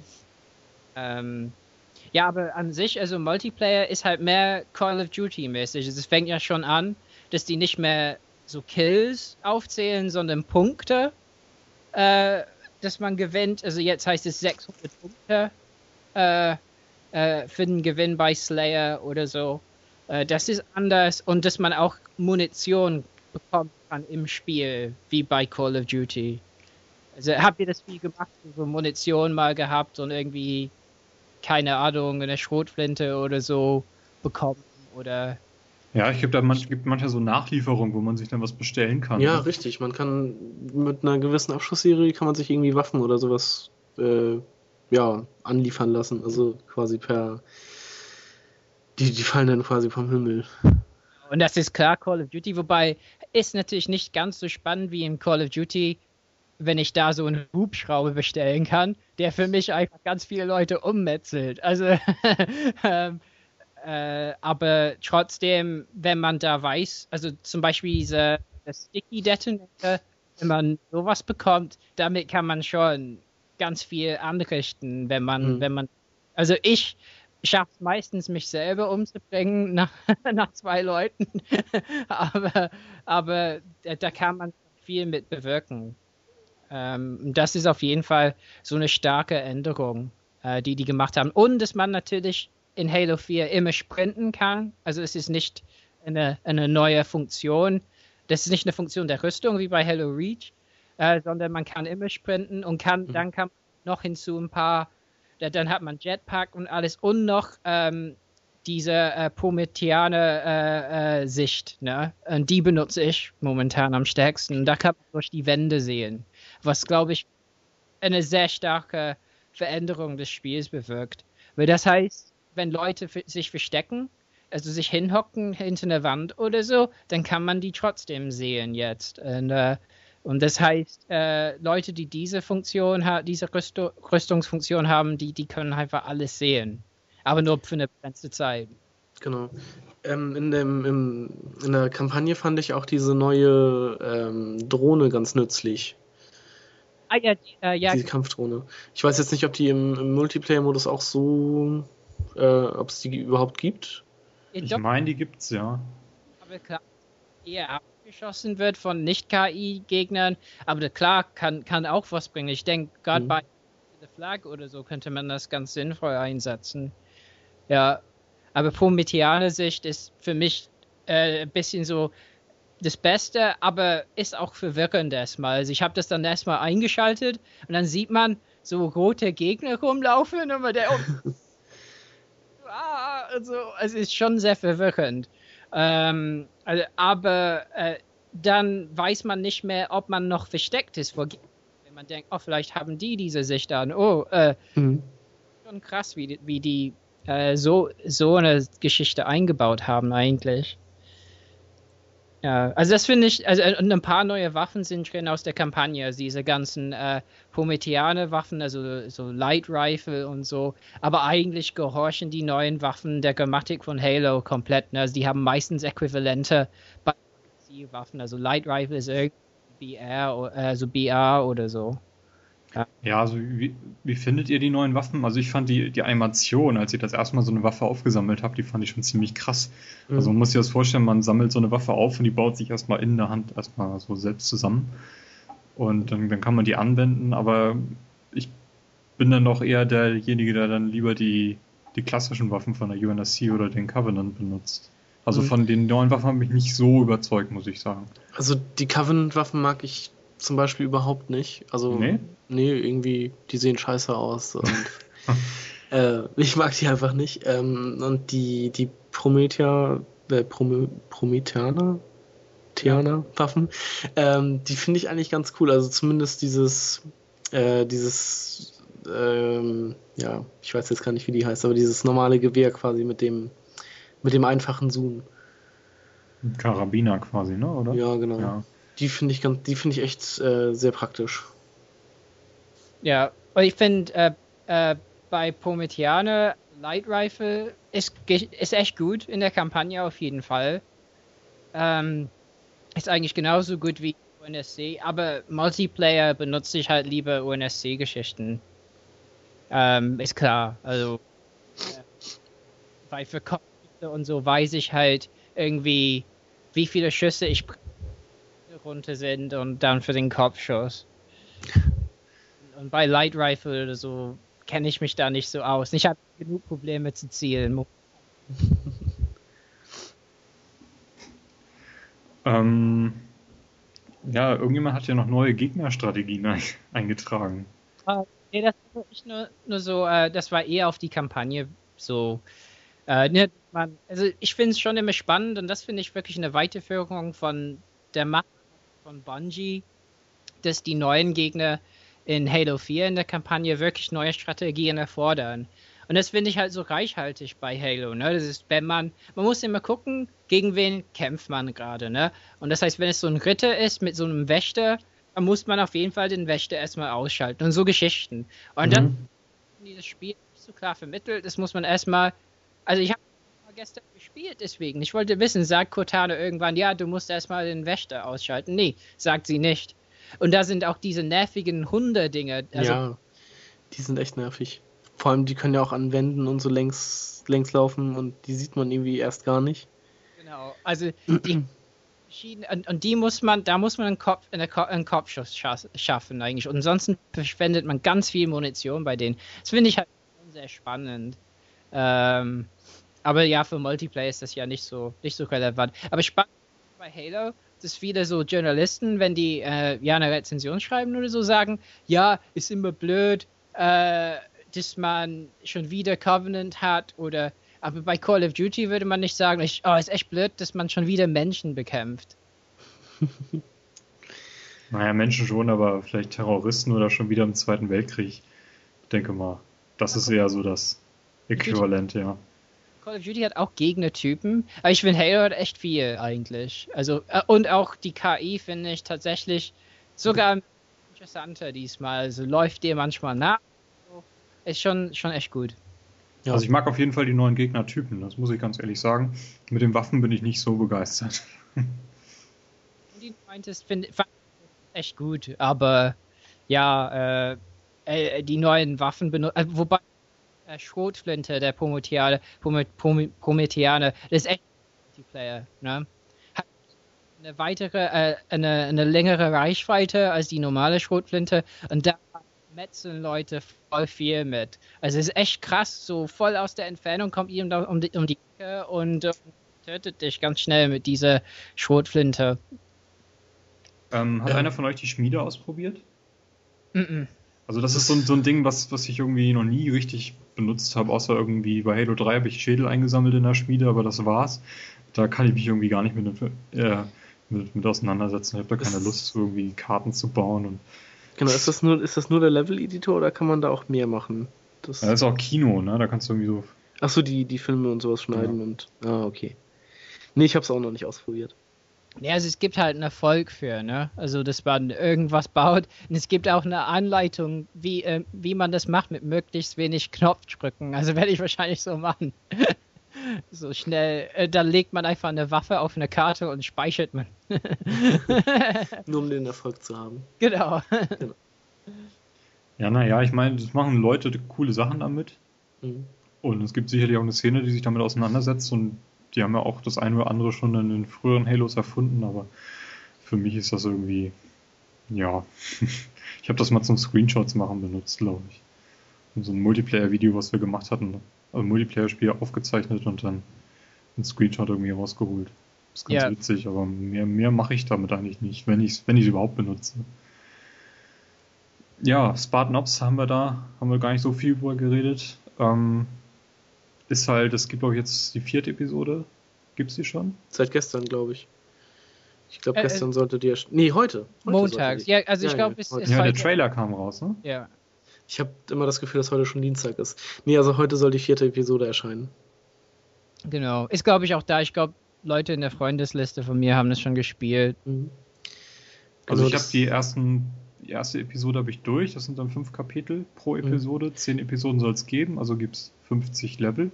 ähm, ja, aber an sich, also Multiplayer ist halt mehr Call of Duty mäßig. Es fängt ja schon an, dass die nicht mehr so Kills aufzählen, sondern Punkte, äh, dass man gewinnt. Also jetzt heißt es 600 Punkte äh, äh, für den Gewinn bei Slayer oder so. Äh, das ist anders und dass man auch Munition bekommen kann im Spiel, wie bei Call of Duty. Also habt ihr das viel gemacht, so Munition mal gehabt und irgendwie, keine Ahnung, eine Schrotflinte oder so bekommen oder Ja, ich glaube, da man, gibt manchmal so Nachlieferungen, wo man sich dann was bestellen kann. Ja, ne? richtig. Man kann mit einer gewissen Abschussserie kann man sich irgendwie Waffen oder sowas äh, ja, anliefern lassen. Also quasi per. Die, die fallen dann quasi vom Himmel. Und das ist klar Call of Duty, wobei ist natürlich nicht ganz so spannend wie im Call of Duty, wenn ich da so einen Hubschrauber bestellen kann, der für mich einfach ganz viele Leute ummetzelt. Also, ähm, äh, aber trotzdem, wenn man da weiß, also zum Beispiel diese Sticky Detonator, wenn man sowas bekommt, damit kann man schon ganz viel anrichten, wenn man, Mhm. wenn man, also ich schaffe es meistens, mich selber umzubringen nach, nach zwei Leuten, aber, aber da, kann man viel mit bewirken. Ähm, das ist auf jeden Fall so eine starke Änderung, äh, die die gemacht haben. Und dass man natürlich in Halo 4 immer sprinten kann. Also es ist nicht eine, eine neue Funktion. Das ist nicht eine Funktion der Rüstung wie bei Halo Reach, äh, sondern man kann immer sprinten und kann, Mhm. dann kann man noch hinzu ein paar, da- dann hat man Jetpack und alles und noch ähm, diese äh, Prometheaner äh, äh, Sicht, ne? Und die benutze ich momentan am stärksten. Da kann man durch die Wände sehen, was glaube ich eine sehr starke Veränderung des Spiels bewirkt. Weil das heißt, wenn Leute sich verstecken, also sich hinhocken hinter einer Wand oder so, dann kann man die trotzdem sehen jetzt. Und, äh, und das heißt, äh, Leute, die diese Funktion haben, diese Rüstu Rüstungsfunktion haben, die, die können einfach alles sehen. Aber nur für eine begrenzte Zeit. Genau. Ähm, in, dem, im, in der Kampagne fand ich auch diese neue ähm, Drohne ganz nützlich. Ah ja, die, äh, ja, Diese Kampfdrohne. Ich weiß jetzt nicht, ob die im, im Multiplayer-Modus auch so, äh, ob es die überhaupt gibt. Ich meine, die gibt's ja. aber klar, eher abgeschossen wird von Nicht-KI-Gegnern. Aber klar, kann, kann auch was bringen. Ich denke, gerade Mhm. bei The Flag oder so könnte man das ganz sinnvoll einsetzen. Ja, aber Prometheaner-Sicht ist für mich äh, ein bisschen so das Beste, aber ist auch verwirrend erstmal. Also ich habe das dann erstmal eingeschaltet und dann sieht man so rote Gegner rumlaufen und man denkt, oh, ah, also es ist schon sehr verwirrend. Ähm, also, aber äh, dann weiß man nicht mehr, ob man noch versteckt ist vor. Wenn man denkt, oh, vielleicht haben die diese Sicht an. Oh, äh, Mhm. schon krass, wie, die- wie die äh, so, so eine Geschichte eingebaut haben eigentlich. Ja, also das finde ich, also äh, und ein paar neue Waffen sind drin aus der Kampagne, also diese ganzen äh, Prometheaner-Waffen, also so Light Rifle und so, aber eigentlich gehorchen die neuen Waffen der Grammatik von Halo komplett, ne? also die haben meistens Äquivalente Waffen, also Light Rifle ist irgendwie BR, o- also BR oder so. Ja, also wie, wie findet ihr die neuen Waffen? Also ich fand die, die Animation, als ich das erste Mal so eine Waffe aufgesammelt habe, die fand ich schon ziemlich krass. Mhm. Also man muss sich das vorstellen, man sammelt so eine Waffe auf und die baut sich erstmal in der Hand erstmal so selbst zusammen. Und dann, dann kann man die anwenden, aber ich bin dann noch eher derjenige, der dann lieber die, die klassischen Waffen von der UNSC oder den Covenant benutzt. Also Mhm. von den neuen Waffen habe ich nicht so überzeugt, muss ich sagen. Also die Covenant-Waffen mag ich zum Beispiel überhaupt nicht. Also Nee? Nee, irgendwie, die sehen scheiße aus und äh, ich mag die einfach nicht. Ähm, und die, die Promethea, äh, Prome, Prometheaner, Theaner Waffen, ähm, die finde ich eigentlich ganz cool. Also zumindest dieses, äh, dieses ähm, ja, ich weiß jetzt gar nicht, wie die heißt, aber dieses normale Gewehr quasi mit dem, mit dem einfachen Zoom. Karabiner quasi, ne? Oder? Ja, genau. Ja. Die finde ich ganz, die finde ich echt äh, sehr praktisch. Ja, und ich finde äh, äh, bei Pometiane Light Rifle ist, ist echt gut in der Kampagne auf jeden Fall. Ähm, ist eigentlich genauso gut wie UNSC, aber Multiplayer benutze ich halt lieber UNSC-Geschichten. Ähm, ist klar. Also, äh, weil für Konflikte und so weiß ich halt irgendwie, wie viele Schüsse ich runter sind und dann für den Kopfschuss. Und bei Light Rifle oder so kenne ich mich da nicht so aus. Ich habe genug Probleme zu zielen. ähm, ja, irgendjemand hat ja noch neue Gegnerstrategien eingetragen. Ah, nee, das war nur, nur so, äh, das war eher auf die Kampagne so. Äh, ne, man, also ich finde es schon immer spannend und das finde ich wirklich eine Weiterführung von der Macht von Bungie, dass die neuen Gegner in Halo 4 in der Kampagne wirklich neue Strategien erfordern. Und das finde ich halt so reichhaltig bei Halo, ne? Das ist, wenn man, man muss immer gucken, gegen wen kämpft man gerade, ne? Und das heißt, wenn es so ein Ritter ist mit so einem Wächter, dann muss man auf jeden Fall den Wächter erstmal ausschalten und so Geschichten. Und mhm. dann dieses Spiel nicht so klar vermittelt, das muss man erstmal, also ich habe gestern gespielt, deswegen. Ich wollte wissen, sagt Cortana irgendwann, ja, du musst erstmal den Wächter ausschalten. Nee, sagt sie nicht. Und da sind auch diese nervigen Hunde-Dinge. Also, ja, die sind echt nervig. Vor allem, die können ja auch an Wänden und so längs, längs laufen und die sieht man irgendwie erst gar nicht. Genau, also die und, und, die muss man, da muss man einen, Kopf, einen Kopfschuss schaffen eigentlich. Und ansonsten verschwendet man ganz viel Munition bei denen. Das finde ich halt sehr spannend. Ähm, aber ja, für Multiplayer ist das ja nicht so, nicht so relevant. Aber spannend bei Halo, dass viele so Journalisten, wenn die äh, ja eine Rezension schreiben oder so, sagen, ja, ist immer blöd, äh, dass man schon wieder Covenant hat oder aber bei Call of Duty würde man nicht sagen, ich, oh, ist echt blöd, dass man schon wieder Menschen bekämpft. naja, Menschen schon, aber vielleicht Terroristen oder schon wieder im Zweiten Weltkrieg. Ich denke mal, das ist eher so das Äquivalent, ja. Call of Duty hat auch Gegnertypen, aber ich finde Halo hat echt viel eigentlich. Also äh, und auch die KI finde ich tatsächlich sogar interessanter diesmal. Also läuft dir manchmal nach. Ist schon schon echt gut. Ja. Also ich mag auf jeden Fall die neuen Gegnertypen, das muss ich ganz ehrlich sagen. Mit den Waffen bin ich nicht so begeistert. Die du meintest, finde ich echt gut, aber ja, äh, äh die neuen Waffen benutzen, äh, wobei Schrotflinte der Prometheane, Prometheane, das ist echt Multiplayer, ne? Hat eine weitere, äh, eine, eine längere Reichweite als die normale Schrotflinte und da metzeln Leute voll viel mit. Also es ist echt krass, so voll aus der Entfernung kommt ihm um die, um die Ecke und äh, tötet dich ganz schnell mit dieser Schrotflinte. Ähm, hat ja. einer von euch die Schmiede ausprobiert? Mm, -mm. Also das ist so, so ein Ding, was, was ich irgendwie noch nie richtig benutzt habe, außer irgendwie bei Halo 3 habe ich Schädel eingesammelt in der Schmiede, aber das war's. Da kann ich mich irgendwie gar nicht mit, äh, mit, mit auseinandersetzen. Ich habe da keine Lust, irgendwie Karten zu bauen und Genau, ist das nur, ist das nur der Level-Editor oder kann man da auch mehr machen? Das, ja, das ist auch Kino, ne? Da kannst du irgendwie so. Achso, die, die Filme und sowas schneiden ja. und. Ah, okay. Nee, ich hab's auch noch nicht ausprobiert. Ja, also es gibt halt einen Erfolg für, ne? Also, dass man irgendwas baut. Und es gibt auch eine Anleitung, wie, äh, wie man das macht mit möglichst wenig Knopfdrücken. Also werde ich wahrscheinlich so machen. so schnell. Äh, dann legt man einfach eine Waffe auf eine Karte und speichert man. Nur um den Erfolg zu haben. Genau. genau. Ja, naja, ich meine, das machen Leute coole Sachen damit. Mhm. Und es gibt sicherlich auch eine Szene, die sich damit auseinandersetzt und die haben ja auch das eine oder andere schon in den früheren Halos erfunden, aber für mich ist das irgendwie, ja, ich habe das mal zum Screenshots machen benutzt, glaube ich. Und so ein Multiplayer-Video, was wir gemacht hatten, also Multiplayer-Spiel aufgezeichnet und dann einen Screenshot irgendwie rausgeholt. Das ist ganz ja. witzig, aber mehr, mehr mache ich damit eigentlich nicht, wenn ich es wenn überhaupt benutze. Ja, Spartan Ops haben wir da, haben wir gar nicht so viel drüber geredet. Ähm, ist halt, es gibt auch jetzt die vierte Episode. Gibt's die schon? Seit gestern, glaube ich. Ich glaube, äh, gestern äh, sollte die. Nee, heute. heute Montags. Ja, also ich glaube, ja, ja, der Trailer kam raus, ne? Ja. Ich habe immer das Gefühl, dass heute schon Dienstag ist. Nee, also heute soll die vierte Episode erscheinen. Genau. Ist, glaube ich, auch da. Ich glaube, Leute in der Freundesliste von mir haben das schon gespielt. Mhm. Also Genau, ich habe die ersten, die erste Episode habe ich durch, das sind dann fünf Kapitel pro Mhm. Episode. Zehn Episoden soll es geben, also gibt es 50 Level.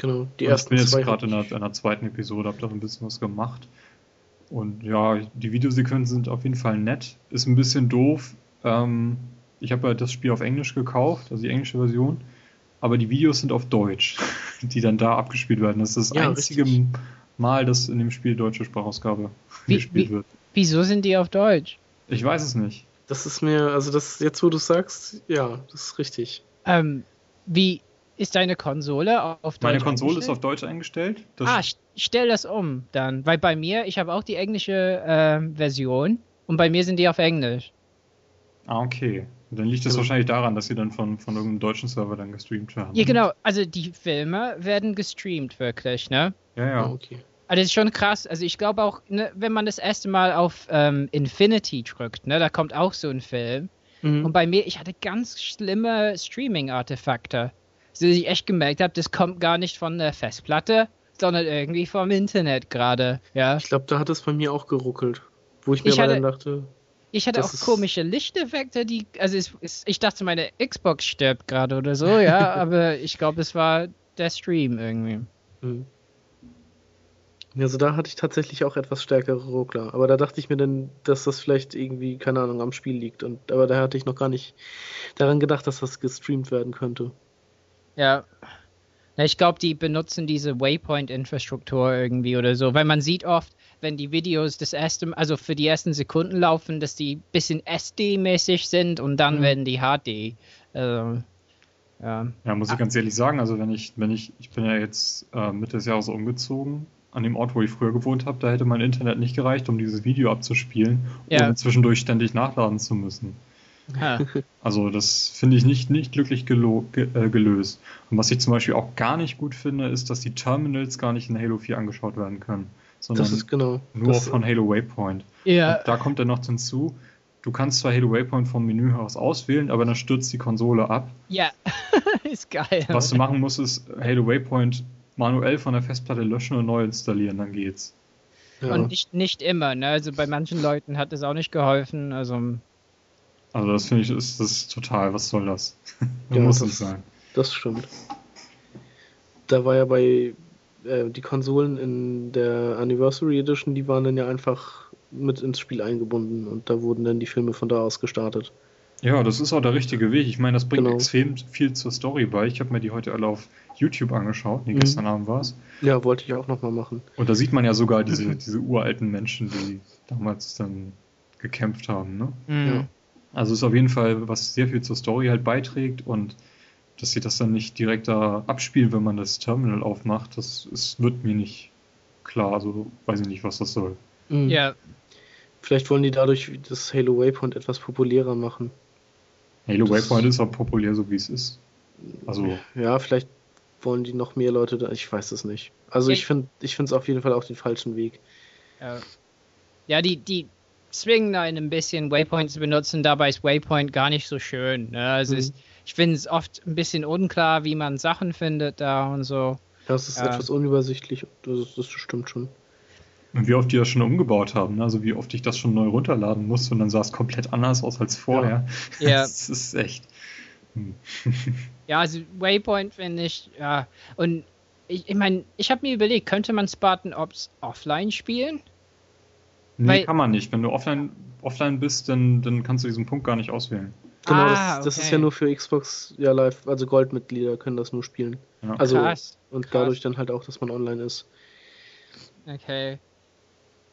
Genau, die Und ich ersten bin jetzt gerade in, in der zweiten Episode, habe da ein bisschen was gemacht. Und ja, die Videosequenzen sind auf jeden Fall nett. Ist ein bisschen doof. Ähm, ich habe halt das Spiel auf Englisch gekauft, also die englische Version. Aber die Videos sind auf Deutsch, die dann da abgespielt werden. Das ist das Ja, einzige richtig. Mal, dass in dem Spiel deutsche Sprachausgabe Wie- gespielt wie- wird. Wieso sind die auf Deutsch? Ich weiß es nicht. Das ist mir, also das, jetzt wo du sagst, ja, das ist richtig. Ähm, wie ist deine Konsole auf Deutsch? Meine Konsole ist eingestellt? auf Deutsch eingestellt. Das Ah, st- stell das um dann. Weil bei mir, ich habe auch die englische ähm, Version und bei mir sind die auf Englisch. Ah, okay. Dann liegt es Genau. wahrscheinlich daran, dass sie dann von, von irgendeinem deutschen Server dann gestreamt werden. Ja, genau. Also die Filme werden gestreamt wirklich, ne? Ja, Ja, ja. okay. Also das ist schon krass. Also ich glaube auch, ne, wenn man das erste Mal auf ähm, Infinity drückt, ne, da kommt auch so ein Film. Mhm. Und bei mir, ich hatte ganz schlimme Streaming-Artefakte. Dass ich echt gemerkt habe, das kommt gar nicht von der Festplatte, sondern irgendwie vom Internet gerade. Ja. Ich glaube, da hat es bei mir auch geruckelt. Wo ich mir Ich hatte- dann dachte, Ich hatte auch komische Lichteffekte, die, also es, es, ich dachte, meine Xbox stirbt gerade oder so, ja, aber ich glaube, es war der Stream irgendwie. Mhm. Also da hatte ich tatsächlich auch etwas stärkere Ruckler. Aber da dachte ich mir dann, dass das vielleicht irgendwie, keine Ahnung, am Spiel liegt. Und, aber da hatte ich noch gar nicht daran gedacht, dass das gestreamt werden könnte. Ja. Na, ich glaube, die benutzen diese Waypoint-Infrastruktur irgendwie oder so, weil man sieht oft, wenn die Videos das erste, also für die ersten Sekunden laufen, dass die bisschen SD-mäßig sind und dann Mhm. werden die HD. Also, ja. Ja, muss ich ganz ehrlich sagen, also wenn ich, wenn ich, ich bin ja jetzt äh, Mitte des Jahres umgezogen, an dem Ort, wo ich früher gewohnt habe, da hätte mein Internet nicht gereicht, um dieses Video abzuspielen, Ja. ohne zwischendurch ständig nachladen zu müssen. Also das finde ich nicht, nicht glücklich gelo ge äh, gelöst. Und was ich zum Beispiel auch gar nicht gut finde, ist, dass die Terminals gar nicht in Halo 4 angeschaut werden können, sondern Das ist genau. nur das, von Halo Waypoint. Ja, Und da kommt dann noch hinzu, du kannst zwar Halo Waypoint vom Menü heraus auswählen, aber dann stürzt die Konsole ab. ja. ist geil. Was du machen musst, ist Halo Waypoint manuell von der Festplatte löschen und neu installieren, dann geht's. ja. Und nicht, nicht immer, ne? Also bei manchen Leuten hat es auch nicht geholfen. Also, Also das finde ich, ist das total, was soll das? Ja, muss das- nicht sein. Das stimmt. Da war ja bei äh, die Konsolen in der Anniversary Edition, die waren dann ja einfach mit ins Spiel eingebunden und da wurden dann die Filme von da aus gestartet. Ja, das ist auch der richtige Weg. Ich meine, das bringt Genau. extrem viel zur Story bei. Ich habe mir die heute alle auf YouTube angeschaut. Nee, Mhm. gestern Abend war es. Ja, wollte ich auch nochmal machen. Und da sieht man ja sogar diese, diese uralten Menschen, die damals dann gekämpft haben. Ne? mh. Ja. Also ist auf jeden Fall, was sehr viel zur Story halt beiträgt und dass sie das dann nicht direkt da abspielen, wenn man das Terminal aufmacht, das ist, wird mir nicht klar. Also weiß ich nicht, was das soll. Mhm. ja. Vielleicht wollen die dadurch das Halo Waypoint etwas populärer machen. Halo Das- Waypoint ist auch populär, so wie es ist. Also, Ja, vielleicht wollen die noch mehr Leute da. Ich weiß es nicht. Also ich Ich- finde, ich finde es auf jeden Fall auch den falschen Weg. Ja, ja die, die zwingen einen ein bisschen Waypoint zu benutzen, dabei ist Waypoint gar nicht so schön. Ne? Also Mhm. es, ich finde es oft ein bisschen unklar, wie man Sachen findet da und so. Ja, es ist Ja. etwas unübersichtlich. Das, das stimmt schon. und wie oft die das schon umgebaut haben, ne? also wie oft ich das schon neu runterladen musste und dann sah es komplett anders aus als vorher. Ja. Das ist echt. Hm. Ja, also Waypoint finde ich, ja. Und ich, ich meine, ich habe mir überlegt, könnte man Spartan Ops offline spielen? Nee, Weil- kann man nicht. Wenn du offline, offline bist, dann, dann kannst du diesen Punkt gar nicht auswählen. Genau, Ah, das, das ist okay. ja nur für Xbox ja live, also Goldmitglieder können das nur spielen. Ja. Also Krass. und krass. dadurch dann halt auch, dass man online ist. Okay.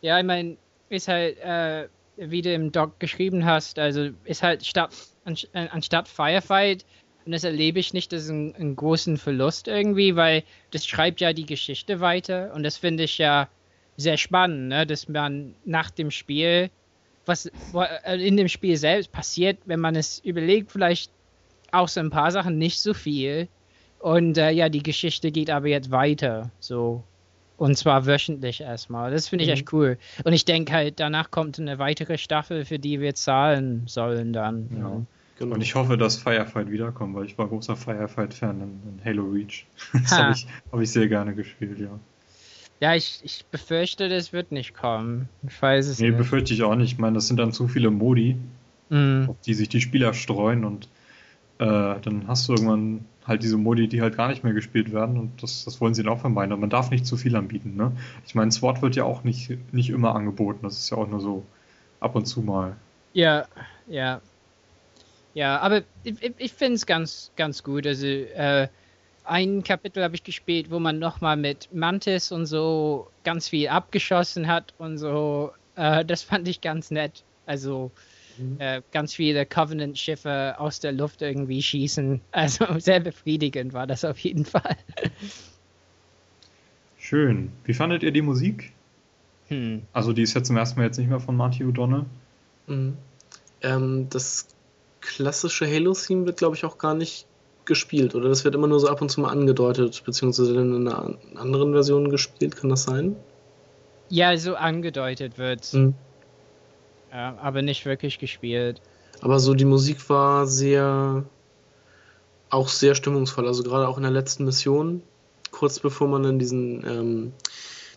Ja, ich meine, ist halt, äh, wie du im Doc geschrieben hast, also ist halt statt, äh, anstatt Firefight, und das erlebe ich nicht, das ist ein, einen großen Verlust irgendwie, weil das schreibt ja die Geschichte weiter und das finde ich ja sehr spannend, ne? dass man nach dem Spiel, was äh, in dem Spiel selbst passiert, wenn man es überlegt, vielleicht auch so ein paar Sachen nicht so viel. Und äh, ja, die Geschichte geht aber jetzt weiter, so. Und zwar wöchentlich erstmal. Das finde ich Mhm. echt cool. Und ich denke halt, danach kommt eine weitere Staffel, für die wir zahlen sollen dann. Ja. Genau. Und ich hoffe, dass Firefight wiederkommt, weil ich war großer Firefight-Fan in, in, Halo Reach. Das habe ich, hab ich sehr gerne gespielt, ja. Ja, ich, ich befürchte, das wird nicht kommen. Ich weiß es nee, nicht. Nee, befürchte ich auch nicht. Ich meine, das sind dann zu viele Modi, mm. auf die sich die Spieler streuen und äh, dann hast du irgendwann halt diese Modi, die halt gar nicht mehr gespielt werden und das, das wollen sie dann auch vermeiden. Und man darf nicht zu viel anbieten, ne? Ich meine, SWAT wird ja auch nicht, nicht immer angeboten. Das ist ja auch nur so ab und zu mal. Ja, ja. Ja, aber ich, ich finde es ganz, ganz gut. Also, äh, ein Kapitel habe ich gespielt, wo man nochmal mit Mantis und so ganz viel abgeschossen hat und so. Äh, das fand ich ganz nett. Also mhm. äh, ganz viele Covenant-Schiffe aus der Luft irgendwie schießen. Also sehr befriedigend war das auf jeden Fall. Schön. Wie fandet ihr die Musik? Hm. Also die ist ja zum ersten Mal jetzt nicht mehr von Marty O'Donnell. Mhm. Ähm, das klassische Halo-Theme wird, glaube ich, auch gar nicht gespielt, oder? Das wird immer nur so ab und zu mal angedeutet, beziehungsweise in einer anderen Version gespielt, kann das sein? Ja, so angedeutet wird. Hm. Ja, aber nicht wirklich gespielt. Aber so die Musik war sehr, auch sehr stimmungsvoll. Also gerade auch in der letzten Mission, kurz bevor man dann diesen, ähm,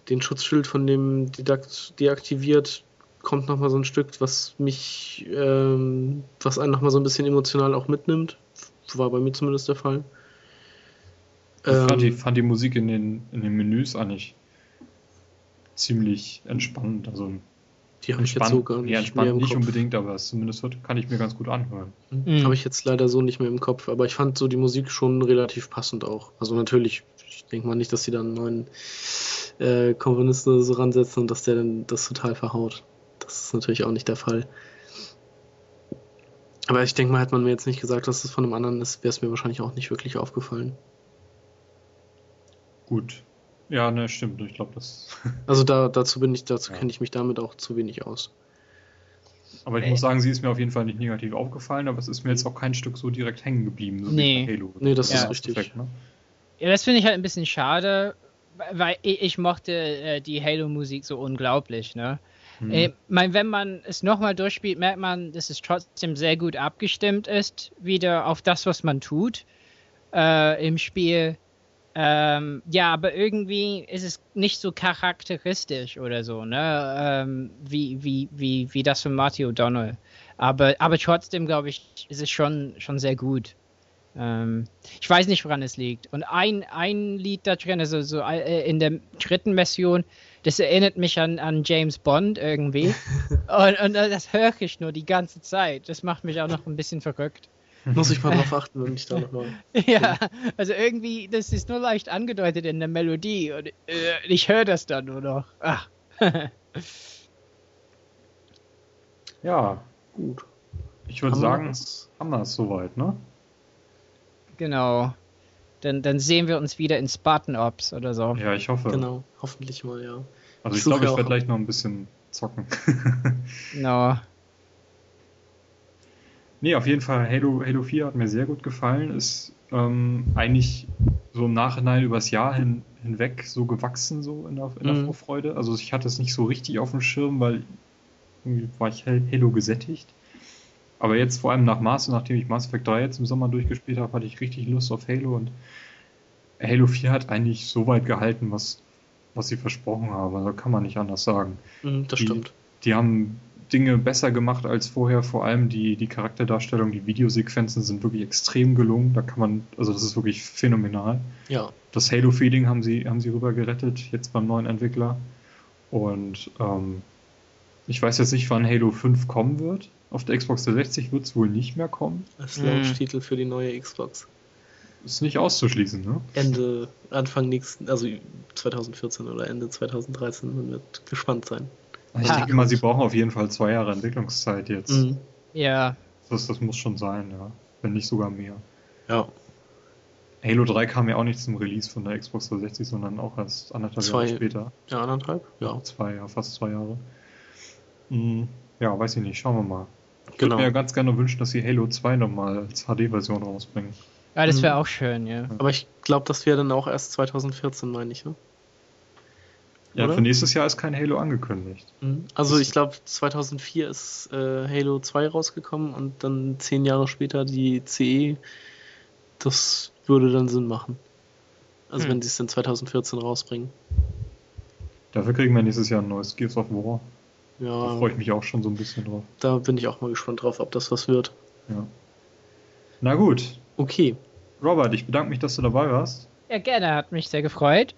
den Schutzschild von dem Didakt deaktiviert, kommt nochmal so ein Stück, was mich, ähm, was einen nochmal so ein bisschen emotional auch mitnimmt war bei mir zumindest der Fall. Ich ähm, fand, die, fand die Musik in den, in den Menüs eigentlich ziemlich entspannend. Also die habe ich jetzt so gar nicht, ja, entspannt nicht Kopf. unbedingt, aber zumindest kann ich mir ganz gut anhören. Mhm. Habe ich jetzt leider so nicht mehr im Kopf, aber ich fand so die Musik schon relativ passend auch. Also natürlich, ich denke mal nicht, dass sie dann einen neuen äh, Komponisten so ransetzen und dass der dann das total verhaut. Das ist natürlich auch nicht der Fall. Aber ich denke mal, hätte man mir jetzt nicht gesagt, dass es von einem anderen ist, wäre es mir wahrscheinlich auch nicht wirklich aufgefallen. Gut. Ja, ne, stimmt. Ich glaube, das. also da, dazu bin ich, dazu ja. kenne ich mich damit auch zu wenig aus. Aber ich Ey. muss sagen, sie ist mir auf jeden Fall nicht negativ aufgefallen, aber es ist mir jetzt auch kein Stück so direkt hängen geblieben, so nee. wie Halo. Nee, das ja. ist richtig. Effekt, ne? Ja, das finde ich halt ein bisschen schade, weil ich, ich mochte äh, die Halo-Musik so unglaublich, ne? Hm. Ich meine, wenn man es nochmal durchspielt, merkt man, dass es trotzdem sehr gut abgestimmt ist, wieder auf das, was man tut äh, im Spiel. Ähm, ja, aber irgendwie ist es nicht so charakteristisch oder so, ne? Ähm, wie, wie, wie, wie das von Marty O'Donnell. Aber, aber trotzdem, glaube ich, ist es schon, schon sehr gut. Ähm, ich weiß nicht, woran es liegt. Und ein, ein Lied da drin, also so äh, in der dritten Mission, das erinnert mich an, an James Bond irgendwie. und, und das höre ich nur die ganze Zeit. Das macht mich auch noch ein bisschen verrückt. Muss ich mal drauf achten, wenn ich da nochmal. ja, also irgendwie, das ist nur leicht angedeutet in der Melodie und äh, ich höre das dann nur noch. Ach. ja, gut. Ich würde sagen, haben wir es soweit, ne? Genau. Dann, dann sehen wir uns wieder in Spartan Ops oder so. Ja, ich hoffe. Genau, hoffentlich mal, ja. Also ich, ich glaube, ich werde gleich noch ein bisschen zocken. no. Nee, auf jeden Fall, Halo, Halo 4 hat mir sehr gut gefallen. Ist ähm, eigentlich so im Nachhinein übers Jahr hin, hinweg so gewachsen, so in der, in der mhm. Vorfreude. Also ich hatte es nicht so richtig auf dem Schirm, weil irgendwie war ich Halo gesättigt. Aber jetzt vor allem nach Mass, nachdem ich Mass Effect 3 jetzt im Sommer durchgespielt habe, hatte ich richtig Lust auf Halo und Halo 4 hat eigentlich so weit gehalten, was, was sie versprochen haben. Also kann man nicht anders sagen. Mhm, das die, stimmt. Die haben Dinge besser gemacht als vorher, vor allem die, die Charakterdarstellung, die Videosequenzen sind wirklich extrem gelungen. Da kann man, also das ist wirklich phänomenal. Ja. Das Halo-Feeling haben sie, haben sie rüber gerettet, jetzt beim neuen Entwickler. Und ähm, ich weiß jetzt nicht, wann Halo 5 kommen wird. Auf der Xbox 360 wird es wohl nicht mehr kommen. Als Launch-Titel für die neue Xbox. Ist nicht auszuschließen, ne? Ende, Anfang nächsten, also 2014 oder Ende 2013, man wird gespannt sein. Ich denke mal, sie brauchen auf jeden Fall zwei Jahre Entwicklungszeit jetzt. Mhm. Ja. Das, das muss schon sein, ja. Wenn nicht sogar mehr. Ja. Halo 3 kam ja auch nicht zum Release von der Xbox 360, sondern auch erst anderthalb zwei, Jahre später. Ja, anderthalb? Ja. Zwei, ja, fast zwei Jahre. Mhm. Ja, weiß ich nicht. Schauen wir mal. Ich genau. würde mir ja ganz gerne wünschen, dass sie Halo 2 nochmal als HD-Version rausbringen. Ja, das wäre mhm. auch schön, ja. Aber ich glaube, das wäre dann auch erst 2014, meine ich, ne? Ja, oder? für nächstes Jahr ist kein Halo angekündigt. Mhm. Also ich glaube 2004 ist äh, Halo 2 rausgekommen und dann zehn Jahre später die CE. Das würde dann Sinn machen. Also Hm. wenn sie es dann 2014 rausbringen. Dafür kriegen wir nächstes Jahr ein neues Gears of War. Da Ja, freue ich mich auch schon so ein bisschen drauf. da bin ich auch mal gespannt drauf, ob das was wird. Ja. Na gut. Okay. Robert, ich bedanke mich, dass du dabei warst. Ja, gerne, hat mich sehr gefreut.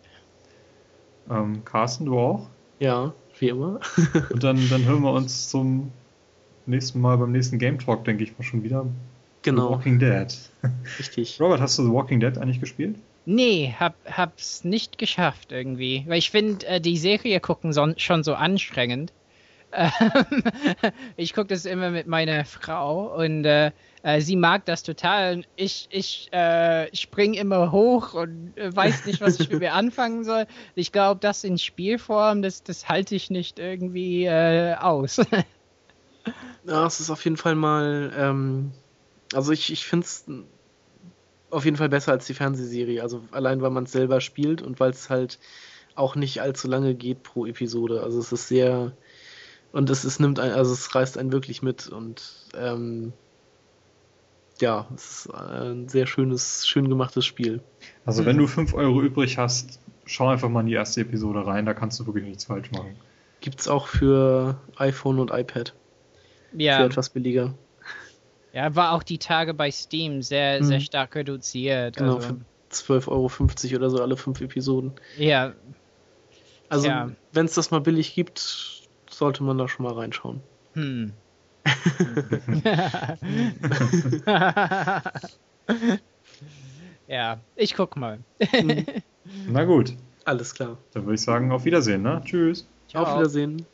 Ähm, Carsten, du auch. Ja, wie immer. Und dann, dann hören wir uns zum nächsten Mal beim nächsten Game Talk, denke ich mal schon wieder. The genau, Walking Dead. richtig. Robert, hast du The Walking Dead eigentlich gespielt? Nee, hab, hab's nicht geschafft irgendwie. Weil ich finde, äh, die Serie gucken son schon so anstrengend. Ähm, ich gucke das immer mit meiner Frau und äh, äh, sie mag das total. Ich ich äh, spring immer hoch und äh, weiß nicht, was ich mit mir anfangen soll. Ich glaube, das in Spielform, das, das halte ich nicht irgendwie äh, aus. Ja, es ist auf jeden Fall mal, ähm, also ich, ich finde es auf jeden Fall besser als die Fernsehserie. Also allein, weil man es selber spielt und weil es halt auch nicht allzu lange geht pro Episode. Also es ist sehr, und es, es nimmt ein, also es reißt einen wirklich mit und ähm, ja, es ist ein sehr schönes, schön gemachtes Spiel. Also, wenn du 5 Euro übrig hast, schau einfach mal in die erste Episode rein, da kannst du wirklich nichts falsch machen. Gibt's auch für iPhone und iPad für ja, etwas billiger. ja, war auch die Tage bei Steam sehr, sehr Mhm. stark reduziert. Genau, also, für 12,50 Euro oder so alle fünf Episoden. ja, Also, Ja. wenn es das mal billig gibt, sollte man da schon mal reinschauen. Hm. ja, ich guck mal. Na gut, Alles klar. dann würde ich sagen, auf Wiedersehen, ne? Tschüss. Ciao. Auf Wiedersehen.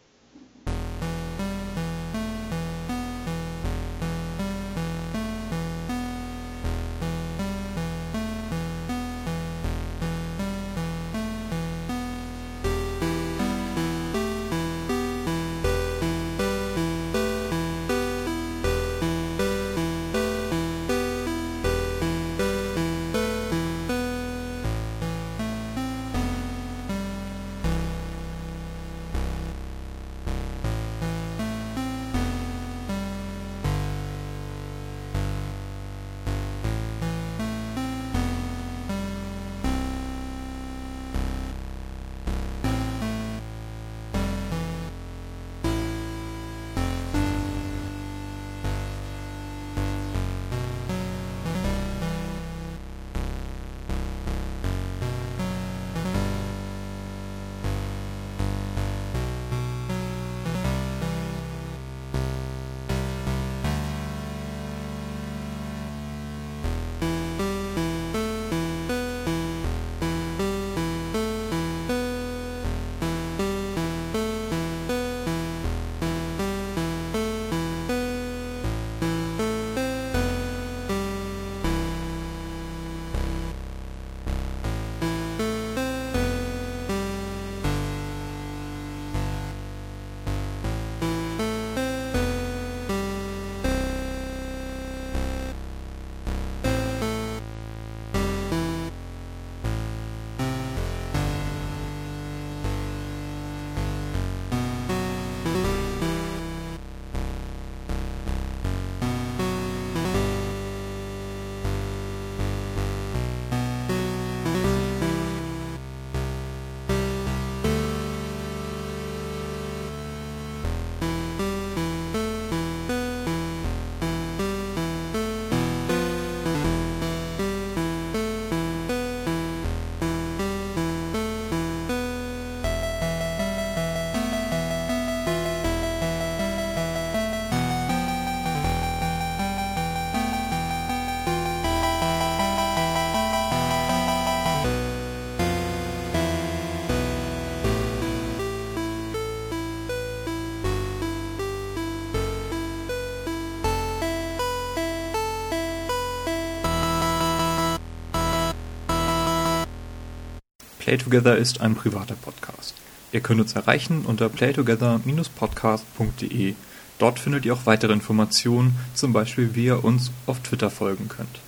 Playtogether ist ein privater Podcast. Ihr könnt uns erreichen unter playtogether-podcast.de. Dort findet ihr auch weitere Informationen, zum Beispiel wie ihr uns auf Twitter folgen könnt.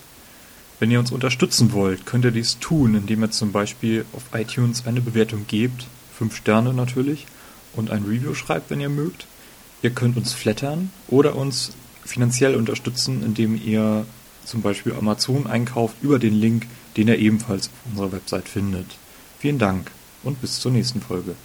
Wenn ihr uns unterstützen wollt, könnt ihr dies tun, indem ihr zum Beispiel auf iTunes eine Bewertung gebt, fünf Sterne natürlich und ein Review schreibt, wenn ihr mögt. Ihr könnt uns flattern oder uns finanziell unterstützen, indem ihr zum Beispiel Amazon einkauft über den Link, den ihr ebenfalls auf unserer Website findet. Vielen Dank und bis zur nächsten Folge.